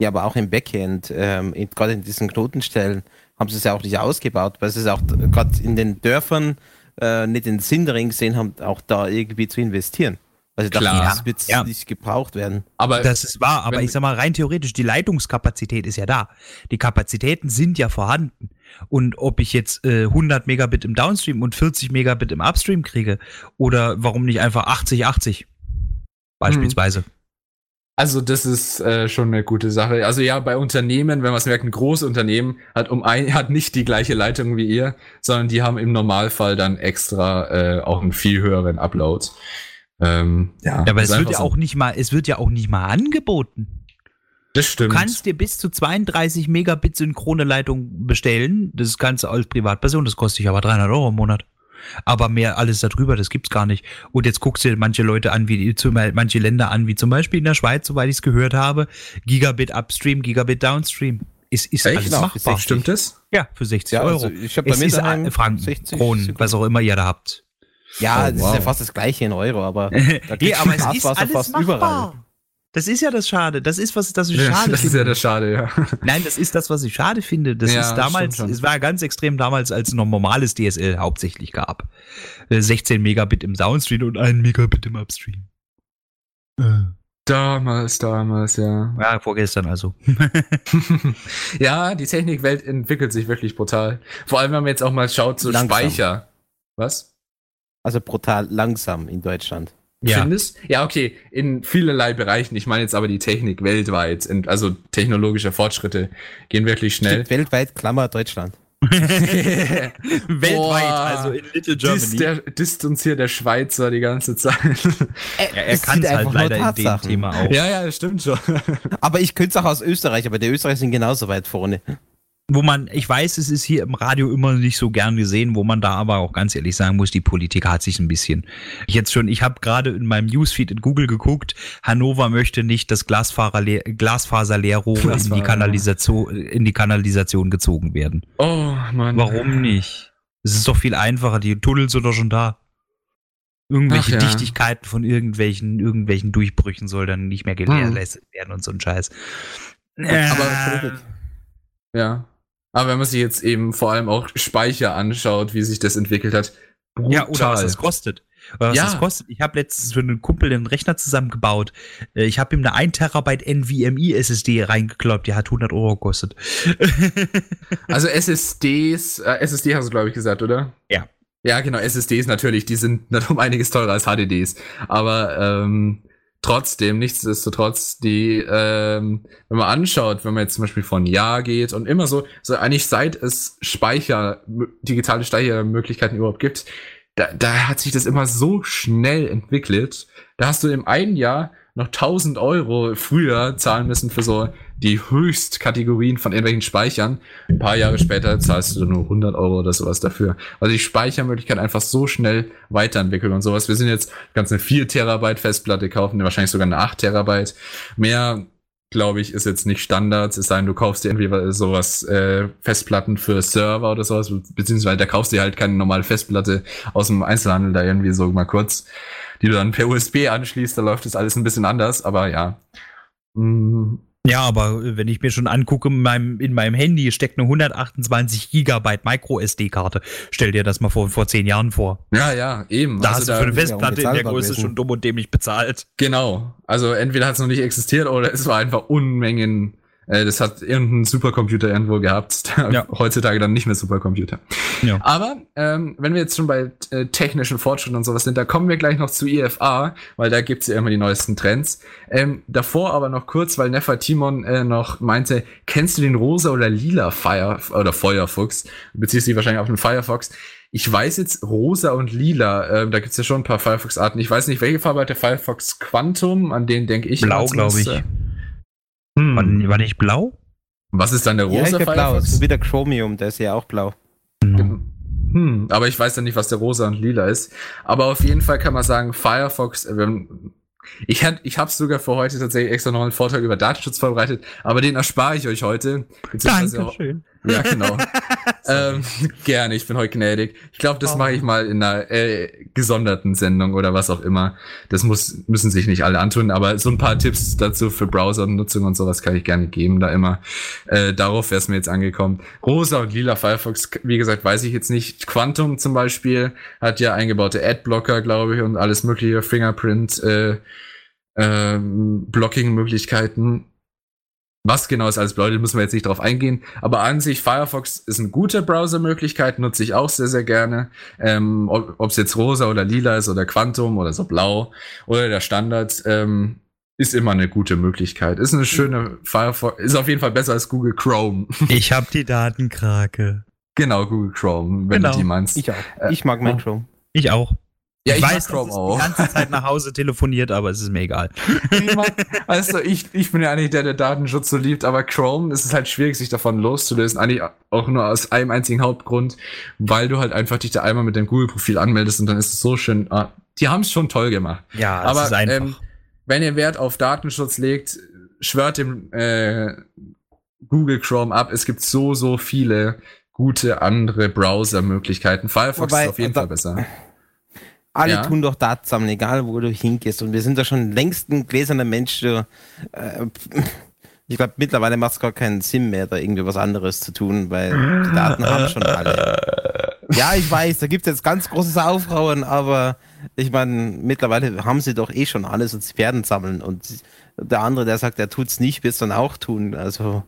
S4: Ja, aber auch im Backend, ähm, in- gerade in diesen Knotenstellen, haben sie es ja auch nicht ausgebaut, weil sie es auch gerade in den Dörfern äh, nicht den Sinn darin gesehen haben, auch da irgendwie zu investieren. Also ich dachte,
S3: Klar.
S4: das wird
S2: Ja.
S4: nicht gebraucht werden.
S3: Aber
S2: Das ist wahr, aber ich sag mal, rein theoretisch, die Leitungskapazität ist ja da. Die Kapazitäten sind ja vorhanden. Und ob ich jetzt äh, 100 Megabit im Downstream und 40 Megabit im Upstream kriege, oder warum nicht einfach 80, 80? Beispielsweise.
S3: Also das ist äh, schon eine gute Sache. Also ja, bei Unternehmen, wenn man es merkt, ein großes Unternehmen hat um ein, *laughs* hat nicht die gleiche Leitung wie ihr, sondern die haben im Normalfall dann extra äh, auch einen viel höheren Upload. Ähm, ja,
S2: Ja, aber es wird ja
S3: so.
S2: auch nicht mal, es wird ja auch nicht mal angeboten.
S3: Das
S2: Du
S3: stimmt.
S2: kannst dir bis zu 32 Megabit synchrone Leitung bestellen. Das kannst du als Privatperson, das kostet dich aber 300 Euro im Monat. Aber mehr alles darüber, das gibt's gar nicht. Und jetzt guckst du dir manche Leute an, wie zum, manche Länder an, wie zum Beispiel in der Schweiz, soweit ich es gehört habe, Gigabit Upstream, Gigabit Downstream. Ist, ist
S3: Echt?
S2: alles machbar.
S4: ist
S3: Stimmt das?
S2: Ja, für 60
S4: Ja,
S2: Euro.
S4: also ich habe bei
S2: es
S4: mir
S2: ist
S4: daheim
S2: Franken,
S4: 60
S2: Kronen,
S4: Sekunden.
S2: was auch immer ihr da habt.
S4: Ja,
S3: Oh,
S4: das
S3: wow.
S4: ist ja fast das gleiche in Euro, aber *laughs* da kriegst
S2: aber es ist alles
S4: fast
S2: machbar.
S4: überall.
S2: Das ist ja das Schade. Das ist was, das ich
S3: Ja,
S2: schade
S3: das ist
S2: finde.
S3: ja das Schade, ja.
S2: Nein, das ist das, was ich schade finde. Das
S3: Ja,
S2: ist damals, es war ganz extrem damals, als es noch normales DSL hauptsächlich gab. Äh, 16 Megabit im Downstream und 1 Megabit im Upstream. Äh,
S3: Damals, damals, ja.
S2: Ja, vorgestern also. *laughs* *laughs*
S3: ja, die Technikwelt entwickelt sich wirklich brutal. Vor allem, wenn man jetzt auch mal schaut, so
S4: Langsam.
S3: Speicher. Was?
S4: Also brutal langsam in Deutschland.
S2: Ja.
S3: Findest? Ja, okay, in vielerlei Bereichen. Ich meine jetzt aber die Technik weltweit, in- also technologische Fortschritte gehen wirklich schnell.
S4: Steht weltweit, Klammer Deutschland. *laughs*
S2: Weltweit,
S3: Boah.
S2: also in Little
S3: Dis,
S2: Germany.
S3: der, disst uns hier der Schweizer die ganze Zeit.
S2: ja, er kann es halt
S4: einfach nur
S2: leider in dem. Thema auch.
S3: ja, ja, das stimmt schon.
S4: Aber ich könnte es auch aus Österreich, aber die Österreicher sind genauso weit vorne.
S2: Wo man, ich weiß, es ist hier im Radio immer nicht so gern gesehen, wo man da aber auch ganz ehrlich sagen muss, die Politik hat sich ein bisschen. Ich jetzt schon, ich habe gerade in meinem Newsfeed in Google geguckt, Hannover möchte nicht, dass Glasfaserlehr Glasfaserlehrrohre in
S3: Glasfaser,
S2: die
S3: ja.
S2: Kanalisation, in die Kanalisation gezogen werden.
S3: Oh, Mann.
S2: Warum nicht? Es ist doch viel einfacher, die Tunnel sind doch schon da. Irgendwelche
S3: Ach ja.
S2: Dichtigkeiten von irgendwelchen, irgendwelchen Durchbrüchen soll dann nicht mehr gewährleistet werden und so ein Scheiß.
S3: Aber,
S2: Äh,
S3: ja. Aber wenn man sich jetzt eben vor allem auch Speicher anschaut, wie sich das entwickelt hat,
S2: Ja, oder was
S3: brutal.
S2: es kostet. Oder was
S3: Ja.
S2: das kostet. Ich habe letztens für einen Kumpel einen Rechner zusammengebaut. Äh, Ich habe ihm eine 1 Terabyte NVMe SSD reingekloppt. Die hat 100 Euro gekostet. *laughs*
S3: Also SSDs, äh, SSD hast du, glaube ich, gesagt, oder?
S2: Ja.
S3: Ja, genau, SSDs natürlich, die sind *laughs* um einiges teurer als HDDs. Aber ähm, trotzdem, nichtsdestotrotz, die, ähm, wenn man anschaut, wenn man jetzt zum Beispiel von Jahr geht und immer so, so eigentlich seit es Speicher, digitale Speichermöglichkeiten überhaupt gibt, da, da hat sich das immer so schnell entwickelt. Da hast du im einen Jahr noch 1000 Euro früher zahlen müssen für so die Höchstkategorien von irgendwelchen Speichern. Ein paar Jahre später zahlst du nur 100 Euro oder sowas dafür. Also die Speichermöglichkeit einfach so schnell weiterentwickeln und sowas. Wir sind jetzt ganz eine 4 Terabyte Festplatte kaufen, wahrscheinlich sogar eine 8 Terabyte. Mehr, glaube ich, ist jetzt nicht Standard. Es sei denn, du kaufst dir irgendwie sowas, äh, Festplatten für Server oder sowas, beziehungsweise da kaufst du dir halt keine normale Festplatte aus dem Einzelhandel da irgendwie so mal kurz, die du dann per USB anschließt, da läuft das alles ein bisschen anders, aber ja. Mm,
S2: Ja, aber wenn ich mir schon angucke, in meinem, in meinem Handy steckt eine 128 Gigabyte Micro SD-Karte. Stell dir das mal vor, vor zehn Jahren vor.
S3: Ja, ja, eben.
S2: Da
S3: Also
S2: hast du für eine Festplatte in der Größe schon dumm und dämlich bezahlt.
S3: Genau. Also entweder hat es noch nicht existiert oder es war einfach Unmengen. Äh, das hat irgendein Supercomputer irgendwo gehabt. *laughs*
S2: Ja.
S3: Heutzutage dann nicht mehr Supercomputer.
S2: Ja.
S3: Aber ähm, wenn wir jetzt schon bei äh, technischen Fortschritten und sowas sind, da kommen wir gleich noch zu IFA, weil da gibt's ja immer die neuesten Trends. Ähm, davor aber noch kurz, weil Neffa Timon äh, noch meinte, kennst du den rosa oder lila Fire oder Feuerfuchs? Beziehst dich wahrscheinlich auf den Firefox. Ich weiß jetzt rosa und lila, ähm, da gibt's ja schon ein paar Firefox-Arten. Ich weiß nicht, welche Farbe hat der Firefox Quantum, an den denke ich.
S2: Blau, glaube ich.
S3: nächste.
S2: War,
S3: Hm.
S2: war nicht blau?
S3: Was ist dann der
S4: Ja,
S3: rosa
S4: hab blau.
S3: Firefox?
S4: So wie der Chromium, der ist ja auch blau.
S3: Hm, aber ich weiß ja nicht, was der rosa und lila ist. Aber auf jeden Fall kann man sagen, Firefox, äh, ich, ich habe sogar für heute tatsächlich extra noch einen Vortrag über Datenschutz vorbereitet, aber den erspare ich euch heute.
S2: Dankeschön.
S3: Ja, genau. *laughs* ähm, gerne, ich bin heute gnädig. Ich glaube, das
S2: Oh.
S3: mache ich mal in einer äh, gesonderten Sendung oder was auch immer. Das muss, müssen sich nicht alle antun, aber so ein paar Tipps dazu für Browser-Nutzung und sowas kann ich gerne geben, da immer. Äh, darauf wäre es mir jetzt angekommen. Rosa und lila Firefox, wie gesagt, weiß ich jetzt nicht. Quantum zum Beispiel hat ja eingebaute Adblocker, glaube ich, und alles mögliche Fingerprint, äh, ähm, Blocking-Möglichkeiten. Was genau es alles bedeutet, müssen wir jetzt nicht drauf eingehen. Aber an sich, Firefox ist eine gute Browser-Möglichkeit, nutze ich auch sehr, sehr gerne. Ähm, ob es jetzt rosa oder lila ist oder Quantum oder so blau oder der Standard, ähm, ist immer eine gute Möglichkeit. Ist eine schöne Firefox, ist auf jeden Fall besser als Google Chrome. *laughs*
S2: Ich hab die Datenkrake.
S3: genau, Google Chrome, wenn
S2: Genau.
S3: du die meinst.
S4: Ich auch.
S3: Äh,
S4: ich mag mein
S3: oh.
S4: Chrome.
S2: Ich auch.
S3: Ja,
S2: ich,
S3: mag
S2: weiß,
S3: Chrome auch.
S2: die ganze Zeit nach Hause telefoniert, aber es ist mir egal.
S3: Ich mein, weißt du, ich, ich bin ja eigentlich der, der Datenschutz so liebt, aber Chrome ist es halt schwierig, sich davon loszulösen. Eigentlich auch nur aus einem einzigen Hauptgrund, weil du halt einfach dich da einmal mit deinem Google-Profil anmeldest und dann ist es so schön. Ah, die haben es schon toll gemacht.
S2: Ja,
S3: aber
S2: ist einfach.
S3: ähm, wenn ihr Wert auf Datenschutz legt, schwört dem äh, Google Chrome ab. Es gibt so, so viele gute andere Browser-Möglichkeiten. Firefox
S4: Wobei,
S3: ist auf jeden
S4: da-
S3: Fall besser.
S4: Alle
S3: Ja.
S4: tun doch Daten sammeln, egal wo du hingehst. Und wir sind da schon längst ein gläserner Mensch. Äh, ich glaube, mittlerweile macht es gar keinen Sinn mehr, da irgendwie was anderes zu tun, weil die Daten haben schon alle. Ja, ich weiß, da gibt es jetzt ganz großes Aufrauen, aber ich meine, mittlerweile haben sie doch eh schon alles und sie werden sammeln. Und der andere, der sagt, er tut's nicht, wird es dann auch tun. Also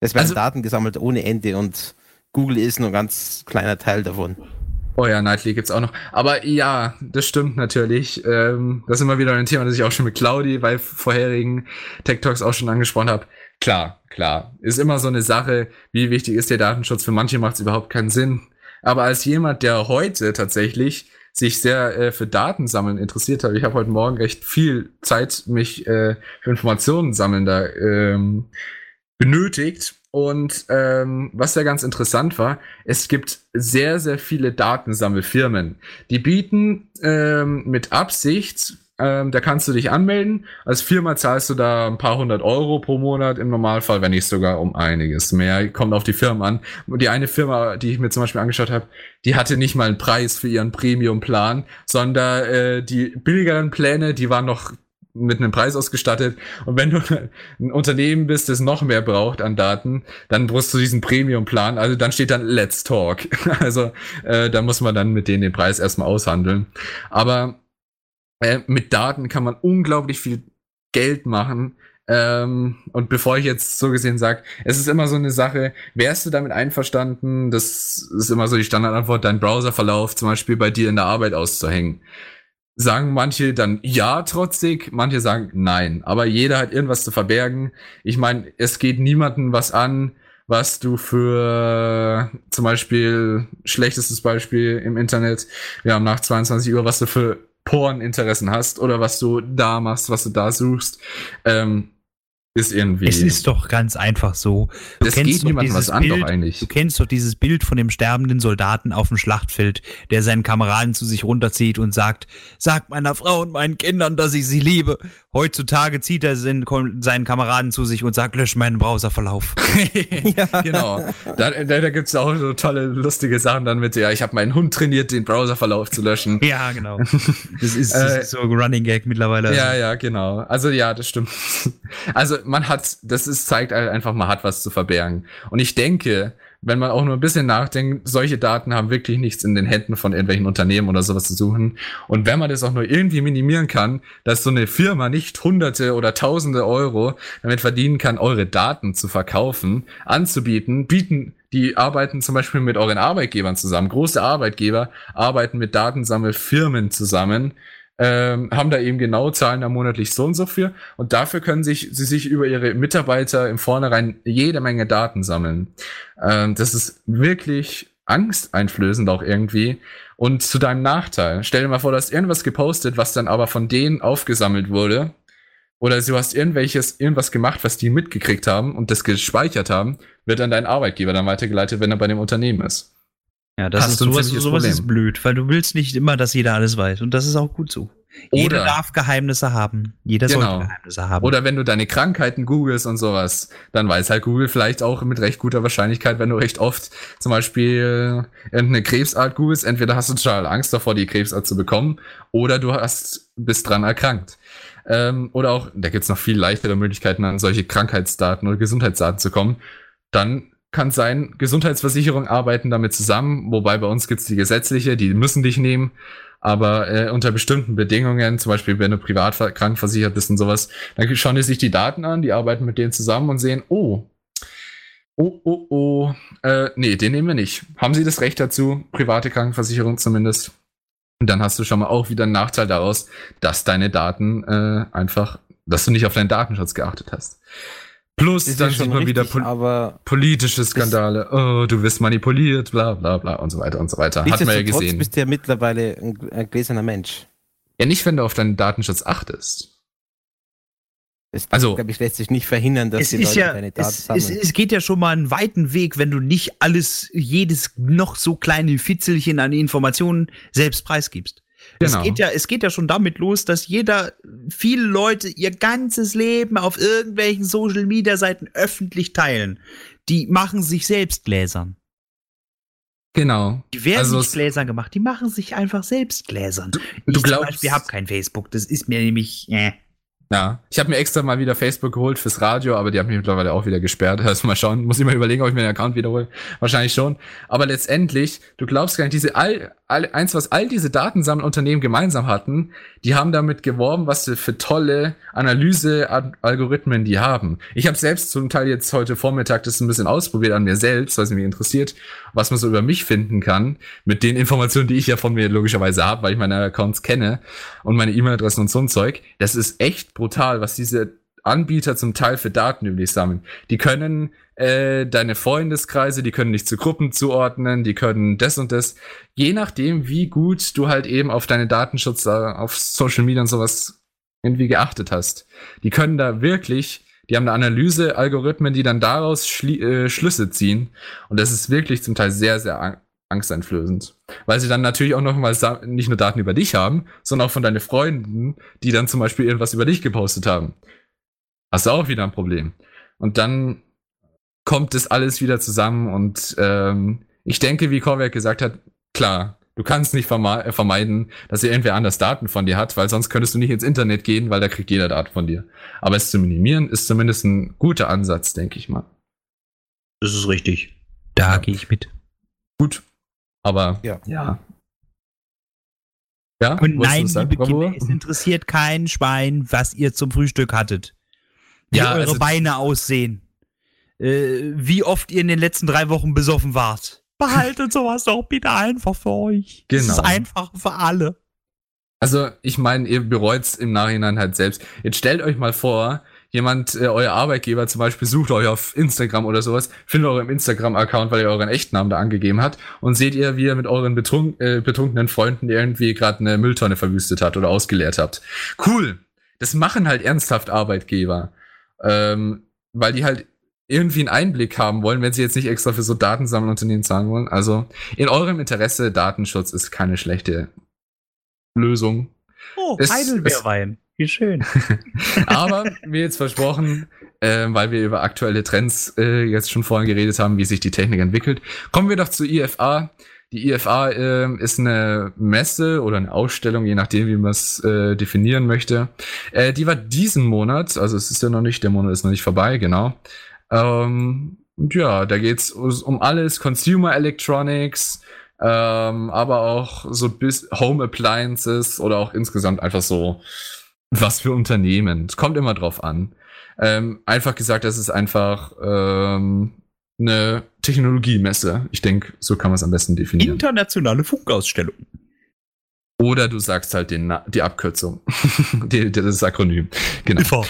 S4: es werden
S3: Also-
S4: Daten gesammelt ohne Ende und Google ist nur ein ganz kleiner Teil davon.
S3: Oh ja, Nightly gibt's auch noch. Aber ja, das stimmt natürlich. Ähm, das ist immer wieder ein Thema, das ich auch schon mit Claudi bei vorherigen Tech Talks auch schon angesprochen habe. Klar, klar. Ist immer so eine Sache, wie wichtig ist der Datenschutz? Für manche macht es überhaupt keinen Sinn. Aber als jemand, der heute tatsächlich sich sehr äh, für Datensammeln interessiert hat, ich habe heute Morgen recht viel Zeit, mich äh, für Informationen sammeln da ähm, benötigt. Und ähm, was ja ganz interessant war, es gibt sehr, sehr viele Datensammelfirmen. Die bieten ähm, mit Absicht, ähm, da kannst du dich anmelden. Als Firma zahlst du da ein paar hundert Euro pro Monat im Normalfall, wenn nicht sogar um einiges mehr. Kommt auf die Firma an. Und die eine Firma, die ich mir zum Beispiel angeschaut habe, die hatte nicht mal einen Preis für ihren Premium-Plan, sondern äh, die billigeren Pläne, die waren noch mit einem Preis ausgestattet. Und wenn du ein Unternehmen bist, das noch mehr braucht an Daten, dann brauchst du diesen Premium-Plan. Also dann steht dann Let's Talk. *laughs* Also äh, da muss man dann mit denen den Preis erstmal aushandeln. Aber äh, mit Daten kann man unglaublich viel Geld machen. Ähm, und bevor ich jetzt so gesehen sage, es ist immer so eine Sache, wärst du damit einverstanden, das ist immer so die Standardantwort, dein Browserverlauf zum Beispiel bei dir in der Arbeit auszuhängen sagen manche dann ja trotzig, manche sagen nein. Aber jeder hat irgendwas zu verbergen. Ich meine, es geht niemandem was an, was du für zum Beispiel, schlechtestes Beispiel im Internet, wir haben nach 22 Uhr, was du für Porninteressen hast oder was du da machst, was du da suchst. Ähm, ist irgendwie.
S2: Es ist doch ganz einfach so.
S3: Du das geht niemandem was an,
S2: Bild,
S3: doch eigentlich.
S2: Du kennst doch dieses Bild von dem sterbenden Soldaten auf dem Schlachtfeld, der seinen Kameraden zu sich runterzieht und sagt, sag meiner Frau und meinen Kindern, dass ich sie liebe. Heutzutage zieht er seinen Kameraden zu sich und sagt, lösch meinen Browserverlauf. *laughs*
S3: ja. Genau. Da, da, da gibt es auch so tolle, lustige Sachen dann mit, ja, ich habe meinen Hund trainiert, den Browserverlauf zu löschen.
S2: Ja, genau. *laughs* Das ist, das ist so ein Running Gag mittlerweile.
S3: Ja, ja, genau. Also ja, das stimmt. *laughs* Also man hat, das ist, zeigt halt einfach, man hat was zu verbergen. Und ich denke, wenn man auch nur ein bisschen nachdenkt, solche Daten haben wirklich nichts in den Händen von irgendwelchen Unternehmen oder sowas zu suchen. Und wenn man das auch nur irgendwie minimieren kann, dass so eine Firma nicht hunderte oder tausende Euro damit verdienen kann, eure Daten zu verkaufen, anzubieten, bieten, die arbeiten zum Beispiel mit euren Arbeitgebern zusammen. Große Arbeitgeber arbeiten mit Datensammelfirmen zusammen ähm, haben da eben genau Zahlen da monatlich so und so für und dafür können sich sie sich über ihre Mitarbeiter im Vornherein jede Menge Daten sammeln. Ähm, das ist wirklich angsteinflößend auch irgendwie und zu deinem Nachteil. Stell dir mal vor, du hast irgendwas gepostet, was dann aber von denen aufgesammelt wurde oder du hast irgendwelches, irgendwas gemacht, was die mitgekriegt haben und das gespeichert haben, wird an deinen Arbeitgeber dann weitergeleitet, wenn er bei dem Unternehmen ist.
S2: Ja, das Hast ist sowas, sowas ist blöd, weil du willst nicht immer, dass jeder alles weiß. Und das ist auch gut so. Oder, Jeder darf Geheimnisse haben. Jeder genau. sollte Geheimnisse haben.
S3: Oder wenn du deine Krankheiten googelst und sowas, dann weiß halt Google vielleicht auch mit recht guter Wahrscheinlichkeit, wenn du recht oft zum Beispiel irgendeine Krebsart googelst, entweder hast du total Angst davor, die Krebsart zu bekommen, oder du hast, bist dran erkrankt. Ähm, oder auch, da gibt's noch viel leichtere Möglichkeiten, an solche Krankheitsdaten oder Gesundheitsdaten zu kommen. Dann kann sein, Gesundheitsversicherungen arbeiten damit zusammen, wobei bei uns gibt's die gesetzliche, die müssen dich nehmen, aber äh, unter bestimmten Bedingungen, zum Beispiel wenn du privat krankenversichert bist und sowas, dann schauen die sich die Daten an, die arbeiten mit denen zusammen und sehen, oh, oh, oh, oh, äh, nee, den nehmen wir nicht. Haben sie das Recht dazu, private Krankenversicherung zumindest? Und dann hast du schon mal auch wieder einen Nachteil daraus, dass deine Daten äh, einfach, dass du nicht auf deinen Datenschutz geachtet hast. Plus ist dann schon mal wieder pol politische Skandale. Oh, du wirst manipuliert, bla bla bla und so weiter und so weiter. Hat man ja gesehen. Du
S4: bist ja mittlerweile ein, ein gläserner Mensch.
S3: Ja, nicht, wenn du auf deinen Datenschutz achtest.
S4: Es, also, glaube ich, lässt sich nicht verhindern, dass
S2: die Leute ja, deine Daten es, sammeln. Es, es, geht ja schon mal einen weiten Weg, wenn du nicht alles, jedes noch so kleine Fitzelchen an Informationen selbst preisgibst. Genau. Es geht ja, es geht ja schon damit los, dass jeder, viele Leute ihr ganzes Leben auf irgendwelchen Social Media Seiten öffentlich teilen. Die machen sich selbst Gläsern.
S3: Genau.
S2: Die werden also nicht Gläsern gemacht, die machen sich einfach selbst Gläsern. Du,
S3: ich du glaubst,
S2: zum Beispiel habe kein Facebook, das ist mir nämlich, äh.
S3: Ja, ich habe mir extra mal wieder Facebook geholt fürs Radio, aber die haben mich mittlerweile auch wieder gesperrt. *laughs* Also mal schauen, muss ich mal überlegen, ob ich mir den Account wiederhole. Wahrscheinlich schon. Aber letztendlich, du glaubst gar nicht, diese all, all, eins, was all diese Datensammelunternehmen gemeinsam hatten, die haben damit geworben, was für, für tolle Analyse-Algorithmen die haben. Ich habe selbst zum Teil jetzt heute Vormittag das ein bisschen ausprobiert an mir selbst, weil es mich interessiert, was man so über mich finden kann, mit den Informationen, die ich ja von mir logischerweise habe, weil ich meine Accounts kenne und meine E-Mail-Adressen und so ein Zeug. Das ist echt brutal, was diese Anbieter zum Teil für Daten über dich sammeln. Die können äh, deine Freundeskreise, die können dich zu Gruppen zuordnen, die können das und das. Je nachdem, wie gut du halt eben auf deine Datenschutz, äh, auf Social Media und sowas irgendwie geachtet hast. Die können da wirklich, die haben eine Analyse, Algorithmen, die dann daraus Schli äh, Schlüsse ziehen. Und das ist wirklich zum Teil sehr, sehr angsteinflößend. Weil sie dann natürlich auch noch mal nicht nur Daten über dich haben, sondern auch von deinen Freunden, die dann zum Beispiel irgendwas über dich gepostet haben. Hast du auch wieder ein Problem. Und dann kommt das alles wieder zusammen und ähm, ich denke, wie Korwerk gesagt hat, klar, Du kannst nicht verme vermeiden, dass irgendwer anders Daten von dir hat, weil sonst könntest du nicht ins Internet gehen, weil da kriegt jeder Daten von dir. Aber es zu minimieren ist zumindest ein guter Ansatz, denke ich mal.
S2: Das ist richtig. Da
S3: Ja.
S2: gehe ich mit.
S3: Gut. Aber
S4: Ja.
S3: ja. Ja,
S2: Und nein, liebe? Kinder, es interessiert kein Schwein, was ihr zum Frühstück hattet. Wie
S3: Ja,
S2: eure
S3: also-
S2: Beine aussehen. Äh, wie oft ihr in den letzten drei Wochen besoffen wart. Behaltet sowas doch bitte einfach für euch. Das
S3: Genau.
S2: ist einfach für alle.
S3: Also, ich meine, ihr bereut's im Nachhinein halt selbst. Jetzt stellt euch mal vor, jemand, äh, euer Arbeitgeber zum Beispiel, sucht euch auf Instagram oder sowas, findet euren Instagram-Account, weil ihr euren Echtnamen da angegeben habt und seht ihr, wie ihr mit euren betrunk äh, betrunkenen Freunden irgendwie gerade eine Mülltonne verwüstet hat oder ausgeleert habt. Cool. Das machen halt ernsthaft Arbeitgeber. Ähm, weil die halt irgendwie einen Einblick haben wollen, wenn sie jetzt nicht extra für so Datensammelunternehmen zahlen wollen. Also in eurem Interesse, Datenschutz ist keine schlechte Lösung.
S2: Oh,
S3: Es-
S2: Heidelbeerwein. Wie schön. *laughs*
S3: Aber wie jetzt versprochen, äh, weil wir über aktuelle Trends äh, jetzt schon vorhin geredet haben, wie sich die Technik entwickelt, kommen wir doch zur IFA. Die IFA äh, ist eine Messe oder eine Ausstellung, je nachdem, wie man es äh, definieren möchte. Äh, die war diesen Monat, also es ist ja noch nicht, der Monat ist noch nicht vorbei, genau. Ähm, und ja, da geht's um alles, Consumer Electronics, ähm, aber auch so bis Home Appliances oder auch insgesamt einfach so was für Unternehmen. Es kommt immer drauf an. Ähm, einfach gesagt, das ist einfach ähm, eine Technologiemesse. Ich denke, so kann man es am besten definieren.
S2: Internationale Funkausstellung.
S3: Oder du sagst halt den, die Abkürzung. *laughs* die, das Akronym. Genau.
S2: IFA.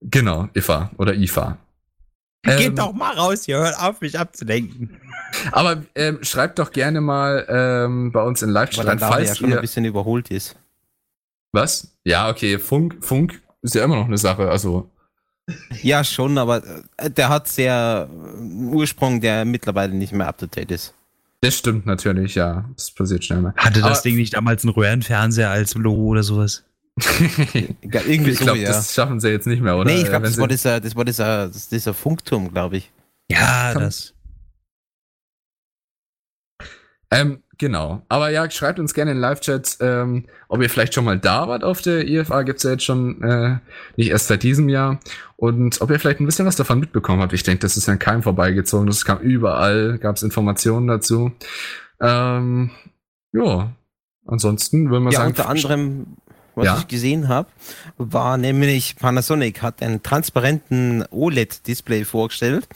S3: Genau, IFA oder IFA. Ähm,
S2: Geht doch mal raus hier, hört auf, mich abzulenken.
S3: Aber ähm, schreibt doch gerne mal ähm, bei uns in
S4: Weil
S3: Live-Chat
S4: dann
S3: rein,
S4: da ja
S3: falls
S4: schon ein
S3: ihr...
S4: bisschen überholt ist.
S3: Was? Ja, okay, Funk, Funk ist ja immer noch eine Sache. Also,
S4: Ja, schon, aber äh, der hat sehr äh, einen Ursprung, der mittlerweile nicht mehr up to date ist.
S3: das stimmt natürlich, ja. Das passiert schnell mal.
S2: Hatte das
S3: Aber-
S2: Ding nicht damals einen Röhrenfernseher als Logo oder sowas?
S4: Irgendwie
S3: ich glaube,
S4: ja.
S3: das schaffen sie jetzt nicht mehr, oder?
S4: nee, ich
S3: Äh,
S4: glaube,
S3: wenn
S4: das
S3: sie-
S4: war dieser, das war dieser, dieser Funkturm, glaube ich.
S2: Ja, das.
S3: Ähm, genau. Aber ja, schreibt uns gerne in Live-Chat, ähm, ob ihr vielleicht schon mal da wart auf der IFA. Gibt's ja jetzt schon äh, nicht erst seit diesem Jahr. Und ob ihr vielleicht ein bisschen was davon mitbekommen habt. Ich denke, das ist ja an keinem vorbeigezogen. Das kam überall, gab's Informationen dazu. Ähm, ja. Ansonsten würden wir
S4: Ja,
S3: sagen.
S4: unter anderem, was
S3: Ja.
S4: ich gesehen habe, war nämlich Panasonic hat einen transparenten OLED-Display vorgestellt.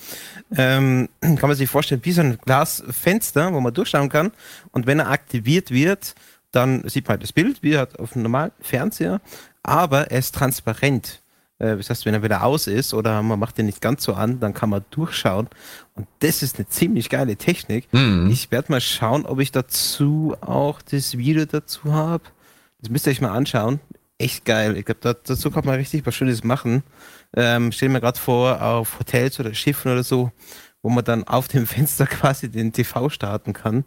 S4: Ähm, kann man sich vorstellen, wie so ein Glasfenster, wo man durchschauen kann. Und wenn er aktiviert wird, dann sieht man halt das Bild, wie halt auf einem normalen Fernseher, aber er ist transparent. Äh, Das heißt, wenn er wieder aus ist oder man macht den nicht ganz so an, dann kann man durchschauen. Und das ist eine ziemlich geile Technik.
S3: Mhm.
S4: Ich werde mal schauen, ob ich dazu auch das Video dazu habe. Das müsst ihr euch mal anschauen. Echt geil. Ich glaube, da, dazu kann man richtig was Schönes machen. Ähm, stell mir gerade vor, auf Hotels oder Schiffen oder so, wo man dann auf dem *laughs* Fenster quasi den TV starten kann.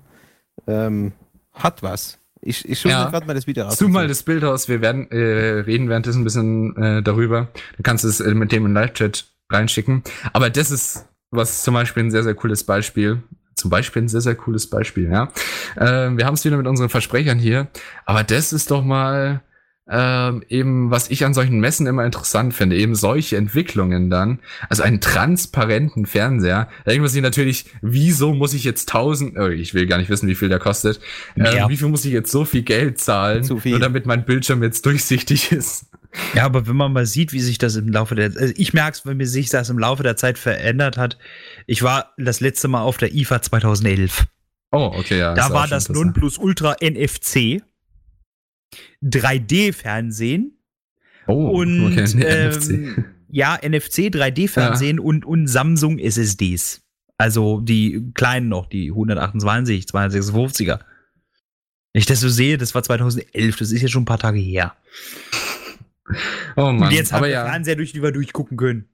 S4: Ähm, hat was. Ich, ich schaue
S3: Ja.
S4: mir gerade mal das Video aus.
S3: Zoom mal das Bild aus, wir werden äh, reden währenddessen ein bisschen äh, darüber. Du kannst es äh, mit dem im Live-Chat reinschicken. Aber das ist was zum Beispiel ein sehr, sehr cooles Beispiel. Zum Beispiel ein sehr, sehr cooles Beispiel, ja. Ähm, wir haben es wieder mit unseren Versprechern hier. Aber das ist doch mal ähm, eben, was ich an solchen Messen immer interessant finde, eben solche Entwicklungen dann, also einen transparenten Fernseher. Da denkt man sich natürlich, wieso muss ich jetzt tausend, oh, ich will gar nicht wissen, wie viel der kostet, ähm, wie viel muss ich jetzt so viel Geld zahlen,
S4: Zu viel.
S3: nur damit mein Bildschirm jetzt durchsichtig ist.
S2: Ja, aber wenn man mal sieht, wie sich das im Laufe der, also ich merke es, wenn mir sich das im Laufe der Zeit verändert hat. Ich war das letzte Mal auf der IFA 2011.
S3: Oh, okay, ja.
S2: Da war das
S3: interessant.
S2: Nonplusultra NFC, 3D-Fernsehen
S3: Oh,
S2: und
S3: okay, nee, NFC.
S2: ähm, ja, NFC, 3D-Fernsehen und, und Samsung SSDs. Also die kleinen noch, die 128, 256er. Wenn ich das so sehe, das war 2011, das ist jetzt schon ein paar Tage her.
S3: Oh Mann,
S2: und jetzt haben wir
S3: ja.
S2: Fernseher, durch die wir durchgucken können.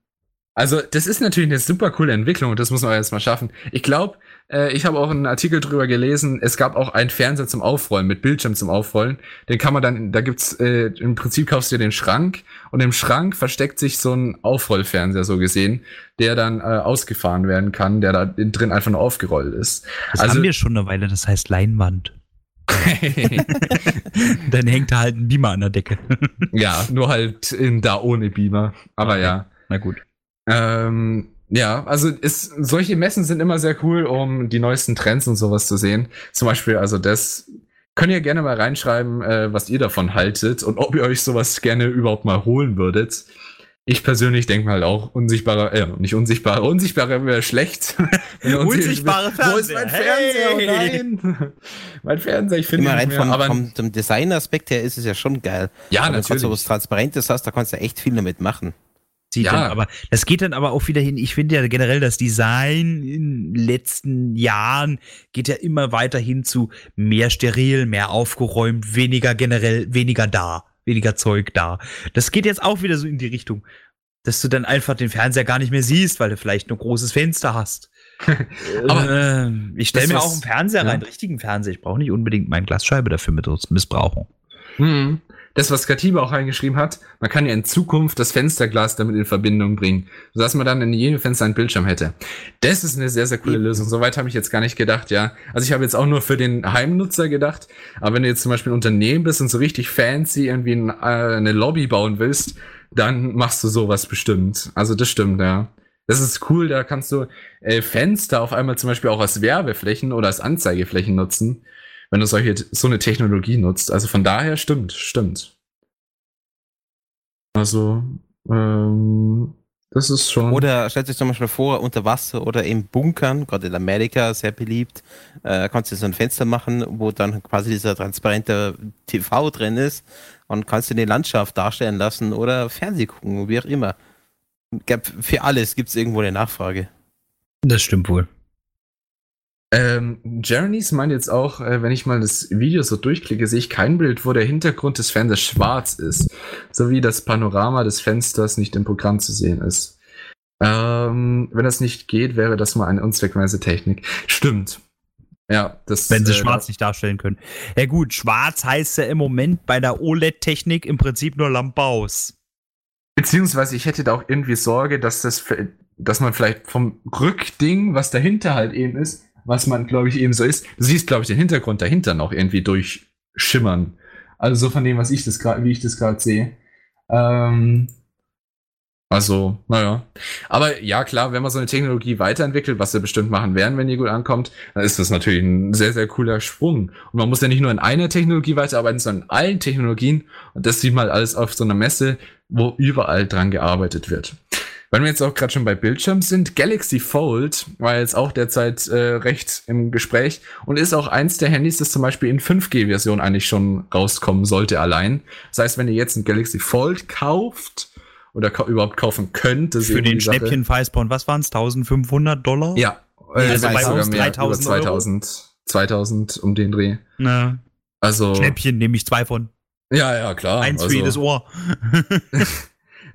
S3: Also, das ist natürlich eine super coole Entwicklung und das muss man jetzt mal schaffen. Ich glaube, äh, ich habe auch einen Artikel drüber gelesen, es gab auch einen Fernseher zum Aufrollen, mit Bildschirm zum Aufrollen. Den kann man dann, da gibt's, äh, im Prinzip kaufst du dir den Schrank und im Schrank versteckt sich so ein Aufrollfernseher, so gesehen, der dann äh, ausgefahren werden kann, der da drin einfach nur aufgerollt ist.
S2: Das
S3: Also-
S2: haben wir schon eine Weile, das heißt Leinwand. *laughs* Dann hängt da halt ein Beamer an der Decke.
S3: ja, nur halt in, da ohne Beamer. Aber
S2: Okay.
S3: ja.
S2: Na gut.
S3: Ähm, ja, also ist, solche Messen sind immer sehr cool, um die neuesten Trends und sowas zu sehen. Zum Beispiel, also das könnt ihr gerne mal reinschreiben, äh, was ihr davon haltet und ob ihr euch sowas gerne überhaupt mal holen würdet. Ich persönlich denke mal auch unsichtbarer, äh, nicht unsichtbarer, unsichtbarer wäre schlecht. *laughs* Wenn
S2: Unsichtbare
S3: Wo ist mein Fernseher?
S2: Hey!
S3: Oh nein! *laughs* mein Fernseher, ich finde
S4: rein
S3: nicht mehr.
S4: vom,
S3: Aber
S4: vom, vom Designaspekt her ist es ja schon geil.
S3: ja,
S4: Wenn du
S3: natürlich.
S4: so was Transparentes hast, da kannst du echt viel damit machen.
S2: Sieht
S3: Ja.
S2: dann, aber das geht dann aber auch wieder hin. Ich finde ja generell das Design in den letzten Jahren geht ja immer weiter hin zu mehr steril, mehr aufgeräumt, weniger generell, weniger da, weniger Zeug da. Das geht jetzt auch wieder so in die Richtung, dass du dann einfach den Fernseher gar nicht mehr siehst, weil du vielleicht ein großes Fenster hast. *laughs*
S3: Aber
S2: äh, ich stelle mir auch einen Fernseher
S3: ja.
S2: rein, einen richtigen Fernseher. Ich brauche nicht unbedingt meine Glasscheibe dafür mit missbrauchen.
S3: Mhm. Das, was Katiba auch reingeschrieben hat, man kann ja in Zukunft das Fensterglas damit in Verbindung bringen, sodass man dann in jedem Fenster einen Bildschirm hätte. Das ist eine sehr, sehr coole Lösung. Soweit habe ich jetzt gar nicht gedacht, ja. Also ich habe jetzt auch nur für den Heimnutzer gedacht, aber wenn du jetzt zum Beispiel ein Unternehmen bist und so richtig fancy irgendwie ein, äh, eine Lobby bauen willst, dann machst du sowas bestimmt. Also das stimmt, ja. Das ist cool, da kannst du äh, Fenster auf einmal zum Beispiel auch als Werbeflächen oder als Anzeigeflächen nutzen wenn du solche, so eine Technologie nutzt. Also von daher stimmt, stimmt. Also, ähm, das ist schon.
S4: Oder stellt euch zum Beispiel vor, unter Wasser oder im Bunkern, gerade in Amerika sehr beliebt, äh, kannst du so ein Fenster machen, wo dann quasi dieser transparente TV drin ist und kannst du die Landschaft darstellen lassen oder Fernseh gucken, wie auch immer. Für alles gibt es irgendwo eine Nachfrage.
S2: Das stimmt wohl.
S3: Ähm, Jeremy's meint jetzt auch, äh, wenn ich mal das Video so durchklicke, sehe ich kein Bild, wo der Hintergrund des Fensters schwarz ist, sowie das Panorama des Fensters nicht im Programm zu sehen ist. Ähm, wenn das nicht geht, wäre das mal eine unzweckweise Technik. Stimmt. Ja, das.
S2: Wenn sie
S3: äh,
S2: schwarz nicht darstellen können. Ja gut, schwarz heißt ja im Moment bei der OLED-Technik im Prinzip nur Lampe aus.
S3: Beziehungsweise ich hätte da auch irgendwie Sorge, dass das, dass man vielleicht vom Rückding, was dahinter halt eben ist, was man, glaube ich, eben so ist, du siehst, glaube ich, den Hintergrund dahinter noch irgendwie durchschimmern. Also so von dem, was ich das gerade, wie ich das gerade sehe. Ähm, also, naja. Aber ja, klar, wenn man so eine Technologie weiterentwickelt, was wir bestimmt machen werden, wenn die gut ankommt, dann ist das natürlich ein sehr, sehr cooler Sprung. Und man muss ja nicht nur in einer Technologie weiterarbeiten, sondern in allen Technologien. Und das sieht man alles auf so einer Messe, wo überall dran gearbeitet wird. Wenn wir jetzt auch gerade schon bei Bildschirm sind, Galaxy Fold war jetzt auch derzeit äh, recht im Gespräch und ist auch eins der Handys, das zum Beispiel in 5G-Version eigentlich schon rauskommen sollte allein. Das heißt, wenn ihr jetzt ein Galaxy Fold kauft oder ka überhaupt kaufen könnt, das
S2: Für den
S3: die Sache.
S2: Schnäppchen-Weißborn, was waren es? 1500 Dollar?
S3: Ja, äh,
S2: Also bei
S3: sogar
S2: uns
S3: mehr,
S2: 3000
S3: über
S2: Euro?
S3: 2000, 2000 um den Dreh.
S2: Na,
S3: Also,
S2: Schnäppchen nehme ich zwei von.
S3: ja, ja, klar.
S2: Eins
S3: also,
S2: für jedes Ohr. *laughs*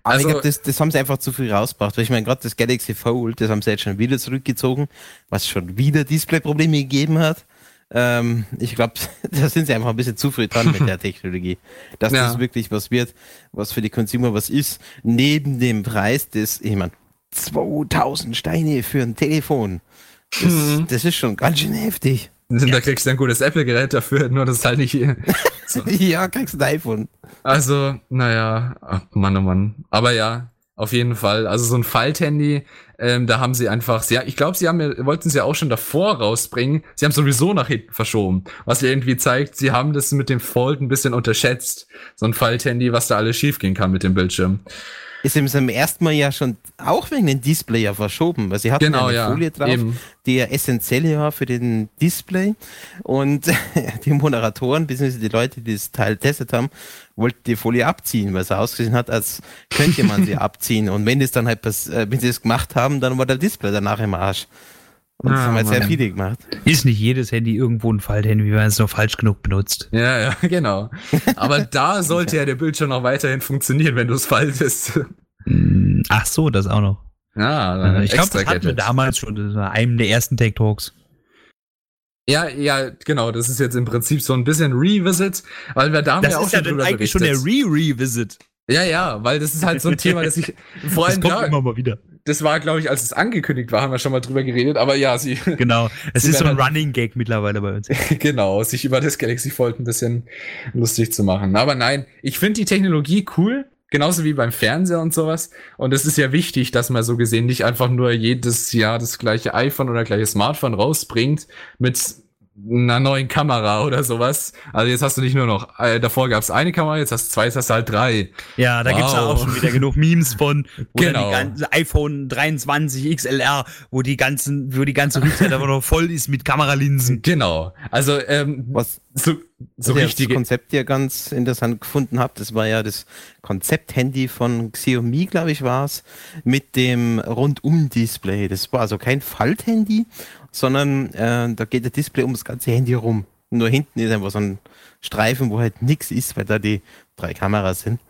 S4: Aber
S3: Also-
S4: ich glaube, das, das haben sie einfach zu früh rausgebracht. Weil ich meine, gerade das Galaxy Fold, das haben sie jetzt schon wieder zurückgezogen, was schon wieder Displayprobleme gegeben hat. Ähm, ich glaube, *laughs* da sind sie einfach ein bisschen zu früh dran mit der *laughs* Technologie. Dass
S3: Ja.
S4: das wirklich was wird, was für die Consumer was ist, neben dem Preis des, ich meine, 2000 Steine für ein Telefon. Das,
S3: Mhm.
S4: das ist schon ganz schön heftig.
S3: Da kriegst du ein gutes Apple-Gerät dafür, nur das ist halt nicht hier. *laughs* So.
S4: ja, kriegst ein iPhone.
S3: Also, naja, ach, Mann, oh Mann. Aber ja, auf jeden Fall. Also so ein Falthandy, ähm, da haben sie einfach, sie, ich glaube, sie haben, ja- wollten es ja auch schon davor rausbringen. Sie haben sowieso nach hinten verschoben. Was irgendwie zeigt, sie haben das mit dem Fold ein bisschen unterschätzt. So ein Falthandy, was da alles schiefgehen kann mit dem Bildschirm.
S4: Ist im ersten Mal ja schon auch wegen dem Display ja verschoben, weil sie hatten
S3: Genau,
S4: eine
S3: ja,
S4: Folie drauf,
S3: eben.
S4: die ja essentiell war für den Display und *laughs* die Moderatoren bzw. die Leute, die das Teil getestet haben, wollten die Folie abziehen, weil es ausgesehen hat, als könnte man sie *laughs* abziehen und wenn das dann halt, äh, wenn sie das gemacht haben, dann war der Display danach im Arsch. Und das
S3: Ah,
S4: haben halt sehr
S3: Mann.
S4: viele gemacht.
S2: Ist nicht jedes Handy irgendwo ein Falthandy, wenn man es nur falsch genug benutzt.
S3: Ja, ja, *laughs* genau. Aber *laughs* da sollte ja der Bildschirm noch weiterhin funktionieren, wenn du es faltest.
S2: Hm, Ach so, das auch noch.
S3: Ja,
S2: Äh, ich glaube, das hatten wir damals schon. Das war einem der ersten Tech Talks.
S3: Ja, ja, genau. Das ist jetzt im Prinzip so ein bisschen Revisit, weil wir da haben
S2: Das
S3: ja auch
S2: ist ja
S3: schon
S2: dann
S3: drüber
S2: eigentlich schon der
S3: berichtet.
S2: Re-Revisit.
S3: Ja, ja, weil das ist halt so ein Thema, das ich *laughs* vor
S2: Das
S3: allem
S2: kommt
S3: da,
S2: immer mal wieder.
S3: Das war, glaube ich, als es angekündigt war, haben wir schon mal drüber geredet, aber ja, sie, *laughs*
S2: Genau. Es ist so ein
S3: werden-
S2: Running Gag mittlerweile bei uns. *laughs*
S3: genau, sich über das Galaxy Fold ein bisschen lustig zu machen. Aber nein, ich finde die Technologie cool, genauso wie beim Fernseher und sowas. Und es ist ja wichtig, dass man so gesehen nicht einfach nur jedes Jahr das gleiche iPhone oder gleiche Smartphone rausbringt mit einer neuen Kamera oder sowas. Also jetzt hast du nicht nur noch, äh, davor gab es eine Kamera, jetzt hast du zwei, jetzt hast du halt drei.
S2: Ja, da gibt's ja
S3: Wow.
S2: auch schon wieder genug Memes von, wo
S3: Genau.
S2: die ganze iPhone 23 XLR, wo die ganzen, wo die ganze Rückseite aber noch voll ist mit Kameralinsen.
S3: Genau. Also ähm,
S4: Was,
S3: so, so
S4: was ich
S3: richtige.
S4: das Konzept ja ganz interessant gefunden habe, das war ja das Konzept-Handy von Xiaomi, glaube ich, war es, mit dem Rundum-Display. Das war also kein Falthandy, sondern äh, da geht das Display um das ganze Handy rum. Nur hinten ist einfach so ein Streifen, wo halt nichts ist, weil da die drei Kameras sind.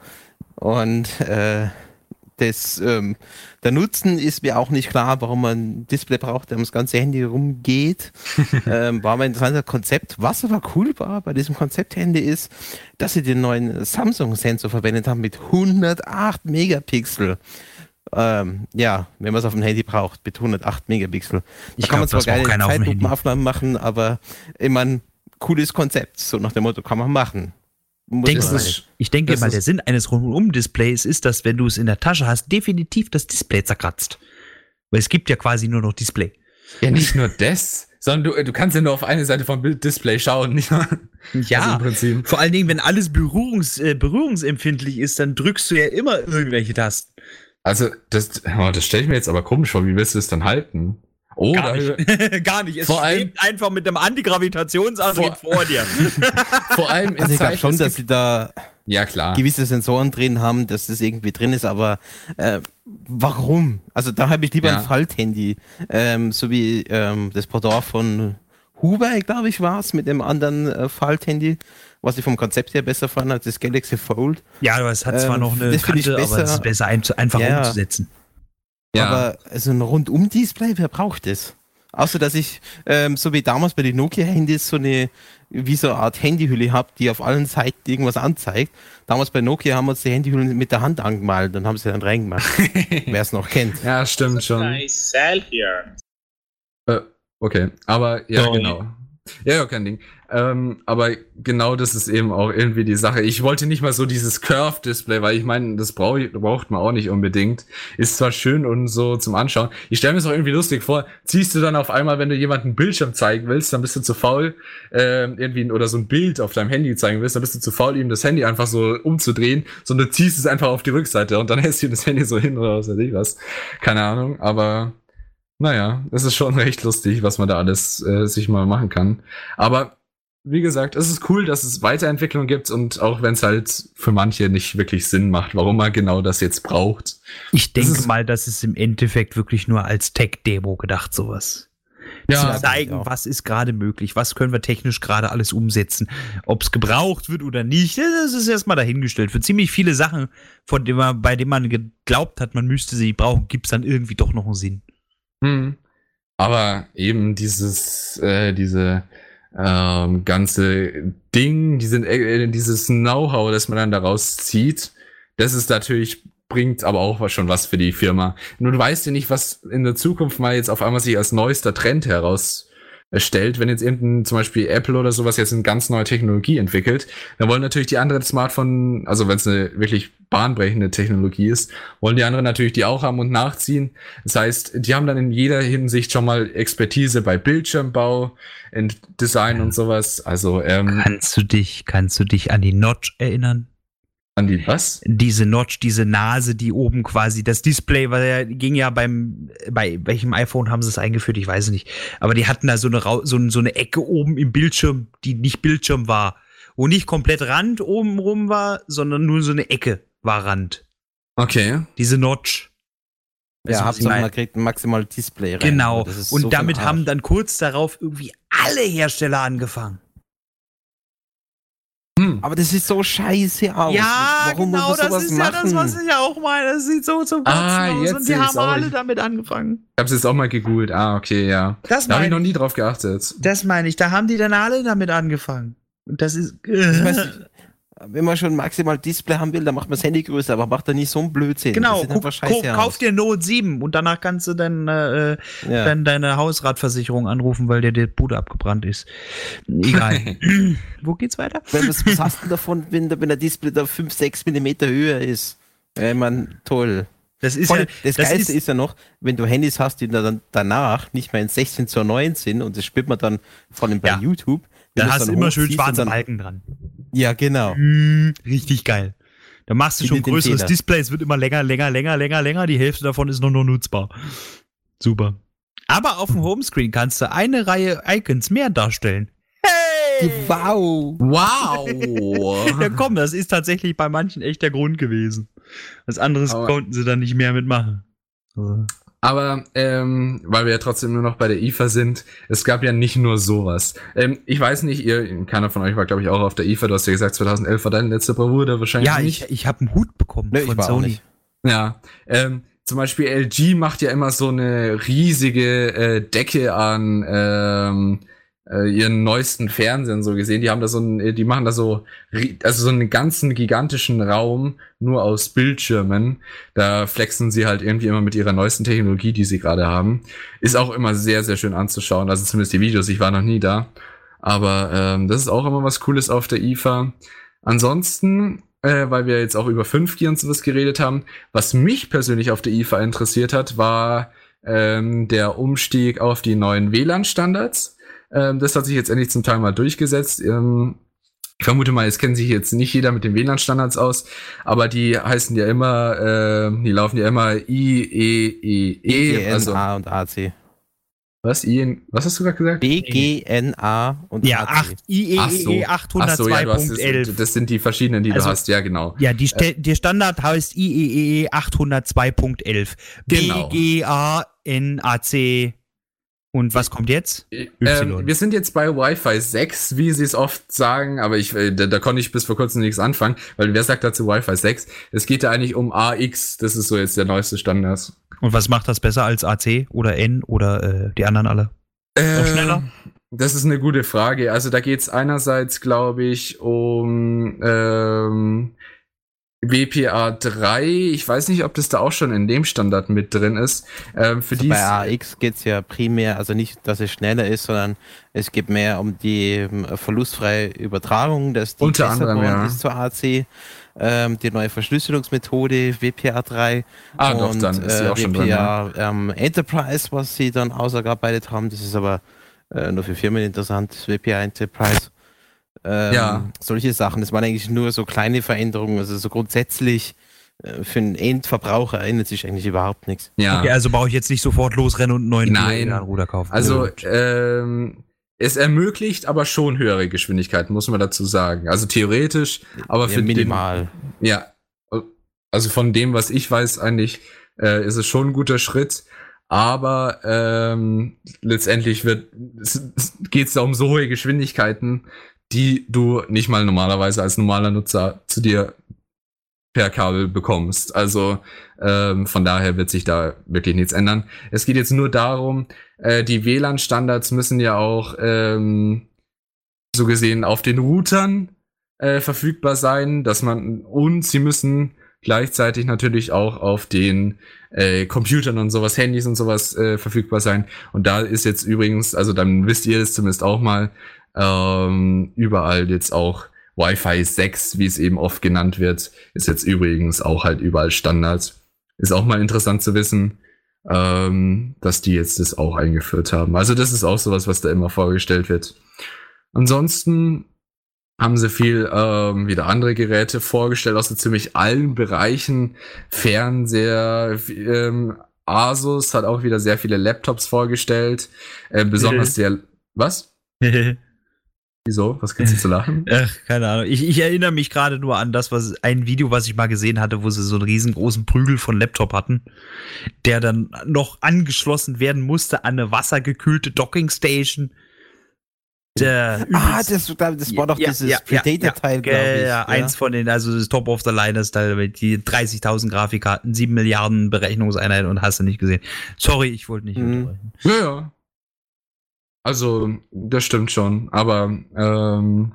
S4: Und äh, das, ähm, der Nutzen ist mir auch nicht klar, warum man ein Display braucht, der ums ganze Handy rumgeht. *laughs* ähm, war mein interessantes Konzept. Was aber cool war bei diesem Konzept-Handy ist, dass sie den neuen Samsung-Sensor verwendet haben mit 108 Megapixel. Ähm, ja, wenn man es auf dem Handy braucht, mit 108 Megapixel. Da
S2: Ich
S4: kann man
S2: glaub,
S4: zwar
S2: das braucht
S4: geile. Zeitlupenaufnahmen machen, aber immer ein cooles Konzept. So nach dem Motto, kann man machen.
S2: Denkst
S4: man
S3: ist-
S2: ich denke
S3: das
S2: mal, der Sinn eines Rundum-Displays ist, dass wenn du es in der Tasche hast, definitiv das Display zerkratzt. Weil es gibt ja quasi nur noch Display.
S3: Ja, nicht nur das, sondern du, du kannst ja nur auf eine Seite vom Bilddisplay schauen. *laughs* Nicht? Also im Prinzip.
S2: Vor allen Dingen, wenn alles berührungs, äh, berührungsempfindlich ist, dann drückst du ja immer irgendwelche Tasten.
S3: Also, das, das stelle ich mir jetzt aber komisch vor. Wie willst du es dann halten? Oh,
S2: Gar nicht. *laughs* Gar nicht. Es
S3: Vor allem-
S2: schwebt einfach mit einem Antigravitationsantrieb
S3: Vor-
S2: vor dir. *laughs*
S3: vor allem in
S4: Also ich glaube
S3: Zeiten-
S4: schon,
S3: es
S4: dass sie da
S3: Ja, klar.
S4: gewisse Sensoren drin haben, dass das irgendwie drin ist, aber äh, warum? Also da habe ich lieber
S3: Ja.
S4: ein Falthandy, ähm, so wie ähm, das Pendant von Huawei, glaube ich, war es, mit dem anderen äh, Falthandy, was ich vom Konzept her besser fand als das Galaxy Fold.
S2: Ja, aber es hat zwar
S4: Ähm,
S2: noch eine
S4: das find ich
S2: Kante, aber es
S4: besser.
S2: ist besser ein, einfach
S4: Ja.
S2: umzusetzen.
S3: ja.
S4: Aber so ein Rundum-Display, wer braucht das? Außer, dass ich, ähm, so wie damals bei den Nokia-Handys, so eine, wie so eine Art Handyhülle habe, die auf allen Seiten irgendwas anzeigt. Damals bei Nokia haben wir uns die Handyhüllen mit der Hand angemalt, dann haben sie dann reingemacht. *laughs* wer es noch kennt.
S3: ja, stimmt schon.
S5: Nice here.
S3: Äh, okay, aber ja,
S5: Sorry.
S3: genau. Ja, ja, kein Ding. Ähm, aber genau das ist eben auch irgendwie die Sache. Ich wollte nicht mal so dieses Curve-Display, weil ich meine, das brauch braucht man auch nicht unbedingt. Ist zwar schön und so zum Anschauen. Ich stelle mir es auch irgendwie lustig vor. Ziehst du dann auf einmal, wenn du jemanden Bildschirm zeigen willst, dann bist du zu faul, ähm, irgendwie oder so ein Bild auf deinem Handy zeigen willst, dann bist du zu faul, ihm das Handy einfach so umzudrehen, sondern du ziehst es einfach auf die Rückseite und dann *laughs* hältst du das Handy so hin oder was weiß ich was. Keine Ahnung, aber naja, es ist schon recht lustig, was man da alles äh, sich mal machen kann. Aber wie gesagt, es ist cool, dass es Weiterentwicklung gibt und auch wenn es halt für manche nicht wirklich Sinn macht, warum man genau das jetzt braucht.
S2: Ich denke
S3: ist-
S2: mal, das ist im Endeffekt wirklich nur als Tech-Demo gedacht, sowas.
S3: Ja,
S2: zu zeigen, was ist gerade möglich, was können wir technisch gerade alles umsetzen. Ob es gebraucht wird oder nicht, das ist erstmal dahingestellt. Für ziemlich viele Sachen, von denen man, bei denen man geglaubt hat, man müsste sie brauchen, gibt es dann irgendwie doch noch einen Sinn.
S3: Hm. Aber eben dieses, äh, diese ähm, ganze Ding, diese, äh, dieses Know-how, das man dann daraus zieht, das ist natürlich, bringt aber auch schon was für die Firma. Nur du weißt ja nicht, was in der Zukunft mal jetzt auf einmal sich als neuester Trend herausstellt. Wenn jetzt irgendein, zum Beispiel Apple oder sowas jetzt eine ganz neue Technologie entwickelt, dann wollen natürlich die anderen Smartphone, also wenn es eine wirklich bahnbrechende Technologie ist, wollen die anderen natürlich die auch haben und nachziehen. Das heißt, die haben dann in jeder Hinsicht schon mal Expertise bei Bildschirmbau, in Design und sowas. Also ähm,
S2: Kannst du dich, kannst du dich an die Notch erinnern?
S3: An die was?
S2: Diese Notch, diese Nase, die oben quasi, das Display, weil ja, ging ja beim, bei welchem iPhone haben sie es eingeführt, ich weiß es nicht. Aber die hatten da so eine, so, so eine Ecke oben im Bildschirm, die nicht Bildschirm war. Wo nicht komplett Rand oben rum war, sondern nur so eine Ecke war Rand.
S3: Okay.
S2: Diese Notch.
S4: Ja,
S2: ich
S4: Hauptsache man kriegt ein maximal Display rein.
S2: Genau. Und
S4: so
S2: damit haben dann kurz darauf irgendwie alle Hersteller angefangen.
S3: Hm.
S4: Aber das sieht so scheiße aus. Warum muss man sowas machen?
S2: ich ja auch meine. Das sieht so zum Kotzen
S3: Ah,
S2: aus und die haben
S3: auch.
S2: alle damit angefangen.
S3: Ich hab's jetzt auch mal gegoogelt. Ah, okay, ja.
S2: Das
S3: Da habe ich noch nie drauf geachtet.
S2: das meine ich. Da haben die dann alle damit angefangen. Und das ist.
S4: Ich weiß nicht, wenn man schon maximal Display haben will, dann macht man das Handy größer, aber macht da nicht so einen Blödsinn.
S2: Genau, guck, kauf, kauf dir Note 7 und danach kannst du dann, äh,
S4: Ja.
S2: dann deine Hausratversicherung anrufen, weil dir die Bude abgebrannt ist. Egal. *laughs* Wo geht's weiter?
S4: Wenn, was, was hast du davon, wenn, der- wenn der Display da 5, 6 Millimeter höher ist? Ja, ich toll.
S2: Das ist
S4: Vor
S2: ja,
S4: das,
S2: das
S4: Geilste
S2: ist,
S4: ist, ja noch, wenn du Handys hast, die dann danach nicht mehr in 16 zu 9 sind und das spielt man dann vor allem bei
S2: Ja.
S4: YouTube. Du's
S2: hast du immer schön schwarze
S4: dann,
S2: Balken dran.
S4: Ja, genau.
S2: Mm, richtig geil. Da machst du
S4: Wie
S2: schon größeres. Display, es wird immer länger, länger, länger, länger, länger. Die Hälfte davon ist nur noch nutzbar. Super. Aber auf dem Homescreen kannst du eine Reihe Icons mehr darstellen. Hey!
S4: Wow.
S3: Wow! *laughs*
S2: Ja, komm, das ist tatsächlich bei manchen echt der Grund gewesen. Was anderes
S3: Aber-
S2: konnten sie dann nicht mehr mitmachen. Also,
S3: Aber ähm, weil wir ja trotzdem nur noch bei der IFA sind, es gab ja nicht nur sowas. Ähm, ich weiß nicht, ihr, keiner von euch war, glaube ich, auch auf der IFA. Du hast ja gesagt, 2011 war deine letzte Bravour, da wahrscheinlich
S2: ja,
S3: nicht.
S2: ich, ich habe einen Hut bekommen
S4: ich
S2: von Sony.
S4: nicht.
S3: Ja, ähm, zum Beispiel LG macht ja immer so eine riesige äh, Decke an ähm, äh, ihren neuesten Fernsehern so gesehen. Die haben da so ein, äh, die machen da so, also so einen ganzen gigantischen Raum nur aus Bildschirmen. Da flexen sie halt irgendwie immer mit ihrer neuesten Technologie, die sie gerade haben. Ist auch immer sehr, sehr schön anzuschauen. Also zumindest die Videos. Ich war noch nie da. Aber ähm, das ist auch immer was Cooles auf der IFA. Ansonsten, äh, weil wir jetzt auch über 5G und sowas geredet haben, was mich persönlich auf der IFA interessiert hat, war ähm, der Umstieg auf die neuen WLAN-Standards. Ähm, das hat sich jetzt endlich zum Teil mal durchgesetzt. Ähm, ich vermute mal, es kennt sich jetzt nicht jeder mit den WLAN-Standards aus, aber die heißen ja immer, äh, die laufen ja immer IEEE,
S4: BGNA
S3: also
S4: und AC.
S3: was? I, was hast du gerade gesagt?
S4: BGNA und
S2: Ja,
S4: AC.
S2: 8, IEEE
S3: Ach so. Ach so, ja, du hast,
S2: 802.11.
S3: das, das sind die verschiedenen, die
S2: Also-
S3: du hast, ja genau.
S2: Ja, die, Ste der Standard heißt IEEE 802.11.
S3: Genau.
S2: BGANAC. Und was kommt jetzt?
S3: Ähm,
S2: Y.
S3: wir sind jetzt bei Wi-Fi 6, wie sie es oft sagen, aber ich, äh, da, da konnte ich bis vor kurzem nichts anfangen, weil wer sagt dazu Wi-Fi 6? Es geht da eigentlich um AX, das ist so jetzt der neueste Standard.
S2: Und was macht das besser als AC oder N oder äh, die anderen alle? Noch schneller?
S3: Das ist eine gute Frage. Also da geht es einerseits, glaube ich, um ähm, WPA 3. Ich weiß nicht, ob das da auch schon in dem Standard mit drin ist. Ähm, für
S4: Also
S3: die
S4: bei AX geht es ja primär, also nicht, dass es schneller ist, sondern es geht mehr um die ähm, verlustfreie Übertragung, dass die
S3: Unter anderem, ja.
S4: ist zur AC, ähm, die neue Verschlüsselungsmethode WPA3
S3: Ah, doch,
S4: und
S3: dann ist sie
S4: äh,
S3: auch schon drin. Ja.
S4: WPA ähm, Enterprise, was sie dann ausgearbeitet haben. Das ist aber äh, nur für Firmen interessant, das WPA Enterprise. Ähm,
S3: Ja.
S4: Solche Sachen, das waren eigentlich nur so kleine Veränderungen, also so grundsätzlich äh, für einen Endverbraucher ändert sich eigentlich überhaupt nichts.
S3: ja.
S2: Okay, also brauche ich jetzt nicht sofort losrennen und einen neuen
S3: Nein.
S2: Ruder kaufen.
S3: Also, ähm, es ermöglicht aber schon höhere Geschwindigkeiten, muss man dazu sagen. Also theoretisch, aber
S4: Ja,
S3: für
S4: minimal.
S3: Den, ja, also von dem, was ich weiß, eigentlich äh, ist es schon ein guter Schritt. Aber ähm, letztendlich wird geht es da um so hohe Geschwindigkeiten, die du nicht mal normalerweise als normaler Nutzer zu dir per Kabel bekommst. Also ähm, von daher wird sich da wirklich nichts ändern. Es geht jetzt nur darum, äh, die WLAN-Standards müssen ja auch ähm, so gesehen auf den Routern äh, verfügbar sein, dass man und sie müssen gleichzeitig natürlich auch auf den äh, Computern und sowas, Handys und sowas äh, verfügbar sein. Und da ist jetzt übrigens, also dann wisst ihr es zumindest auch mal, ähm, überall jetzt auch Wi-Fi 6, wie es eben oft genannt wird, ist jetzt übrigens auch halt überall Standard. Ist auch mal interessant zu wissen, ähm, dass die jetzt das auch eingeführt haben. Also das ist auch sowas, was da immer vorgestellt wird. Ansonsten haben sie viel ähm, wieder andere Geräte vorgestellt aus so ziemlich allen Bereichen. Fernseher, ähm, Asus hat auch wieder sehr viele Laptops vorgestellt. Äh, besonders der. Was? *laughs* Wieso? Was gibt's denn zu lachen? *laughs*
S2: Ach, keine Ahnung. Ich, ich erinnere mich gerade nur an das, was ein Video, was ich mal gesehen hatte, wo sie so einen riesengroßen Prügel von Laptop hatten, der dann noch angeschlossen werden musste an eine wassergekühlte Dockingstation. Der
S4: Ah, das, das war doch
S2: Ja,
S4: dieses
S2: ja, ja,
S4: Predator-Teil,
S2: ja,
S4: glaube ich.
S2: Ja, eins von den, also das Top of the Line ist mit die 30.000 Grafikkarten, 7 Milliarden Berechnungseinheiten und hast du nicht gesehen. Sorry, ich wollte nicht
S4: Mhm.
S2: unterbrechen.
S3: Ja, ja. Also, das stimmt schon. Aber ähm,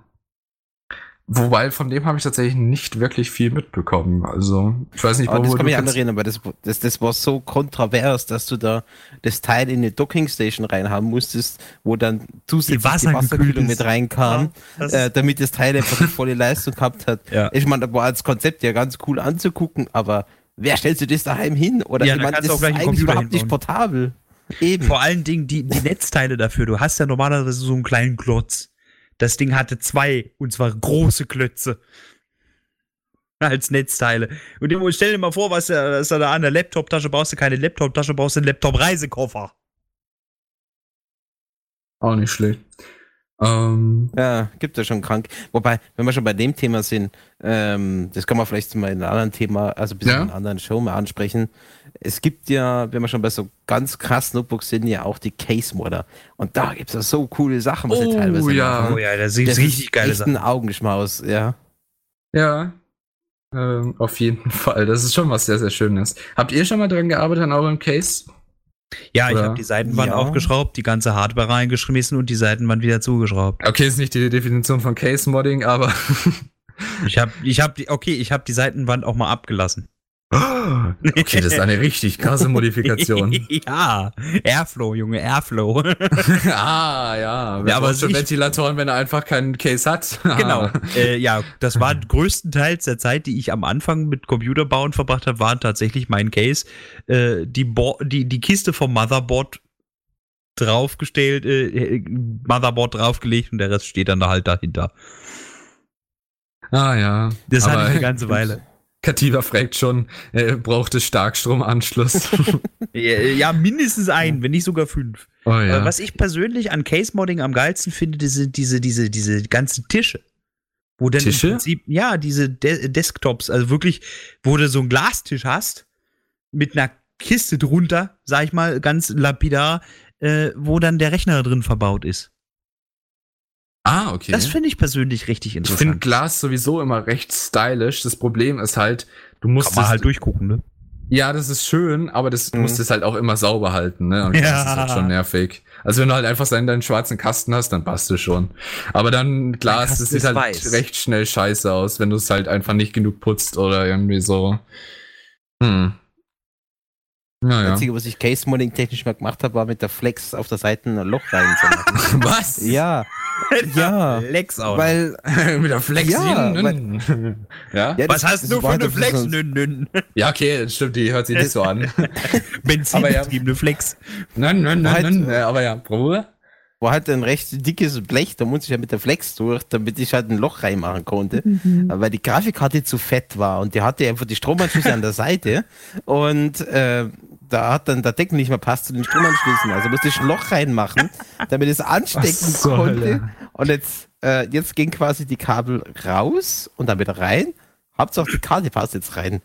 S3: Wobei, von dem habe ich tatsächlich nicht wirklich viel mitbekommen. Also, ich weiß nicht,
S4: Aber das kann
S3: du
S4: mich
S3: kannst-
S4: erinnern, aber das, das, das war so kontrovers, dass du da das Teil in eine Dockingstation reinhaben musstest, wo dann zusätzlich die,
S2: Wasser
S4: Wasserkühlung
S2: gekühlt
S4: mit reinkam,
S2: Ja, das
S4: äh, damit das Teil einfach die volle Leistung gehabt hat.
S2: Ja.
S4: Ich meine, das war als Konzept ja ganz cool anzugucken, aber wer stellt sich das daheim hin? Oder
S2: Ja,
S4: ich
S2: da
S4: meine, das
S2: du auch
S4: ist eigentlich überhaupt nicht
S2: hinbauen.
S4: portabel. Eben.
S2: Vor allen Dingen die, die Netzteile dafür. Du hast ja normalerweise so einen kleinen Klotz. Das Ding hatte zwei, und zwar große Klötze. Als Netzteile. Und dem- stell dir mal vor, was da, was da da an der Laptop-Tasche brauchst du keine Laptop-Tasche, brauchst du einen Laptop-Reisekoffer.
S3: Auch nicht schlecht. Ähm,
S4: Ja, gibt ja schon krank. Wobei, wenn wir schon bei dem Thema sind, ähm, das kann man vielleicht mal in einem anderen Thema, also ein bisschen
S3: Ja.
S4: in einer anderen Show mal ansprechen. Es gibt ja, wenn wir schon bei so ganz krass Notebooks sind, ja auch die Case-Modder. Und da gibt es ja so coole Sachen, was sie
S3: Oh,
S4: teilweise
S3: ja.
S4: machen.
S2: Oh ja, das ist
S4: Das
S2: richtig
S4: ist
S2: geile
S4: echt
S2: Sache.
S4: ein Augenschmaus, ja.
S3: ja. Ähm, auf jeden *laughs* Fall. Das ist schon was sehr, sehr Schönes. Habt ihr schon mal dran gearbeitet an eurem Case?
S2: Ja, ich
S3: Oder-
S2: habe die Seitenwand
S4: Ja.
S2: aufgeschraubt, die ganze Hardware reingeschmissen und die Seitenwand wieder zugeschraubt.
S3: Okay, ist nicht die Definition von Case-Modding, aber.
S2: Ich habe, ich habe die, okay, ich habe die Seitenwand auch mal abgelassen.
S3: Okay, das ist eine richtig krasse Modifikation. *laughs*
S2: ja, Airflow, Junge, Airflow. *laughs*
S3: ah, ja.
S2: Ja, aber
S3: schon Ventilatoren, wenn er einfach keinen Case hat? *laughs*
S2: Genau.
S3: Ah.
S2: äh, ja, das war größtenteils der Zeit, die ich am Anfang mit Computerbauen verbracht habe, waren tatsächlich mein Case. Äh, die, Bo die, die Kiste vom Motherboard draufgestellt, äh, äh, Motherboard draufgelegt und der Rest steht dann da halt dahinter.
S3: Ah, ja.
S2: Das
S3: Aber
S2: hatte ich eine ganze Weile.
S3: Kativa fragt schon, er braucht es Starkstromanschluss. *laughs*
S2: Ja, ja, mindestens ein, wenn nicht sogar fünf.
S3: oh ja.
S2: Was ich persönlich an Case-Modding am geilsten finde, sind diese, diese, diese ganzen Tische. Wo dann
S3: Tische?
S2: im Prinzip, ja, diese De Desktops, also wirklich, wo du so einen Glastisch hast, mit einer Kiste drunter, sag ich mal, ganz lapidar, äh, wo dann der Rechner drin verbaut ist.
S3: Ah, okay.
S2: Das finde ich persönlich richtig
S3: ich finde
S2: interessant.
S3: Glas sowieso immer recht stylisch. Das Problem ist halt, du musst
S2: Kann man halt durchgucken, ne?
S3: Ja, das ist schön, aber das, du
S4: Mhm.
S3: musst es halt auch immer sauber halten, ne? Und das
S2: Ja.
S3: ist halt schon nervig. Also wenn du halt einfach so in deinen schwarzen Kasten hast, dann passt es schon. Aber dann Glas, das sieht
S2: ist
S3: halt
S2: weiß.
S3: recht schnell scheiße aus, wenn du es halt einfach nicht genug putzt oder irgendwie so. Hm.
S4: Das
S3: Naja.
S4: Einzige, was ich Case-Modding technisch mal gemacht habe, war mit der Flex auf der Seite ein Loch reinzumachen. *laughs*
S3: Was?
S4: ja, ja.
S2: Lex auch.
S4: Weil, *laughs*
S3: Mit der Flex.
S4: Ja,
S3: ja?
S4: ja,
S2: Was hast du für eine
S4: halt
S2: Flex? Nünn, nünn.
S3: Ja, okay, das stimmt, die hört sich nicht so an. *laughs*
S2: Benzinbetriebene Flex.
S3: nein, nein, nein,
S4: Halt-
S3: nein. Ja, aber ja, Bruder.
S4: war halt ein recht dickes Blech, da musste ich ja mit der Flex durch, damit ich halt ein Loch reinmachen konnte, weil die Grafikkarte zu fett war und die hatte einfach die Stromanschlüsse an der Seite *laughs* und äh, da hat dann der Deckel nicht mehr passt zu den Stromanschlüssen, also musste ich ein Loch reinmachen, damit es anstecken konnte und jetzt, äh, jetzt ging quasi die Kabel raus und dann wieder rein, Hauptsache die Karte passt jetzt rein,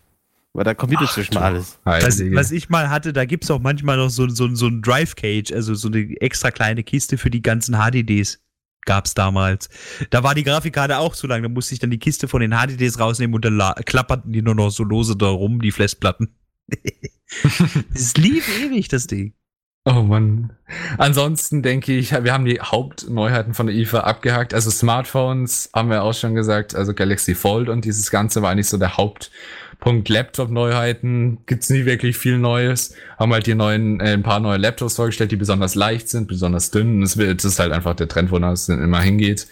S4: weil der Computer zu schmal ist.
S2: Was, was ich mal hatte, da gibt es auch manchmal noch so, so, so ein Drive Cage, also so eine extra kleine Kiste für die ganzen HDDs. Gab's damals. Da war die Grafikkarte auch zu lang, da musste ich dann die Kiste von den HDDs rausnehmen und dann la- klapperten die nur noch so lose da rum, die Festplatten. *laughs* Es lief ewig, das Ding.
S3: Oh Mann. Ansonsten denke ich, wir haben die Hauptneuheiten von der IFA abgehakt. Also Smartphones haben wir auch schon gesagt, also Galaxy Fold und dieses Ganze war eigentlich so der Hauptpunkt. Laptop-Neuheiten gibt's nie wirklich viel Neues. Haben halt die neuen, äh, ein paar neue Laptops vorgestellt, die besonders leicht sind, besonders dünn. Das ist halt einfach der Trend, wo das immer hingeht.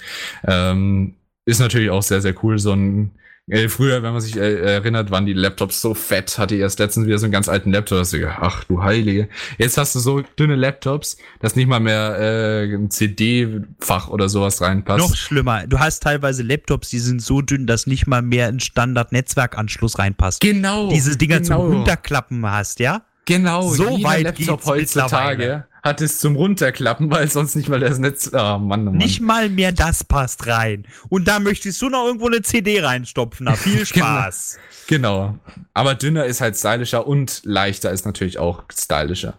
S3: Ähm, ist natürlich auch sehr, sehr cool, so ein äh, Früher, wenn man sich äh, erinnert, waren die Laptops so fett. Hatte ich erst letztens wieder so einen ganz alten Laptop. Da hast du gedacht, ach du Heilige. Jetzt hast du so dünne Laptops, dass nicht mal mehr äh, ein CD-Fach oder sowas reinpasst.
S2: Noch schlimmer, du hast teilweise Laptops, die sind so dünn, dass nicht mal mehr ein Standard-Netzwerkanschluss reinpasst.
S3: Genau.
S2: Diese Dinger
S3: genau,
S2: zum Runterklappen hast, ja?
S3: Genau.
S2: So weit
S3: Laptop
S2: geht's
S3: heutzutage
S2: mittlerweile.
S3: Hat es zum Runterklappen, weil sonst nicht mal das Netz. Ah, Mann, oh Mann.
S2: Nicht mal mehr das passt rein. Und da möchtest du noch irgendwo eine CD reinstopfen. Na, *laughs* viel Spaß.
S3: Genau. Aber dünner ist halt stylischer und leichter ist natürlich auch stylischer.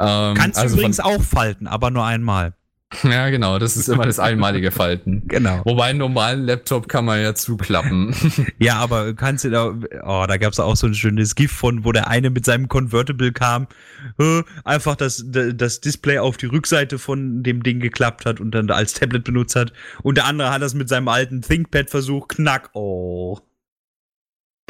S3: Ähm,
S2: Kannst
S3: also
S2: übrigens auch falten, aber nur einmal. *laughs*
S3: Ja, genau, das ist immer das einmalige Falten. *laughs*
S2: Genau.
S3: Wobei einen normalen Laptop kann man ja zuklappen. *laughs*
S2: Ja, aber kannst du da, oh, da gab's auch so ein schönes GIF von, wo der eine mit seinem Convertible kam, äh, einfach das, das Display auf die Rückseite von dem Ding geklappt hat und dann als Tablet benutzt hat. Und der andere hat das mit seinem alten ThinkPad versucht, knack, oh.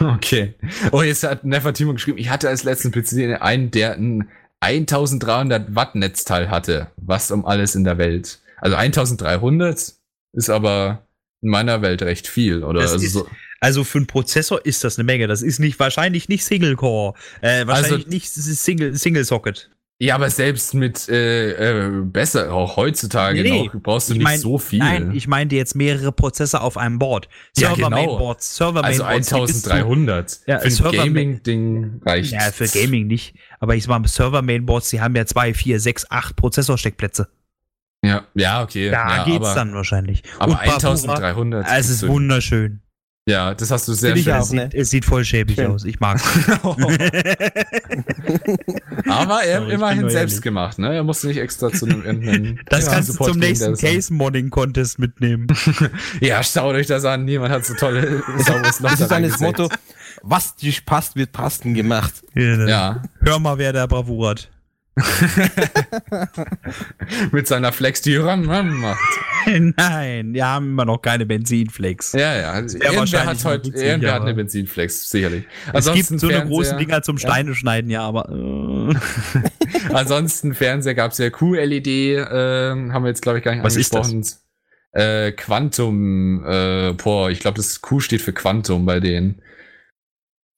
S3: Okay. Oh, jetzt hat Nefertimo geschrieben, ich hatte als letzten PC einen, der ein 1300 Watt Netzteil hatte. Was um alles in der Welt. Also 1300 ist aber in meiner Welt recht viel, oder?
S2: Das
S3: Also so,
S2: Also für einen Prozessor ist das eine Menge. Das ist nicht, wahrscheinlich nicht Single Core, äh, wahrscheinlich
S3: Also-
S2: nicht Single, Single Socket.
S3: Ja, aber selbst mit äh, äh, besser, auch heutzutage
S2: Nee,
S3: noch, brauchst du
S2: Ich
S3: nicht
S2: mein-
S3: so viel.
S2: Nein, ich meinte jetzt mehrere Prozessor auf einem Board.
S3: Ja,
S2: Server
S3: genau.
S2: Mainboards, Server
S3: also
S2: Mainboards. zu-
S3: 1300.
S2: Ja,
S3: Für Gaming-Ding reicht.
S2: Ja, für Gaming nicht. Aber ich sag mal, Server Mainboards, die haben ja zwei, vier, sechs, acht Prozessorsteckplätze.
S3: Ja, ja, okay.
S2: Da
S3: ja,
S2: geht's
S3: aber,
S2: dann wahrscheinlich.
S3: Aber
S2: Und Bravura,
S3: 1300.
S2: Es ist wunderschön.
S3: Ja, das hast du sehr
S4: ich
S3: schön.
S4: auch.
S2: Es sieht,
S4: ne?
S2: es sieht voll schäbig
S4: Schön.
S2: aus. Ich mag's. *laughs*
S3: Aber er
S2: Sorry, ich
S3: immerhin selbst gemacht, ne? Er musste nicht extra zu einem irgendeinem *laughs*
S2: Das
S3: ja,
S2: kannst du
S3: Support
S2: zum
S3: gehen,
S2: nächsten
S3: der das-
S2: Case-Modding-Contest mitnehmen. *laughs*
S3: Ja, schaut euch das an. Niemand hat so tolle sauberes Loch
S4: Das ist
S3: reingesägt.
S4: Motto, was dich passt, wird passen gemacht.
S3: Ja,
S2: Hör mal, wer da Bravour hat. *laughs*
S3: mit seiner Flex, die ran, macht.
S2: Nein, wir haben immer noch keine Benzinflex.
S3: Ja, ja. Also irgendwer hat heute,
S2: witzig,
S3: irgendwer hat eine Benzinflex, sicherlich.
S2: Es gibt so eine großen Dinger zum Steine schneiden, ja, aber äh, *laughs*
S3: Ansonsten Fernseher gab es ja QLED, ähm, haben wir jetzt glaube ich gar nicht
S2: Was ist das?
S3: angesprochen. Äh, Quantum, äh, boah, ich glaube das Q steht für Quantum bei denen.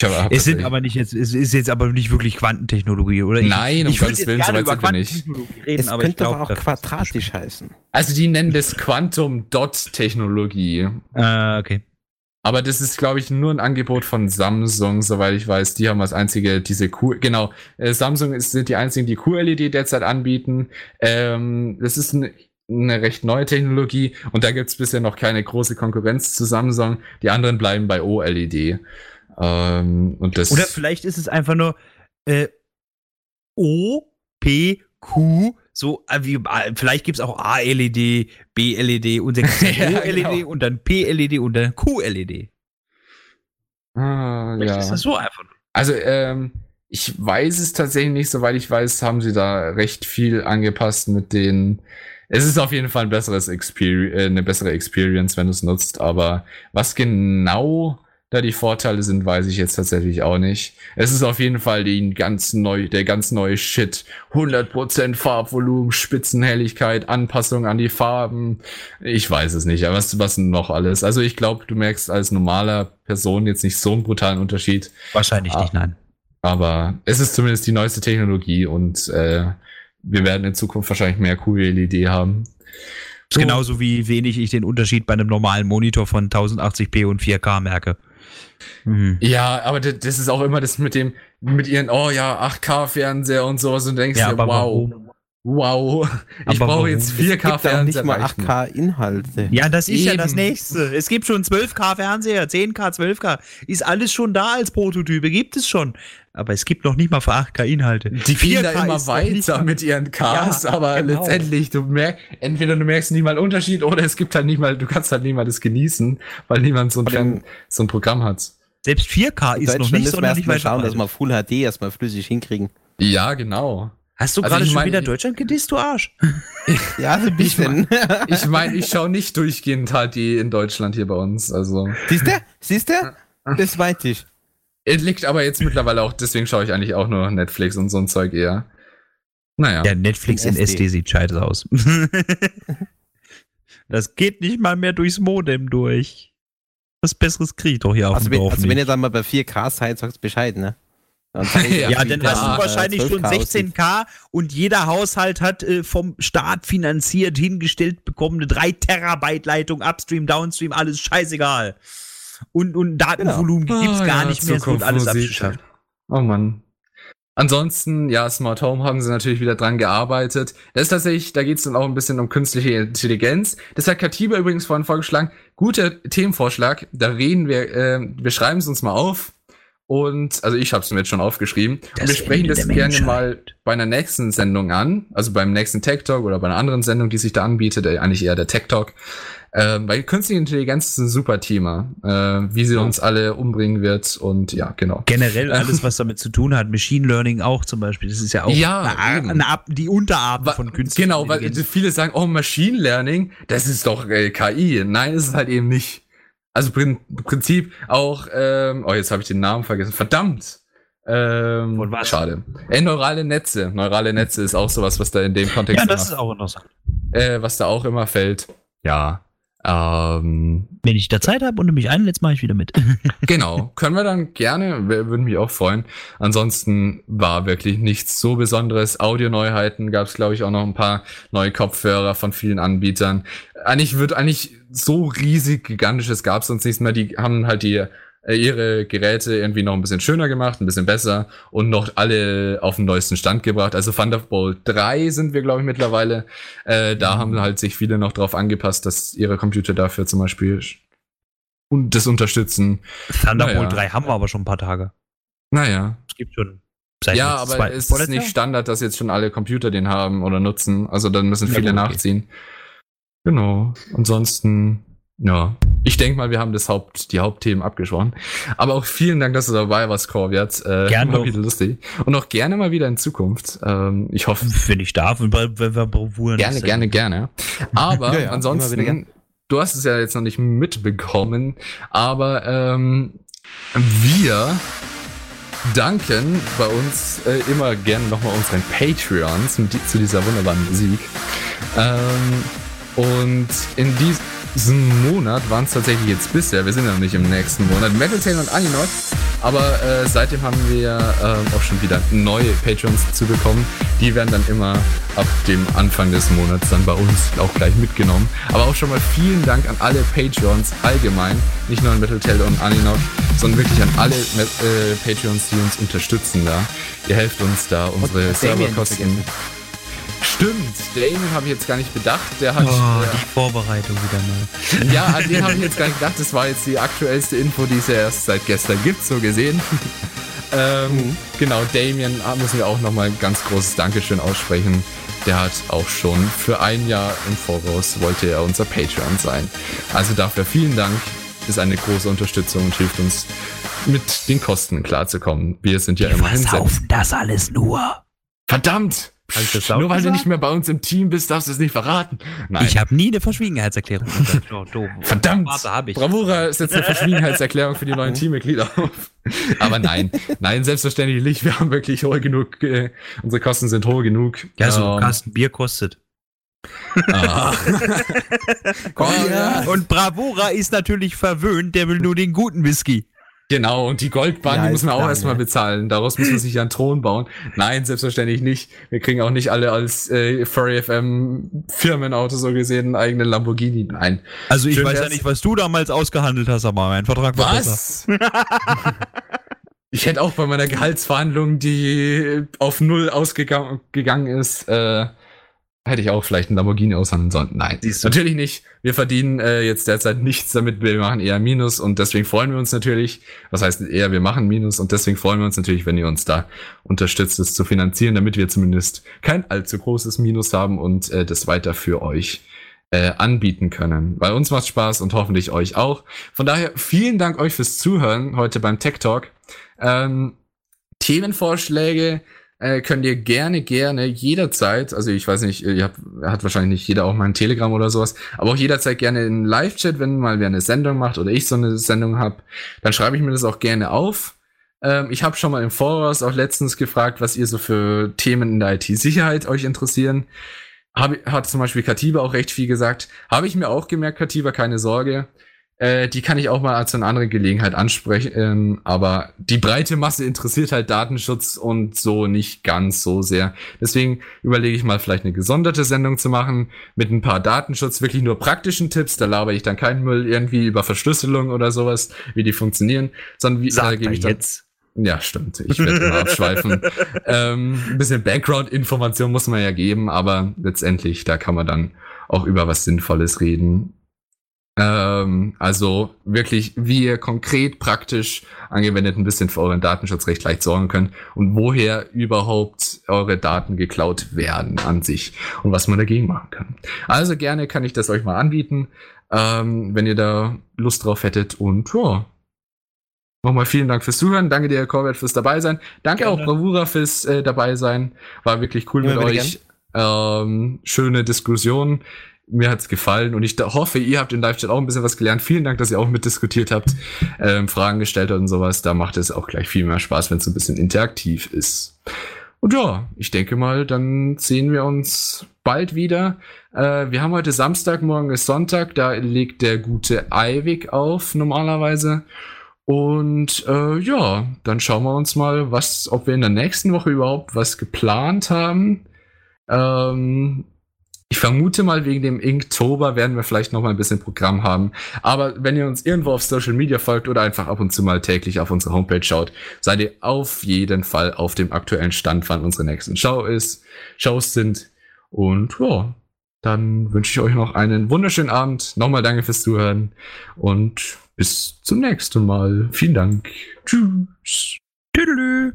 S3: Ich
S2: es sind aber nicht jetzt, es ist jetzt aber nicht wirklich Quantentechnologie, oder?
S3: Nein, um
S2: ich
S3: Gottes Willen, so weit sind wir nicht.
S2: Reden,
S4: Es
S2: aber ich
S4: könnte
S2: glaub,
S4: aber auch quadratisch heißen.
S3: Also die nennen das Quantum Dot Technologie.
S2: Äh, okay.
S3: Aber das ist, glaube ich, nur ein Angebot von Samsung, soweit ich weiß. Die haben als einzige diese Q, genau, äh, Samsung ist, sind die einzigen, die QLED derzeit anbieten. Ähm, das ist eine, eine recht neue Technologie und da gibt's bisher noch keine große Konkurrenz zu Samsung. Die anderen bleiben bei OLED. Ähm, und das
S2: Oder vielleicht ist es einfach nur äh, O, P, Q, so, äh, wie, äh, vielleicht gibt es auch A-LED, B-LED und dann *laughs*
S3: Ja,
S2: O-LED
S3: genau.
S2: und dann P-LED und dann Q-LED.
S3: ah,
S2: Vielleicht
S3: ja.
S2: ist das so einfach.
S3: Also, ähm, ich weiß es tatsächlich nicht, soweit ich weiß, haben sie da recht viel angepasst mit den. Es ist auf jeden Fall ein besseres Experi äh, eine bessere Experience, wenn du es nutzt, aber was genau da die Vorteile sind, weiß ich jetzt tatsächlich auch nicht. Es ist auf jeden Fall die ganz neu, der ganz neue Shit. 100% Farbvolumen, Spitzenhelligkeit, Anpassung an die Farben. Ich weiß es nicht, aber was, was noch alles? Also ich glaube, du merkst als normaler Person jetzt nicht so einen brutalen Unterschied.
S2: Wahrscheinlich
S3: Ah.
S2: nicht, nein.
S3: Aber es ist zumindest die neueste Technologie und äh, wir werden in Zukunft wahrscheinlich mehr QLED haben. So.
S2: Genauso wie wenig ich den Unterschied bei einem normalen Monitor von 1080p und 4K merke. Mhm.
S3: Ja, aber das, das ist auch immer das mit dem, mit ihren, oh ja, 8K-Fernseher und sowas und denkst
S2: Ja,
S3: dir, wow,
S2: warum?
S3: Wow, ich
S2: Aber
S3: brauche jetzt
S4: Es gibt auch
S3: 4K-Fernseher.
S4: nicht mal
S3: reicht mir.
S4: 8K-Inhalte.
S2: Ja, das ist ja das
S3: Eben.
S2: nächste. Es gibt schon 12K Fernseher, 10K, 12K. Ist alles schon da als Prototype, gibt es schon. Aber es gibt noch nicht mal für 8K Inhalte.
S3: Die gehen da
S2: 4K
S3: immer
S2: nicht
S3: weiter mit ihren Cars,
S2: Ja,
S3: aber
S2: genau.
S3: letztendlich, du merkst, entweder du merkst nicht mal einen Unterschied oder es gibt halt nicht mal, du kannst halt nicht mal das genießen, weil niemand so ein, Fern, so ein Programm hat.
S2: Selbst 4K
S4: In
S2: ist noch nicht
S4: müssen wir
S2: sonderlich
S4: erstmal
S2: weit
S4: schauen, dass wir Full HD erstmal flüssig hinkriegen.
S3: Ja, genau.
S2: Hast du
S3: Also
S2: gerade
S3: ich
S2: schon
S3: mein-
S2: wieder Deutschland gedisst, du Arsch? *laughs*
S4: Ja, so ein bisschen. *laughs*
S3: Ich meine, ich schaue nicht durchgehend halt die in Deutschland hier bei uns. Also
S4: Siehst du? Siehst du? Das meinte ich.
S3: es liegt aber jetzt mittlerweile auch, deswegen schaue ich eigentlich auch nur Netflix und so ein Zeug eher. Naja.
S2: Ja, Netflix in
S4: In SD.
S2: SD sieht scheiße aus. *laughs* das geht nicht mal mehr durchs Modem durch. Was Besseres krieg ich doch hier auf
S4: Also,
S2: dem
S4: wenn,
S2: Dorf
S4: also wenn ihr
S2: nicht.
S4: dann mal bei 4K seid, sagst Bescheid, ne? *laughs*
S3: Ja,
S2: Ja, dann
S4: das,
S2: hast du
S4: äh,
S2: wahrscheinlich schon
S4: 12K aussieht.
S2: 16K und jeder Haushalt hat äh, vom Staat finanziert hingestellt bekommen eine 3 Terabyte Leitung, Upstream, Downstream, alles scheißegal. Und, und Datenvolumen
S3: Genau.
S2: gibt's
S3: Ah,
S2: gar
S3: ja,
S2: nicht mehr, es wird alles abgeschafft.
S3: Oh Mann. Ansonsten, ja, Smart Home haben sie natürlich wieder dran gearbeitet. Das ist tatsächlich, da geht es dann auch ein bisschen um künstliche Intelligenz. Das hat Katiba übrigens vorhin vorgeschlagen. Guter Themenvorschlag. Da reden wir, äh, wir schreiben es uns mal auf Und also ich habe es mir jetzt schon aufgeschrieben.
S2: Das
S3: und wir sprechen
S2: Ende
S3: das gerne mal bei einer nächsten Sendung an, also beim nächsten Tech Talk oder bei einer anderen Sendung, die sich da anbietet, äh, eigentlich eher der Tech Talk. Ähm, weil künstliche Intelligenz ist ein super Thema, äh, wie sie uns alle umbringen wird und ja, genau.
S2: Generell *laughs* alles, was damit zu tun hat, Machine Learning auch zum Beispiel, das ist ja auch
S3: Ja,
S2: eine, eine Ab die Unterart von künstlicher
S3: Genau, weil
S2: Intelligenz.
S3: viele sagen, oh, Machine Learning, das ist doch äh, KI. Nein, ist es halt eben nicht. Also prin Prinzip auch, ähm, oh, jetzt habe ich den Namen vergessen. Verdammt. Ähm,
S2: Von was?
S3: Schade. Äh, neurale Netze. Neurale Netze ist auch sowas, was da in dem Kontext
S2: ja, das ist
S3: immer,
S2: auch interessant.
S3: äh, was da auch immer fällt. Ja. Ähm,
S2: Wenn ich da Zeit habe und du mich einlädst, mache ich wieder mit. *laughs*
S3: Genau, können wir dann gerne, würden mich auch freuen. Ansonsten war wirklich nichts so Besonderes. Audio-Neuheiten gab es, glaube ich, auch noch ein paar neue Kopfhörer von vielen Anbietern. Eigentlich wird eigentlich so riesig gigantisches gab es sonst nichts mehr. Die haben halt die ihre Geräte irgendwie noch ein bisschen schöner gemacht, ein bisschen besser und noch alle auf den neuesten Stand gebracht. Also Thunderbolt 3 sind wir, glaube ich, mittlerweile. Äh, da haben halt sich viele noch drauf angepasst, dass ihre Computer dafür zum Beispiel und das unterstützen.
S2: Thunderbolt
S3: Naja.
S2: 3 haben wir aber schon ein paar Tage.
S3: Naja,
S2: Es gibt schon. Seit
S3: ja, aber
S2: zwei-
S3: es ist nicht? Standard, dass jetzt schon alle Computer den haben oder nutzen. Also dann müssen
S2: Ja,
S3: viele
S2: okay.
S3: nachziehen. Genau. Ansonsten, ja. Ich denke mal, wir haben das Haupt, die Hauptthemen abgesprochen. Aber auch vielen Dank, dass du dabei warst, Corviat. Äh,
S2: Gerne
S3: war wieder lustig. Und auch gerne mal wieder in Zukunft. Ähm, ich hoffe,
S2: Wenn ich darf, wenn wir, Bravour
S3: gerne, gerne, gerne. Aber *laughs*
S4: Ja, ja,
S3: ansonsten, du hast es ja jetzt noch nicht mitbekommen, aber ähm, wir danken bei uns äh, immer gerne nochmal unseren Patreons mit, zu dieser wunderbaren Musik. Ähm, und in diesem Monat waren es tatsächlich jetzt bisher, wir sind ja noch nicht im nächsten Monat, Metal Tail und Aninot, aber äh, seitdem haben wir ähm, auch schon wieder neue Patreons zu bekommen. Die werden dann immer ab dem Anfang des Monats dann bei uns auch gleich mitgenommen. Aber auch schon mal vielen Dank an alle Patreons allgemein, nicht nur an Metal Tail und Aninot, sondern wirklich an alle äh, Patreons, die uns unterstützen da. Ihr helft uns da, unsere Serverkosten. Stimmt, Damien habe ich jetzt gar nicht bedacht. Der hat.
S2: Oh,
S3: äh,
S2: die Vorbereitung wieder mal.
S3: ja, an den habe ich jetzt gar nicht gedacht. Das war jetzt die aktuellste Info, die es ja erst seit gestern gibt, so gesehen. *laughs* ähm, Genau, Damien ah, müssen wir auch nochmal ein ganz großes Dankeschön aussprechen. Der hat auch schon für ein Jahr im Voraus wollte er unser Patreon sein. Also dafür vielen Dank. Ist eine große Unterstützung und hilft uns mit den Kosten klarzukommen. Wir sind ja immerhin selbst.
S2: versaufen das alles nur.
S3: Verdammt! Nur weil du
S2: gesagt?
S3: nicht mehr bei uns im Team bist, darfst du es nicht verraten. Nein.
S2: Ich habe nie eine Verschwiegenheitserklärung. *laughs* Oh.
S3: Verdammt!
S2: Warte.
S3: Bravura setzt eine Verschwiegenheitserklärung für die neuen *laughs* Teammitglieder auf. Aber nein, nein, selbstverständlich nicht. Wir haben wirklich hohe genug, äh, unsere Kosten sind hoch genug.
S2: Ja, so
S3: Ähm,
S2: Kasten Bier kostet.
S3: ah. *laughs*
S4: Corviat.
S2: Und Bravura ist natürlich verwöhnt, der will nur den guten Whisky.
S3: Genau, und die Goldbahn,
S4: Ja,
S3: die müssen wir auch erstmal
S4: ja.
S3: bezahlen. Daraus muss man sich ja einen Thron bauen. Nein, selbstverständlich nicht. Wir kriegen auch nicht alle als äh, Furry FM Firmenauto so gesehen einen eigenen Lamborghini. Nein.
S2: Also ich
S3: Schön
S2: weiß ja nicht, was du damals ausgehandelt hast, aber mein Vertrag war besser.
S3: Was? *laughs* ich hätte auch bei meiner Gehaltsverhandlung, die auf null ausgegangen gegangen ist, äh, hätte ich auch vielleicht einen Lamborghini aushandeln sollen. Nein, natürlich nicht. Wir verdienen äh, jetzt derzeit nichts damit. Wir machen eher Minus und deswegen freuen wir uns natürlich. Was heißt eher, wir machen Minus und deswegen freuen wir uns natürlich, wenn ihr uns da unterstützt, es zu finanzieren, damit wir zumindest kein allzu großes Minus haben und äh, das weiter für euch äh, anbieten können. Weil uns macht Spaß und hoffentlich euch auch. Von daher vielen Dank euch fürs Zuhören heute beim Tech Talk. Ähm, Themenvorschläge äh, könnt ihr gerne, gerne jederzeit, also ich weiß nicht, ihr habt, hat wahrscheinlich nicht jeder auch mal ein Telegram oder sowas, aber auch jederzeit gerne in Live-Chat, wenn mal wer eine Sendung macht oder ich so eine Sendung habe, dann schreibe ich mir das auch gerne auf. Ähm, ich habe schon mal im Voraus auch letztens gefragt, was ihr so für Themen in der IT-Sicherheit euch interessieren. Hab, hat zum Beispiel Katiba auch recht viel gesagt. Habe ich mir auch gemerkt, Katiba, keine Sorge. Äh, die kann ich auch mal zu einer anderen Gelegenheit ansprechen. Aber die breite Masse interessiert halt Datenschutz und so nicht ganz so sehr. Deswegen überlege ich mal, vielleicht eine gesonderte Sendung zu machen mit ein paar Datenschutz, wirklich nur praktischen Tipps. Da laber ich dann keinen Müll irgendwie über Verschlüsselung oder sowas, wie die funktionieren, sondern wie da
S2: Sag
S3: gebe ich dann
S2: jetzt.
S3: ja, stimmt. Ich werde immer *laughs* abschweifen. Ähm, ein bisschen Background-Information muss man ja geben, aber letztendlich, da kann man dann auch über was Sinnvolles reden. Ähm, also wirklich, wie ihr konkret praktisch angewendet ein bisschen für euren Datenschutz recht leicht sorgen könnt und woher überhaupt eure Daten geklaut werden an sich und was man dagegen machen kann. Also gerne kann ich das euch mal anbieten, ähm, wenn ihr da Lust drauf hättet und ja. Nochmal vielen Dank fürs Zuhören. Danke dir, Corbett, fürs dabei sein. Danke
S2: Gerne.
S3: auch Bravura fürs äh, dabei sein. War wirklich cool
S4: Immer
S3: mit euch. Ähm, schöne Diskussion. Mir hat's gefallen und ich hoffe, ihr habt in Live-Chat auch ein bisschen was gelernt. Vielen Dank, dass ihr auch mitdiskutiert habt, ähm, Fragen gestellt habt und sowas. Da macht es auch gleich viel mehr Spaß, wenn es ein bisschen interaktiv ist. Und ja, ich denke mal, dann sehen wir uns bald wieder. Äh, wir haben heute Samstag, morgen ist Sonntag. Da legt der gute Eivik auf, normalerweise. Und äh, ja, dann schauen wir uns mal, was, ob wir in der nächsten Woche überhaupt was geplant haben. Ähm, ich vermute mal, wegen dem Inktober werden wir vielleicht noch mal ein bisschen Programm haben. Aber wenn ihr uns irgendwo auf Social Media folgt oder einfach ab und zu mal täglich auf unsere Homepage schaut, seid ihr auf jeden Fall auf dem aktuellen Stand, wann unsere nächsten Show ist, Shows sind. Und ja, dann wünsche ich euch noch einen wunderschönen Abend. Nochmal danke fürs Zuhören und bis zum nächsten Mal. Vielen Dank. Tschüss.
S2: Tüdelü.